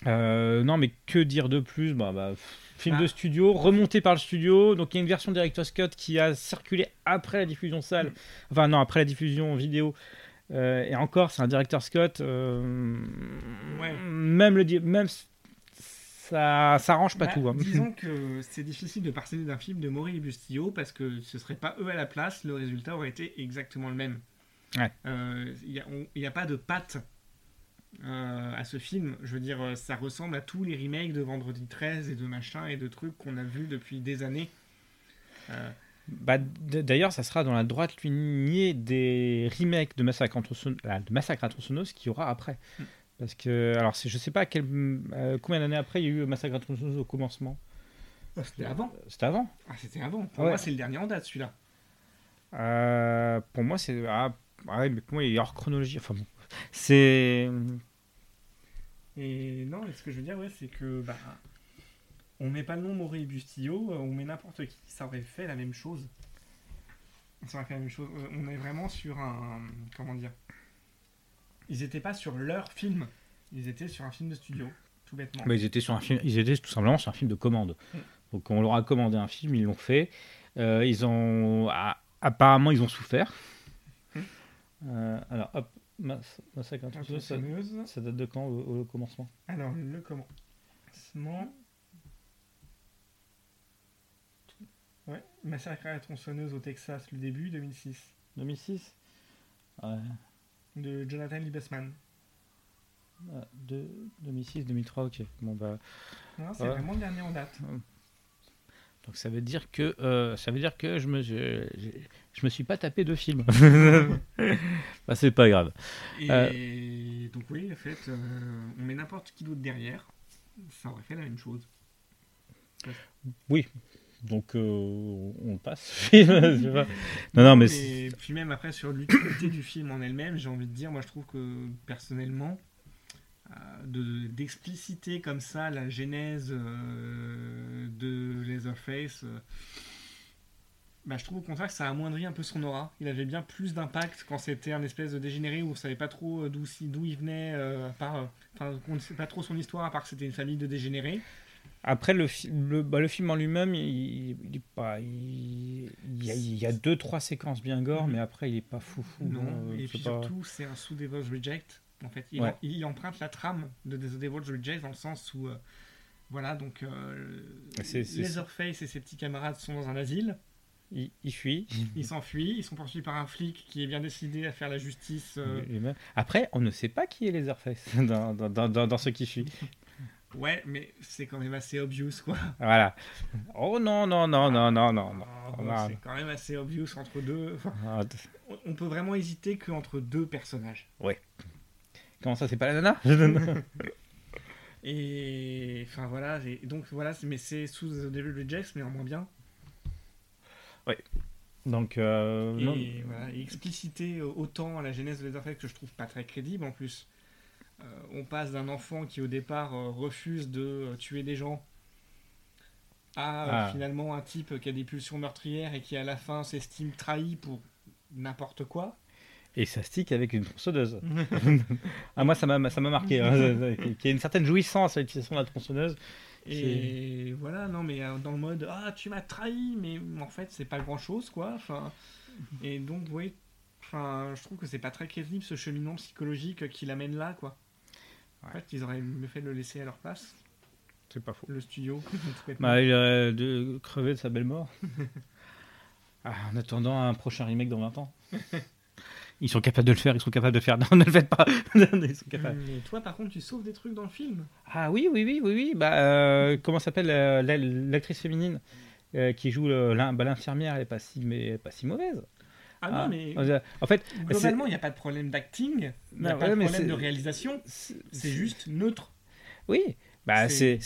Euh, non, mais que dire de plus? Bah, bah, Film Ah. de studio, remonté par le studio. Donc, il y a une version Director's Cut qui a circulé après la diffusion salle. Enfin, non, après la diffusion vidéo. Euh, et encore, c'est un Director's Cut. euh, Ouais. Même le. Même ça, ça arrange pas Bah, tout. hein. Disons que c'est difficile de passer d'un film de Maury et Bustillo parce que ce serait pas eux à la place, le résultat aurait été exactement le même. Ouais. Euh, Il n'y a, pas de patte euh, à ce film. Je veux dire, euh, ça ressemble à tous les remakes de Vendredi 13 et de machin et de trucs qu'on a vus depuis des années. Euh, Bah, D'ailleurs, ça sera dans la droite lignée des remakes de Massacre ah, de Massacre à tronçonneuse qu'il y aura après. Mm. Parce que, alors, je sais pas quel, euh, combien d'années après il y a eu Massacre à tronçonneuse au commencement. C'était avant. C'était avant. Ah, c'était avant. Pour Ouais. moi, c'est le dernier en date, celui-là. Euh, pour moi, c'est. Ah, ah ouais, mais pour moi, il est hors chronologie. Enfin bon. C'est. Et non, mais ce que je veux dire, ouais, c'est que bah, on met pas le nom Maury et Bustillo, euh, on met n'importe qui, ça aurait fait la même chose. Ça aurait fait la même chose. Euh, On est vraiment sur un. Comment dire Ils étaient pas sur leur film, ils étaient sur un film de studio. tout bêtement. Bah, ils étaient sur un film, ils étaient tout simplement sur un film de commande. Mm. Donc on leur a commandé un film, ils l'ont fait. Euh, ils ont ah, apparemment ils ont souffert. Euh, alors hop, Mass- Massacre à la tronçonneuse, ça, ça date de quand au, au commencement? Alors, le commencement. Ouais, Massacre à la tronçonneuse au Texas, le début, 2006. 2006 Ouais. De Jonathan Liebesman. Ah, deux- 2006, 2003, ok. Bon bah, Non, c'est Ouais. vraiment le dernier en date. donc ça veut dire que euh, ça veut dire que je me je, me suis pas tapé de film. bah c'est pas grave. Et Euh. donc, oui, en fait, euh, on met n'importe qui d'autre derrière. Ça aurait fait la même chose. Oui. Donc euh, on passe. Je sais pas. non non mais Et puis même après sur l'utilité du film en elle-même, j'ai envie de dire, moi je trouve que personnellement, de d'expliciter comme ça la genèse de Leatherface, bah, je trouve au contraire que ça amoindrit un peu son aura. Il avait bien plus d'impact quand c'était un espèce de dégénéré où on savait pas trop euh, d'où il venait, euh, euh, enfin qu'on ne sait pas trop son histoire à part que c'était une famille de dégénérés. Après, le, fi- le, bah, le film en lui-même, il, il pas. Il, il y a, deux, trois séquences bien gore, Mhm. mais après, il est pas fou fou. Non, hein, et puis pas- surtout, c'est un sous Devil's Reject. En fait, il, Ouais. en- il emprunte la trame de The Devil's Reject dans le sens où, euh, voilà, donc euh, Leatherface et ses petits camarades sont dans un asile. Il, il fuit. Ils s'enfuient, ils sont poursuivis par un flic qui est bien décidé à faire la justice. euh. Après, on ne sait pas qui est Leatherface dans, dans, dans, dans, dans ce qui fuit. Ouais, mais c'est quand même assez obvious, quoi. Voilà. Oh non, non, non, non, non, non. non. Ah, Oh, bon, non. c'est quand même assez obvious entre deux. Enfin, Ah, on- peut vraiment hésiter qu'entre deux personnages. Comment ça, c'est pas la nana Et enfin voilà, et donc voilà, c'est- mais c'est sous The Devil's Reject, mais en moins bien. Donc, euh, non. Et, voilà, et expliciter autant la genèse de Leatherface que je trouve pas très crédible en plus. Euh, on passe d'un enfant qui au départ euh, refuse de tuer des gens à Ah. finalement un type qui a des pulsions meurtrières et qui à la fin s'estime trahi pour n'importe quoi. Et ça stick avec une tronçonneuse. ah, moi, ça m'a ça m'a marqué. hein. Qu'il y a une certaine jouissance à l'utilisation de la tronçonneuse. Et voilà, non mais euh, dans le mode ah tu m'as trahi, mais en fait c'est pas grand chose quoi. Enfin, et donc oui, enfin je trouve que c'est pas très crédible ce cheminement psychologique qui l'amène là quoi. En fait, ils auraient mieux fait de le laisser à leur place, C'est pas faux. le studio. Bah, il aurait de crever de sa belle mort. Ah, en attendant un prochain remake dans 20 ans. Ils sont capables de le faire, ils sont capables de le faire. Non, ne le faites pas. ils sont capables. Mais toi par contre tu sauves des trucs dans le film. Ah oui, oui, oui, oui, oui. Bah, euh, comment s'appelle euh, la- l'actrice féminine euh, qui joue bah, l'infirmière Elle est pas si, mais pas si mauvaise. Ah, Ah, non mais En fait, globalement il n'y a pas de problème d'acting, il n'y a pas ouais, de problème de réalisation, c'est juste neutre. Oui, bah c'est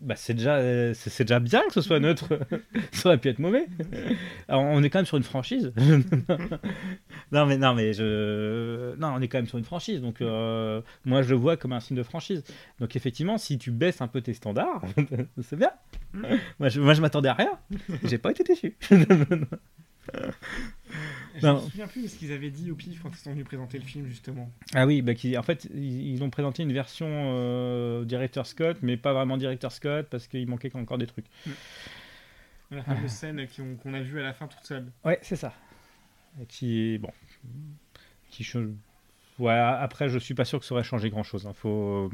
bah, déjà euh, déjà bien que ce soit neutre. ça aurait pu être mauvais. Alors, on est quand même sur une franchise. non mais non mais je non on est quand même sur une franchise donc euh, moi je le vois comme un signe de franchise. Donc effectivement si tu baisses un peu tes standards c'est bien. Mm. moi je moi je m'attendais à rien. J'ai pas été déçu. Je Non. me souviens plus de ce qu'ils avaient dit au pif quand ils sont venus présenter le film justement. Ah oui, bah, en fait, ils, ils ont présenté une version euh, directeur Scott, mais pas vraiment directeur Scott parce qu'il manquait encore des trucs. La fameuse scène qu'on a vue à la fin toute seule. Ouais, c'est ça. Et Qui, bon, qui change. Voilà, après, je suis pas sûr que ça aurait changé grand chose. Faut...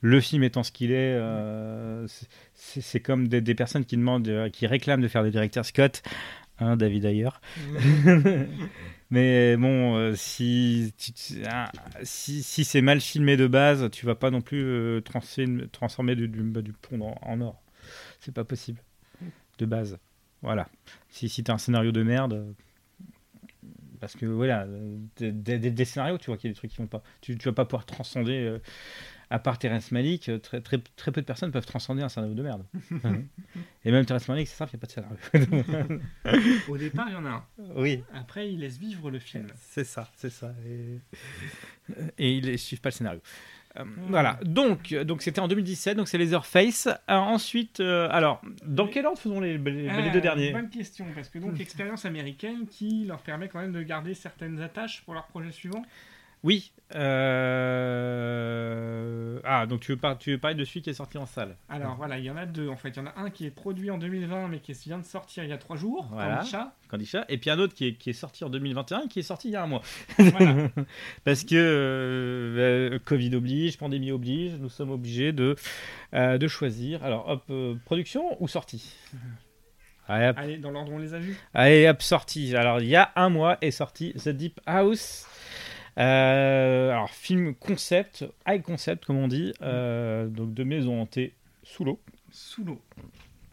Le film étant ce qu'il est, euh, c'est c'est comme des, des personnes qui demandent, euh, qui réclament de faire des directeurs Scott, hein, David d'ailleurs. Mais bon, euh, si, ah, si, si c'est mal filmé de base, tu vas pas non plus euh, transformer, transformer du, du, bah, du plomb en, en or. C'est pas possible. De base. Voilà. Si, si tu as un scénario de merde. euh, Parce que voilà, des, des- des scénarios, tu vois qu'il y a des trucs qui vont pas. Tu, tu vas pas pouvoir transcender. euh, à part Terrence Malick, euh, très, très, très peu de personnes peuvent transcender un scénario de merde. Et même Terrence Malick, c'est simple, il n'y a pas de scénario. Au départ, il y en a un. oui. Après, il laisse vivre le film. C'est ça, c'est ça. Et, et ils ne suivent pas le scénario. Euh, Voilà, donc donc c'était en 2017, donc c'est Leatherface. Euh, ensuite, euh, alors, dans quel ordre faisons les, les- les Ah, deux derniers Bonne question, parce que donc expérience américaine qui leur permet quand même de garder certaines attaches pour leur projet suivant? Oui. euh, Ah, donc tu veux, par- tu veux parler de celui qui est sorti en salle Alors voilà, il y en a deux en fait. Il y en a un qui est produit en 2020 mais qui vient de sortir il y a trois jours, Voilà. Candy Et puis un autre qui est, qui est sorti en 2021 et qui est sorti il y a un mois. Voilà. Parce que euh, euh, Covid oblige, pandémie oblige, nous sommes obligés de, euh, de choisir. Alors, hop, production ou sortie? Allez, dans l'ordre où on les a vus. allez, hop, sortie. Alors, il y a un mois est sorti The Deep House. Euh, alors, film concept, high concept, comme on dit, euh, donc de maison hantée sous l'eau. Sous l'eau.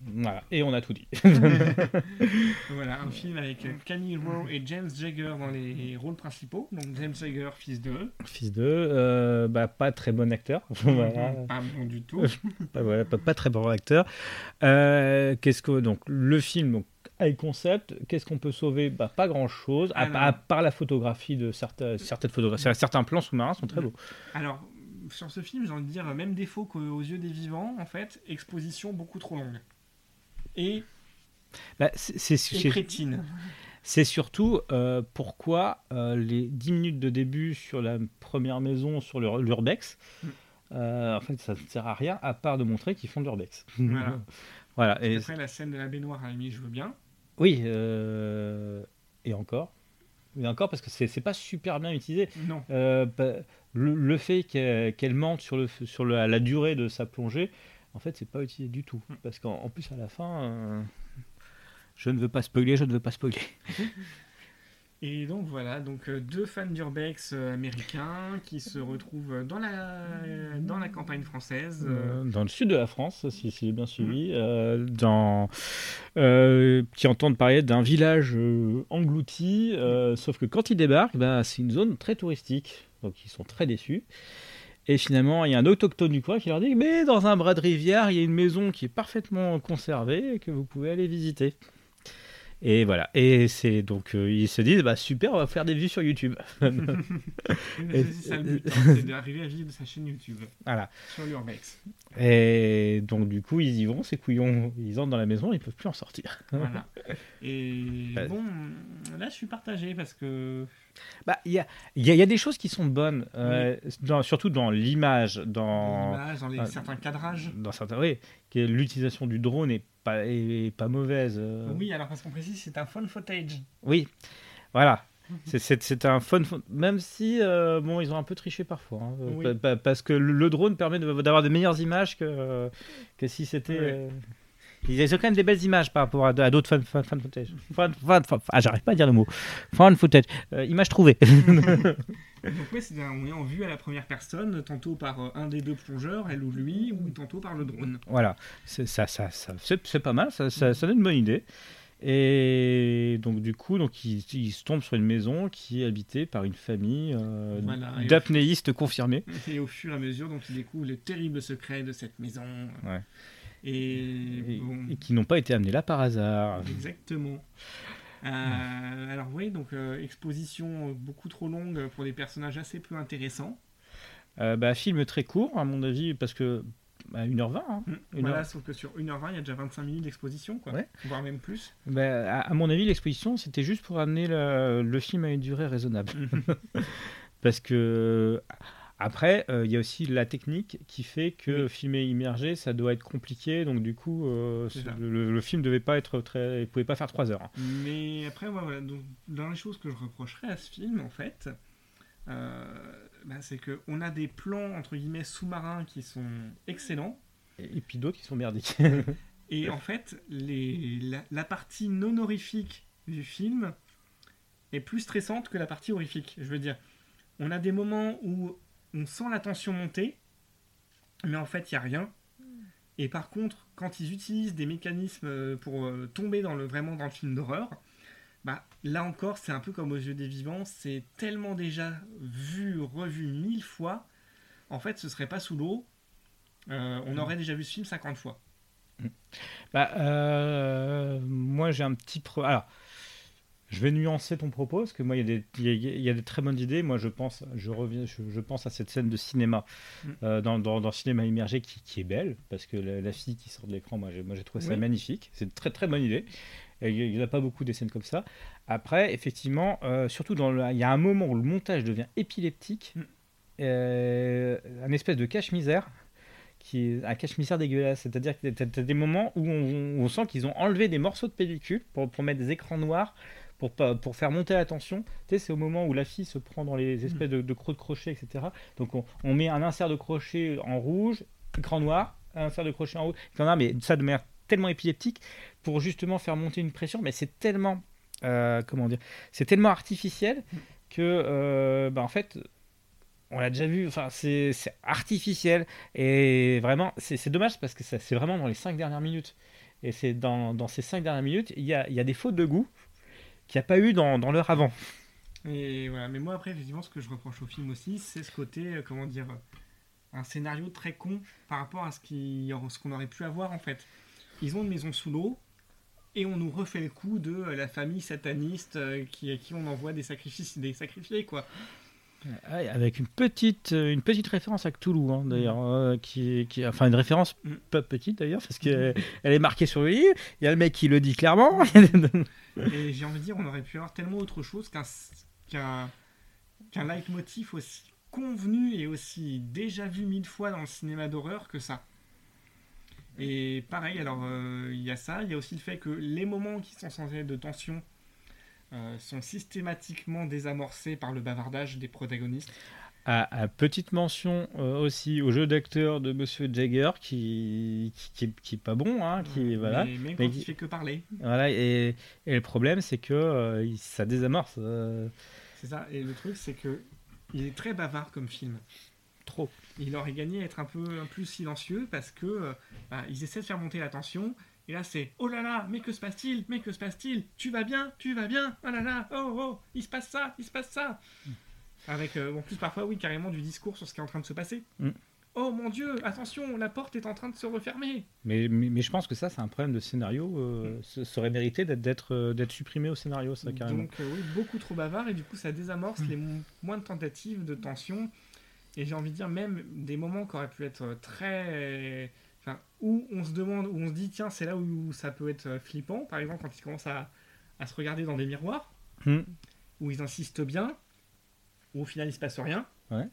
Voilà, et on a tout dit. Voilà, un film avec Camille Rowe et James Jagger dans les rôles principaux. Donc James Jagger, fils de. Fils de, euh, bah, pas très bon acteur. voilà. Pas bon du tout. Pas, voilà, pas, pas très bon acteur. Euh, qu'est-ce que donc le film donc high concept, qu'est-ce qu'on peut sauver? Bah, Pas grand chose, à, part la photographie de certaines certaines photographies. Certains plans sous-marins sont très beaux. Alors, sur ce film, j'ai envie de dire, même défaut qu'aux yeux des vivants, en fait, exposition beaucoup trop longue. Et, Bah, c'est- crétine. c'est surtout euh, pourquoi euh, les 10 minutes de début sur la première maison sur l'urbex. Mm. euh, en fait, ça ne sert à rien à part de montrer qu'ils font de l'urbex. Voilà. voilà. Et Après, la scène de la baignoire, à la limite, je veux bien. Oui, euh, et encore. Et encore parce que c'est c'est pas super bien utilisé. Non. Euh, bah, le, le fait qu'elle qu'elle mente sur, le, sur la, la durée de sa plongée, en fait, c'est pas utilisé du tout. Mm. Parce qu'en en plus, à la fin, euh, je ne veux pas spoiler, je ne veux pas spoiler. Et donc voilà, donc euh, deux fans d'urbex euh, américains qui se retrouvent dans la, dans la campagne française. euh, dans le sud de la France, si, si j'ai bien suivi, euh, dans, euh, qui entendent parler d'un village englouti, sauf que quand ils débarquent, bah, c'est une zone très touristique, donc ils sont très déçus. Et finalement, il y a un autochtone du coin qui leur dit Mais dans un bras de rivière, il y a une maison qui est parfaitement conservée et que vous pouvez aller visiter. Et voilà. Et c'est donc, euh, ils se disent Bah super, on va faire des vues sur YouTube. c'est ça le but, hein, c'est d'arriver à vivre de sa chaîne YouTube voilà. sur l'urbex. Et donc, du coup, ils y vont, ces couillons, ils entrent dans la maison, ils peuvent plus en sortir. Voilà. Et Ouais. bon, là je suis partagé parce que Bah, il y a, y, a, y a des choses qui sont bonnes, euh, dans- surtout dans l'image, dans, dans les, Ah. certains cadrages. dans certains, oui, l'utilisation du drone est pas, est, est pas mauvaise. euh. Oui, alors parce qu'on précise, c'est un phone footage. Oui, voilà. C'est- C'est un fun, même si euh, bon, ils ont un peu triché parfois, hein, euh, Oui. parce que le, drone permet d'avoir de meilleures images que, que si c'était. Ils ont quand même des belles images par rapport à, à d'autres fan, fan, fan footage. Fan- fan- fan- ah, j'arrive pas à dire le mot. Fan footage. Euh, images trouvées. Donc oui, c'est un, on est en vue à la première personne, tantôt par euh, un des deux plongeurs, elle ou lui, ou tantôt par le drone. Voilà, c'est ça, ça, ça- c'est pas mal, ça, ça, donne une bonne idée. Et donc du coup, donc ils, ils se tombent sur une maison qui est habitée par une famille euh, Voilà, d'apnéistes confirmés. Et au fur et à mesure, donc il découvre les terribles secrets de cette maison. Ouais. Et, Et, bon, et qui n'ont pas été amenés là par hasard. exactement. Euh, alors oui, donc euh, exposition euh, beaucoup trop longue pour des personnages assez peu intéressants. Euh, bah, film très court, à mon avis, parce que bah, 1h20. hein. Une voilà, heure. sauf que sur 1h20, il y a déjà 25 minutes d'exposition, quoi. Ouais. Voire même plus. Bah, à, à mon avis, l'exposition, c'était juste pour amener le, le film à une durée raisonnable. Parce que après, euh, il y a aussi la technique qui fait que filmer immergé, ça doit être compliqué. Donc du coup, euh, le, le film devait pas être très, il pouvait pas faire 3 heures. Mais après, ouais, voilà, donc, dans les choses que je reprocherais à ce film, en fait, euh, bah, c'est qu'on a des plans, entre guillemets, sous-marins qui sont excellents. Et, et puis d'autres qui sont merdiques. Et en fait, les, la, la partie non horrifique du film est plus stressante que la partie horrifique. Je veux dire, on a des moments où on sent la tension monter, mais en fait, il n'y a rien. Et par contre, quand ils utilisent des mécanismes euh, pour euh, tomber dans le, vraiment dans le film d'horreur, bah, là encore, c'est un peu comme aux yeux des vivants, c'est tellement déjà vu, revu mille fois, en fait, ce serait pas sous l'eau. Euh, on aurait déjà vu ce film 50 fois. Bah, euh, moi, j'ai un petit pro. Alors, je vais nuancer ton propos parce que moi, il y, a des- il y a, il y a des très bonnes idées. Moi, je pense, je reviens, je, je pense à cette scène de cinéma Mm. euh, dans, dans, dans cinéma immergé qui, qui est belle parce que la, la fille qui sort de l'écran, moi, j'ai, trouvé ça Oui. magnifique. C'est une très très bonne idée. Il n'y en a pas beaucoup des scènes comme ça. Après, effectivement, euh, surtout dans il y a un moment où le montage devient épileptique, Mm. euh, un espèce de cache-misère. Qui est un cache-misère dégueulasse, c'est-à-dire que tu as, des moments où on, où on sent qu'ils ont enlevé des morceaux de pellicule pour, pour mettre des écrans noirs pour, faire monter la tension. Tu sais, c'est au moment où la fille se prend dans les espèces de, de crocs de crochet, etc. Donc on, on met un insert de crochet en rouge, écran noir, un insert de crochet en rouge, noir, mais ça de manière tellement épileptique pour justement faire monter une pression. Mais c'est tellement, euh, comment dire, c'est tellement artificiel que, euh, bah, en fait, on l'a déjà vu. Enfin, c'est artificiel et vraiment, c'est dommage parce que c'est vraiment dans les cinq dernières minutes. Et c'est dans, dans ces cinq dernières minutes, il y a, il y a des fautes de goût qu'il n'y a pas eu dans, dans l'heure avant. Et voilà, mais moi après, effectivement, ce que je reproche au film aussi, c'est ce côté, euh, comment dire, euh, un scénario très con par rapport à ce qui- ce qu'on aurait pu avoir en fait. Ils ont une maison sous l'eau et on nous refait le coup de euh, la famille sataniste euh, qui, à qui on envoie des sacrifices, des sacrifiés quoi. Ouais, avec une petite, une petite référence à Cthulhu, hein, d'ailleurs, euh, qui, qui, enfin une référence Mm. pas petite d'ailleurs, parce qu'elle elle est marquée sur le livre. Il y a le mec qui le dit clairement. Et j'ai envie de dire, on aurait pu avoir tellement autre chose qu'un qu'un leitmotiv aussi convenu et aussi déjà vu mille fois dans le cinéma d'horreur que ça. Et pareil, alors euh, il y a ça, il y a aussi le fait que les moments qui sont censés être de tension euh, sont systématiquement désamorcés par le bavardage des protagonistes. À, à petite mention euh, aussi au jeu d'acteur de Monsieur Jagger, qui, qui, qui, est- qui est pas bon, hein, qui voilà. Mais Mais qui- il fait que parler. Voilà, et, et le problème, c'est que euh, il- ça désamorce euh, C'est ça. Et le truc, c'est que il est très bavard comme film. trop. Il aurait gagné à être un peu un plus silencieux parce que bah, ils essaient de faire monter la tension. Et là, c'est oh là là, mais que se passe-t-il? Mais que se passe-t-il? Tu vas bien? Tu vas bien? Oh là là Oh oh Il se passe ça Il se passe ça Avec euh, en plus parfois, oui, carrément du discours sur ce qui est en train de se passer. Mm. Oh mon dieu Attention, la porte est en train de se refermer. Mais, mais, mais je pense que ça, c'est un problème de scénario. euh, ce serait mérité d'être- d'être euh, d'être supprimé au scénario, ça, carrément. Donc euh, oui, beaucoup trop bavard et du coup ça désamorce Mm. les mo- moindres tentatives de tension. Et j'ai envie de dire même des moments qui auraient pu être très... Enfin, où on se demande, où on se dit tiens c'est là où ça peut être flippant. Par exemple quand ils commencent à, à se regarder dans des miroirs, Hmm. où ils insistent bien, où au final il se passe rien. Ouais.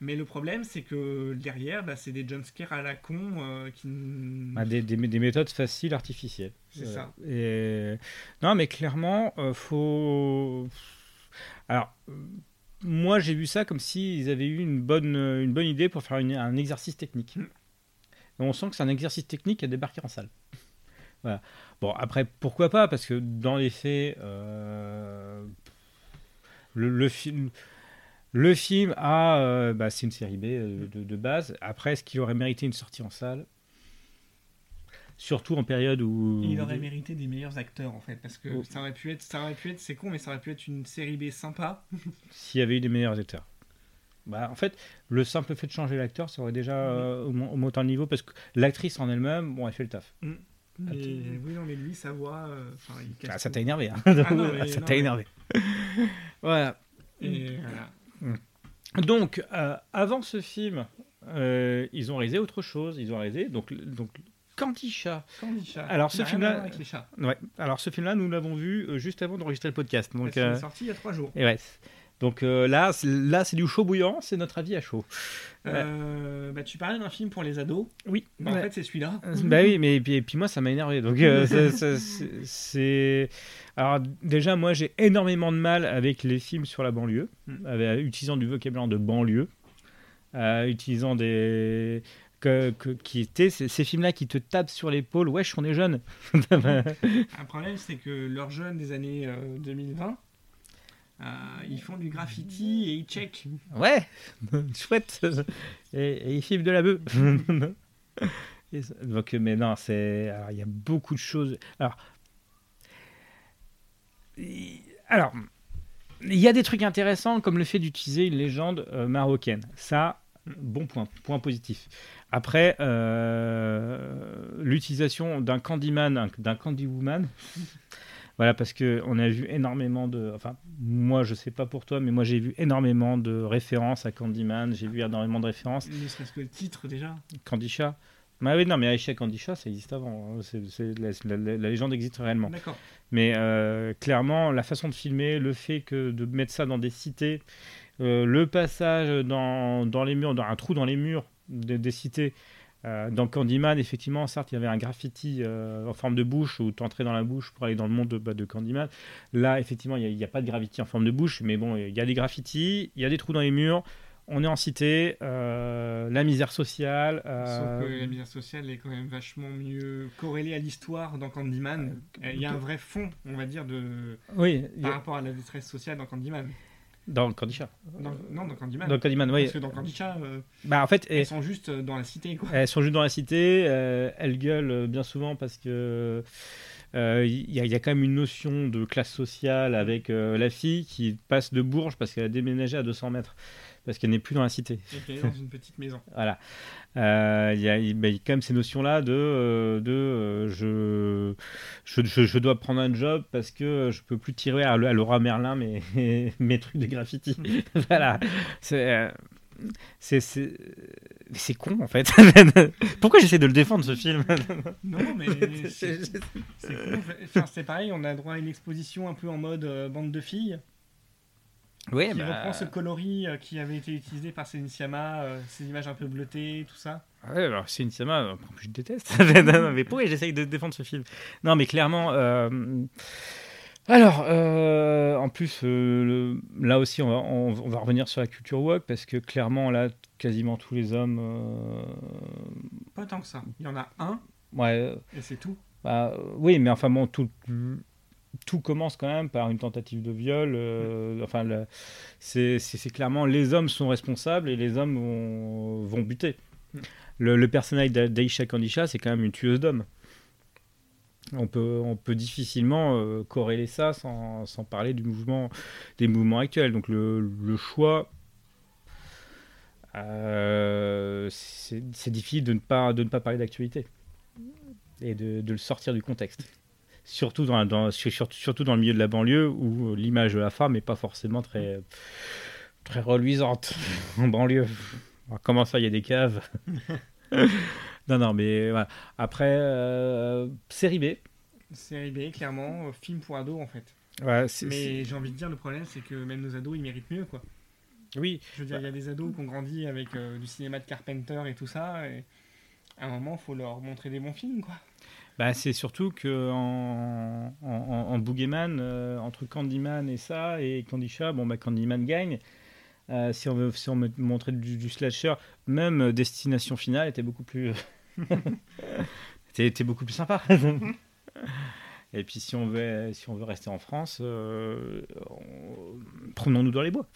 Mais le problème c'est que derrière bah, c'est des jumpscares à la con euh, qui... n- Ah, des, des- des méthodes faciles artificielles. C'est Euh, ça. Et... Non, mais clairement, euh, faut. Alors, euh, moi, j'ai vu ça comme s'ils avaient eu une bonne, euh, une bonne idée pour faire une- un exercice technique. Mm. On sent que c'est un exercice technique qui a débarqué en salle. Voilà. Bon, après, pourquoi pas? Parce que dans les faits, euh, le, le film. Le film a, euh, bah, c'est une série B euh, de, de base. Après, est-ce qu'il aurait mérité une sortie en salle? Surtout en période où. Il aurait mérité des meilleurs acteurs en fait parce que Oh. ça aurait pu être, ça aurait pu être, c'est con mais ça aurait pu être une série B sympa. S'il y avait eu des meilleurs acteurs. Bah, en fait, le simple fait de changer l'acteur, ça aurait déjà euh, augmen- augmenté le niveau parce que l'actrice en elle-même, bon, elle fait le taf. Mais Attends. oui, non, mais lui, sa voix. euh, enfin, il casse Ah, ça t'a énervé. Hein. non, mais ça t'a énervé. voilà. Et voilà. Donc, euh, avant ce film, euh, ils ont réalisé autre chose. Ils ont réalisé donc, donc Candy Chat. Candy Chat. Alors, ce film-là-. Ouais. Alors, ce film-là, nous l'avons vu euh, juste avant d'enregistrer le podcast. Donc, euh, sorti il y a trois jours. et ouais. Donc euh, là, c'est- là, c'est du chaud bouillant. C'est notre avis à chaud. Euh, bah, tu parlais d'un film pour les ados. Oui. Bah, En fait, c'est celui-là. Euh, Bah oui, mais et puis, et puis moi, ça m'a énervé. Donc, euh, ça- ça- c'est- c'est. Alors, déjà, moi, j'ai énormément de mal avec les films sur la banlieue, Mm. avec- utilisant du vocabulaire de banlieue, euh, utilisant des. Que, que- qui étaient ces, ces films-là qui te tapent sur l'épaule. Wesh, on est jeune. Un problème, c'est que leurs jeunes des années euh, 2020, euh, ils font du graffiti et ils checkent. ouais, chouette. Et, et ils filment de la bœuf. Donc, mais non, c'est. Il y a beaucoup de choses. Alors. il- Alors. Il y a des trucs intéressants comme le fait d'utiliser une légende euh, marocaine. Ça, bon point, point positif. Après, euh, l'utilisation d'un Candyman, un- d'un Candywoman, voilà, parce que on a vu énormément de. Enfin, moi, je sais pas pour toi, mais moi, j'ai vu énormément de références à Candyman. J'ai vu énormément de références. Ne serait-ce que le titre déjà. Candy Chat. Bah oui, non, mais Aisha Kandisha, ça existe avant. hein. La, la- la- la légende existe réellement. D'accord. Mais euh, clairement, la façon de filmer, le fait que de mettre ça dans des cités, euh, le passage dans, dans les murs, dans un trou dans les murs des, des cités, euh, dans Candyman, effectivement, certes, il y avait un graffiti euh, en forme de bouche où tu entrais dans la bouche pour aller dans le monde de, bah, de Candyman. Là, effectivement, il n'y a, pas de graffiti en forme de bouche, mais bon, il y a des graffitis, il y a des trous dans les murs. On est en cité, euh, la misère sociale. Sauf que la misère sociale est quand même vachement mieux corrélée à l'histoire dans Candyman. Il y a un vrai fond, on va dire, de Oui, par a- rapport à la détresse sociale dans Candyman. Dans Candycha. Dans- non, dans Candyman. Dans Candyman, oui. Parce que dans Candycha, euh, Bah, en fait, et- elles sont juste euh, dans la cité, quoi. Elles sont juste dans la cité, euh, elles gueulent bien souvent parce que euh, il y, y a quand même une notion de classe sociale avec la fille qui passe de Bourges parce qu'elle a déménagé à 200 mètres parce qu'elle n'est plus dans la cité. Et qu'elle est dans une petite maison. Voilà. Euh, Il y, a, y quand même ces notions-là de, euh, de euh, je, je, je, je dois prendre un job parce que je peux plus tirer à, à Laura Merlin mes, mes trucs de graffiti. voilà. C'est. c'est con en fait. Pourquoi j'essaie de le défendre ce film? Non, mais c'est cool. Enfin, c'est pareil, on a droit à une exposition un peu en mode euh, bande de filles. Oui, qui reprend ce coloris euh, qui avait été utilisé par Céline Sciamma, euh, ces images un peu bleutées, tout ça? Ouais, alors c'est une Sama, je déteste. Non, mais pourquoi j'essaye de défendre ce film? Non, mais clairement. euh, Alors, euh, en plus, euh, le- là aussi, on va, on, on va revenir sur la culture woke parce que clairement, là, quasiment tous les hommes. euh, Pas tant que ça. Il y en a un, Ouais, et c'est tout. bah, oui, mais enfin bon, tout, tout commence quand même par une tentative de viol. euh, Enfin, c'est clairement les hommes sont responsables et les hommes vont, buter. Le, le personnage d'A- d'Aisha Kandisha, c'est quand même une tueuse d'hommes. On peut, on peut difficilement euh, corréler ça sans, sans parler du mouvement, des mouvements actuels. Donc le, le choix, euh, c'est difficile de ne pas, de ne pas parler d'actualité et de, de le sortir du contexte. Surtout dans, dans- sur- sur- surtout dans le milieu de la banlieue où euh, l'image de la femme n'est pas forcément très, très reluisante en banlieue. Alors, comment ça, il y a des caves? Non, non, mais voilà. Après, euh, série B. Série B, clairement, euh, film pour ados en fait. Ouais, Mais j'ai envie de dire, le problème, c'est que même nos ados, ils méritent mieux, quoi. Oui, Je veux dire, il y a des ados qui ont grandi avec euh, du cinéma de Carpenter et tout ça, et à un moment, faut leur montrer des bons films, quoi. Bah, c'est surtout que en, en, Boogeyman, euh, entre Candyman et ça, et Candysha, bon, bah, Candyman gagne. Euh, si on veut si on montrer du, slasher, même euh, Destination Finale était beaucoup plus. était, beaucoup plus sympa. et puis si on veut, si on veut rester en France, euh, on- promenons-nous dans les bois.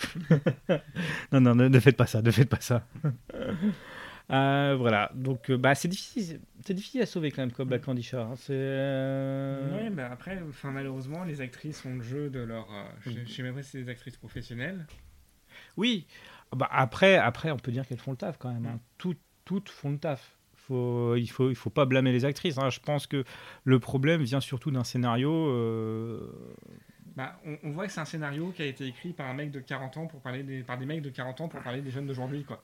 non, non, ne faites pas ça, ne faites pas ça. Euh, voilà, donc euh, bah, c'est difficile, c'est difficile à sauver quand même comme Black Candysha. hein. C'est euh, Ouais, bah après, enfin, malheureusement, les actrices ont le jeu de leur. je, je sais même pas si c'est des actrices professionnelles. Oui, bah, après, après, on peut dire qu'elles font le taf quand même. hein. Toutes, toutes font le taf. Faut, il faut, il faut pas blâmer les actrices. hein. Je pense que le problème vient surtout d'un scénario. euh, Bah, on, on voit que c'est un scénario qui a été écrit par un mec de 40 ans pour parler des, par des mecs de 40 ans pour parler des jeunes d'aujourd'hui, quoi.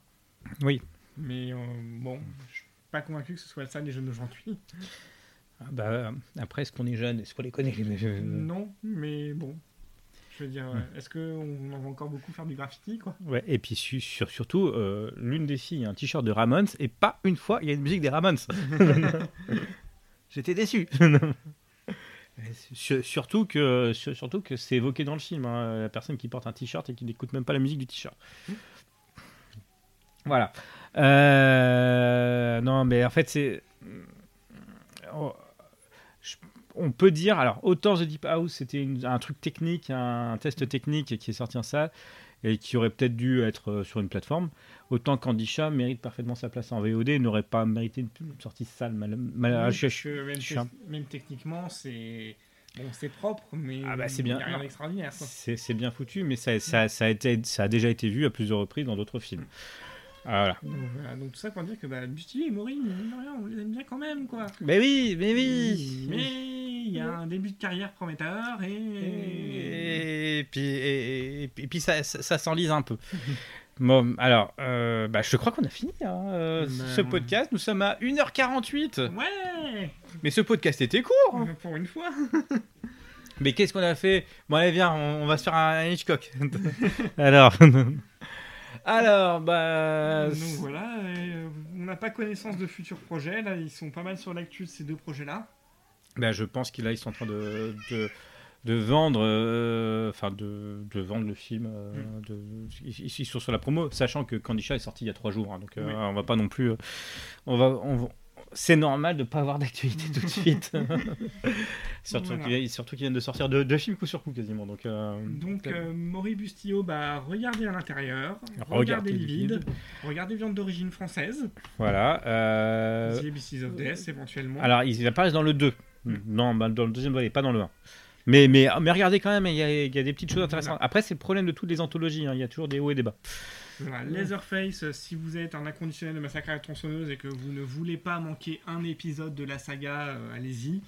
Oui. Mais euh, bon, je suis pas convaincu que ce soit ça les jeunes d'aujourd'hui. ah bah, après, est-ce qu'on est jeune? Est-ce qu'on les connaît? Non, mais bon. Je veux dire, euh, est-ce qu'on en va encore beaucoup faire du graffiti, quoi? Ouais, et puis su- sur- surtout, euh, l'une des filles a un t-shirt de Ramones et pas une fois il y a une musique des Ramones. J'étais déçu. Sur- surtout que, sur- surtout que c'est évoqué dans le film, hein, la personne qui porte un t-shirt et qui n'écoute même pas la musique du t-shirt. Voilà. Euh, non, mais en fait, c'est. Oh, On peut dire, alors autant The Deep House c'était un truc technique, un test technique qui est sorti en salle et qui aurait peut-être dû être euh, sur une plateforme, autant Candisha mérite parfaitement sa place en VOD et n'aurait pas mérité une, sortie sale. Mal, ah, je- je- même, je même techniquement, c'est bon, c'est propre, mais Ah bah, c'est bien. rien d'extraordinaire. c'est c'est bien foutu, mais ça, ça, ça, a été, ça a déjà été vu à plusieurs reprises dans d'autres films. Voilà. Donc, voilà, donc tout ça pour dire que bah, Bustilly et Maury, on les aime bien quand même, quoi. Mais oui, mais oui. Mais il y a un début de carrière prometteur et. Et, puis, et, et- et puis ça, ça, ça s'enlise un peu. Bon, alors, euh, bah, je crois qu'on a fini hein, euh, Bah, ce podcast. Nous sommes à 1h48. Ouais Mais ce podcast était court. Pour une fois. Mais qu'est-ce qu'on a fait? Bon, allez, viens, on, on va se faire un, un Hitchcock. alors, alors, bah. Donc voilà, euh, on n'a pas connaissance de futurs projets. Là, ils sont pas mal sur l'actu de ces deux projets-là. bah, je pense qu'ils là, ils sont en train de. de de vendre, euh, enfin de, de vendre le film. euh, de, ils, ils sont sur la promo, sachant que Candy Chat est sorti il y a trois jours, hein, donc euh, Oui. on va pas non plus. on va, on va- c'est normal de pas avoir d'actualité tout de suite. surtout Voilà. qu'ils viennent de sortir deux, deux films coup sur coup quasiment. Donc, euh, Donc, euh, Maury Bustillo, bah, regardez à l'intérieur, Regardez regardez Livide. Livide, regardez Viande d'origine française, voilà. euh, The of Death éventuellement. alors ils apparaissent dans le 2. Non, bah, dans le deuxième volet, pas dans le 1. Mais, mais, mais regardez quand même, il y, a, il y a des petites choses intéressantes. Après, c'est le problème de toutes les anthologies, hein, il y a toujours des hauts et des bas. Voilà, Leatherface, euh, si vous êtes un inconditionnel de Massacre à la tronçonneuse et que vous ne voulez pas manquer un épisode de la saga, euh, allez-y.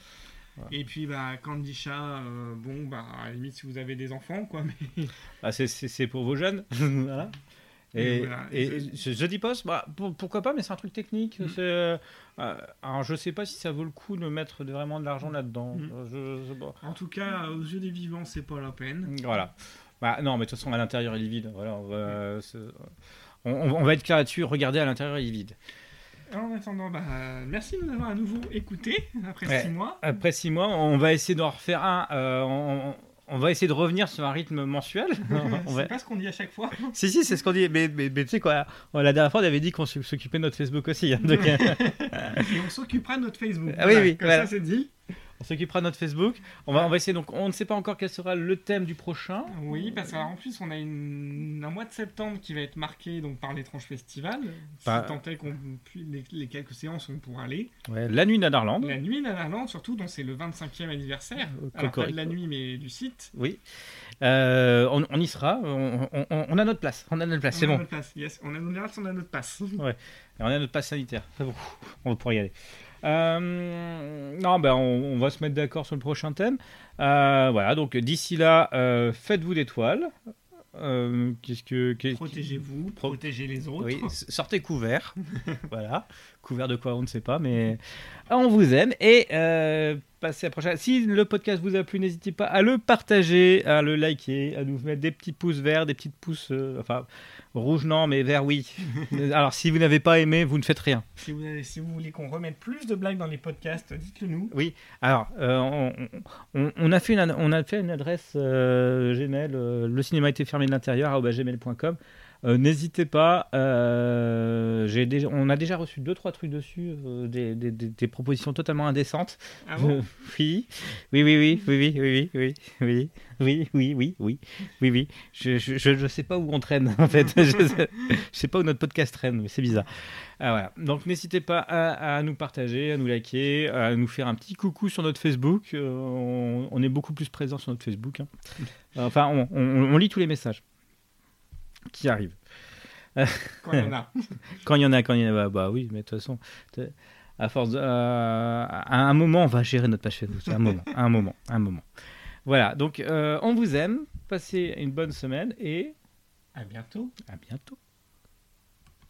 Et puis bah Candy Chat, euh, bon bah à la limite si vous avez des enfants quoi, mais Ah, c'est- pour vos jeunes. voilà. Et, Et voilà. et Jeudi Post, bah, pour- pourquoi pas, mais c'est un truc technique. Mm. c'est, euh, alors, je sais pas si ça vaut le coup de mettre de- vraiment de l'argent là-dedans. Mm. Je- je- bon. en tout cas aux yeux des vivants c'est pas la peine. Voilà. Bah, non, mais de toute façon, à l'intérieur, il est vide. Voilà, on, va, c'est- on- on- on va être clair là-dessus. Regardez, à l'intérieur, il est vide. En attendant, bah, merci de nous avoir à nouveau écoutés après Ouais. six mois. Après six mois, on va essayer d'en refaire un. euh, on, va essayer de revenir sur un rythme mensuel. on va- C'est pas ce qu'on dit à chaque fois. Si, si, c'est ce qu'on dit. Mais, mais, mais tu sais quoi, la dernière fois, on avait dit qu'on s'occupait de notre Facebook aussi. hein. Donc, euh, Et on s'occupera de notre Facebook. Ah oui, Voilà, oui, comme voilà. ça c'est dit. On s'occupera de notre Facebook. On va, on va essayer. Donc, on ne sait pas encore quel sera le thème du prochain. Oui, parce qu'en plus on a une- un mois de septembre qui va être marqué donc par l'étrange festival. Si tant est qu'on les, les quelques séances on pourra aller. Ouais, la nuit d'Anarland. La nuit d'Analand surtout, donc c'est le 25e anniversaire. Alors pas de la nuit mais du site. Oui. Euh, on, on y sera. On, on- on- on a notre place. On a notre place. C'est On a bon. notre place. Yes. On a en général, on a notre passe. Et on a notre passe sanitaire. C'est bon. On pouvoir y aller. Euh, non, ben on, on va se mettre d'accord sur le prochain thème. Euh, voilà, donc d'ici là, euh, faites-vous des toiles. Euh, Qu'est-ce que. Protégez-vous, Pro- protégez les autres. Oui, sortez couvert. voilà. Couvert de quoi, on ne sait pas, mais on vous aime. Et passez à la prochaine. Si le podcast vous a plu, n'hésitez pas à le partager, à le liker, à nous mettre des petits pouces verts, des petites pouces. enfin, rouge non, mais vert oui. Alors, si vous n'avez pas aimé, vous ne faites rien. Si vous, avez- si vous voulez qu'on remette plus de blagues dans les podcasts, dites-le nous. Alors, euh, on, on- on a fait une, on a fait une adresse euh, Gmail, euh, le cinéma était fermé de l'intérieur, arobase gmail.com. Euh, N'hésitez pas, euh, déjà, on a déjà reçu deux trois trucs dessus, euh, des, des- des- des propositions totalement indécentes. Ah bon Euh, oui, oui, oui, oui, oui, oui, oui, oui, oui, oui, oui, oui, oui, oui, oui. Je, je, sais pas où on traîne en fait. je, sais, je sais pas où notre podcast traîne, mais c'est bizarre. Ah, voilà. Donc n'hésitez pas à, à nous partager, à nous liker, à nous faire un petit coucou sur notre Facebook. Euh, on, on est beaucoup plus présent sur notre Facebook. hein. Enfin, on, on- on lit tous les messages qui arrivent. Quand il y en a. Quand il y en a, quand il y en a, bah, bah oui, mais de toute façon, à force de, euh, à un moment, on va gérer notre page Facebook. Un moment, un moment, un moment. Voilà, donc euh, on vous aime, passez une bonne semaine et À bientôt. à bientôt.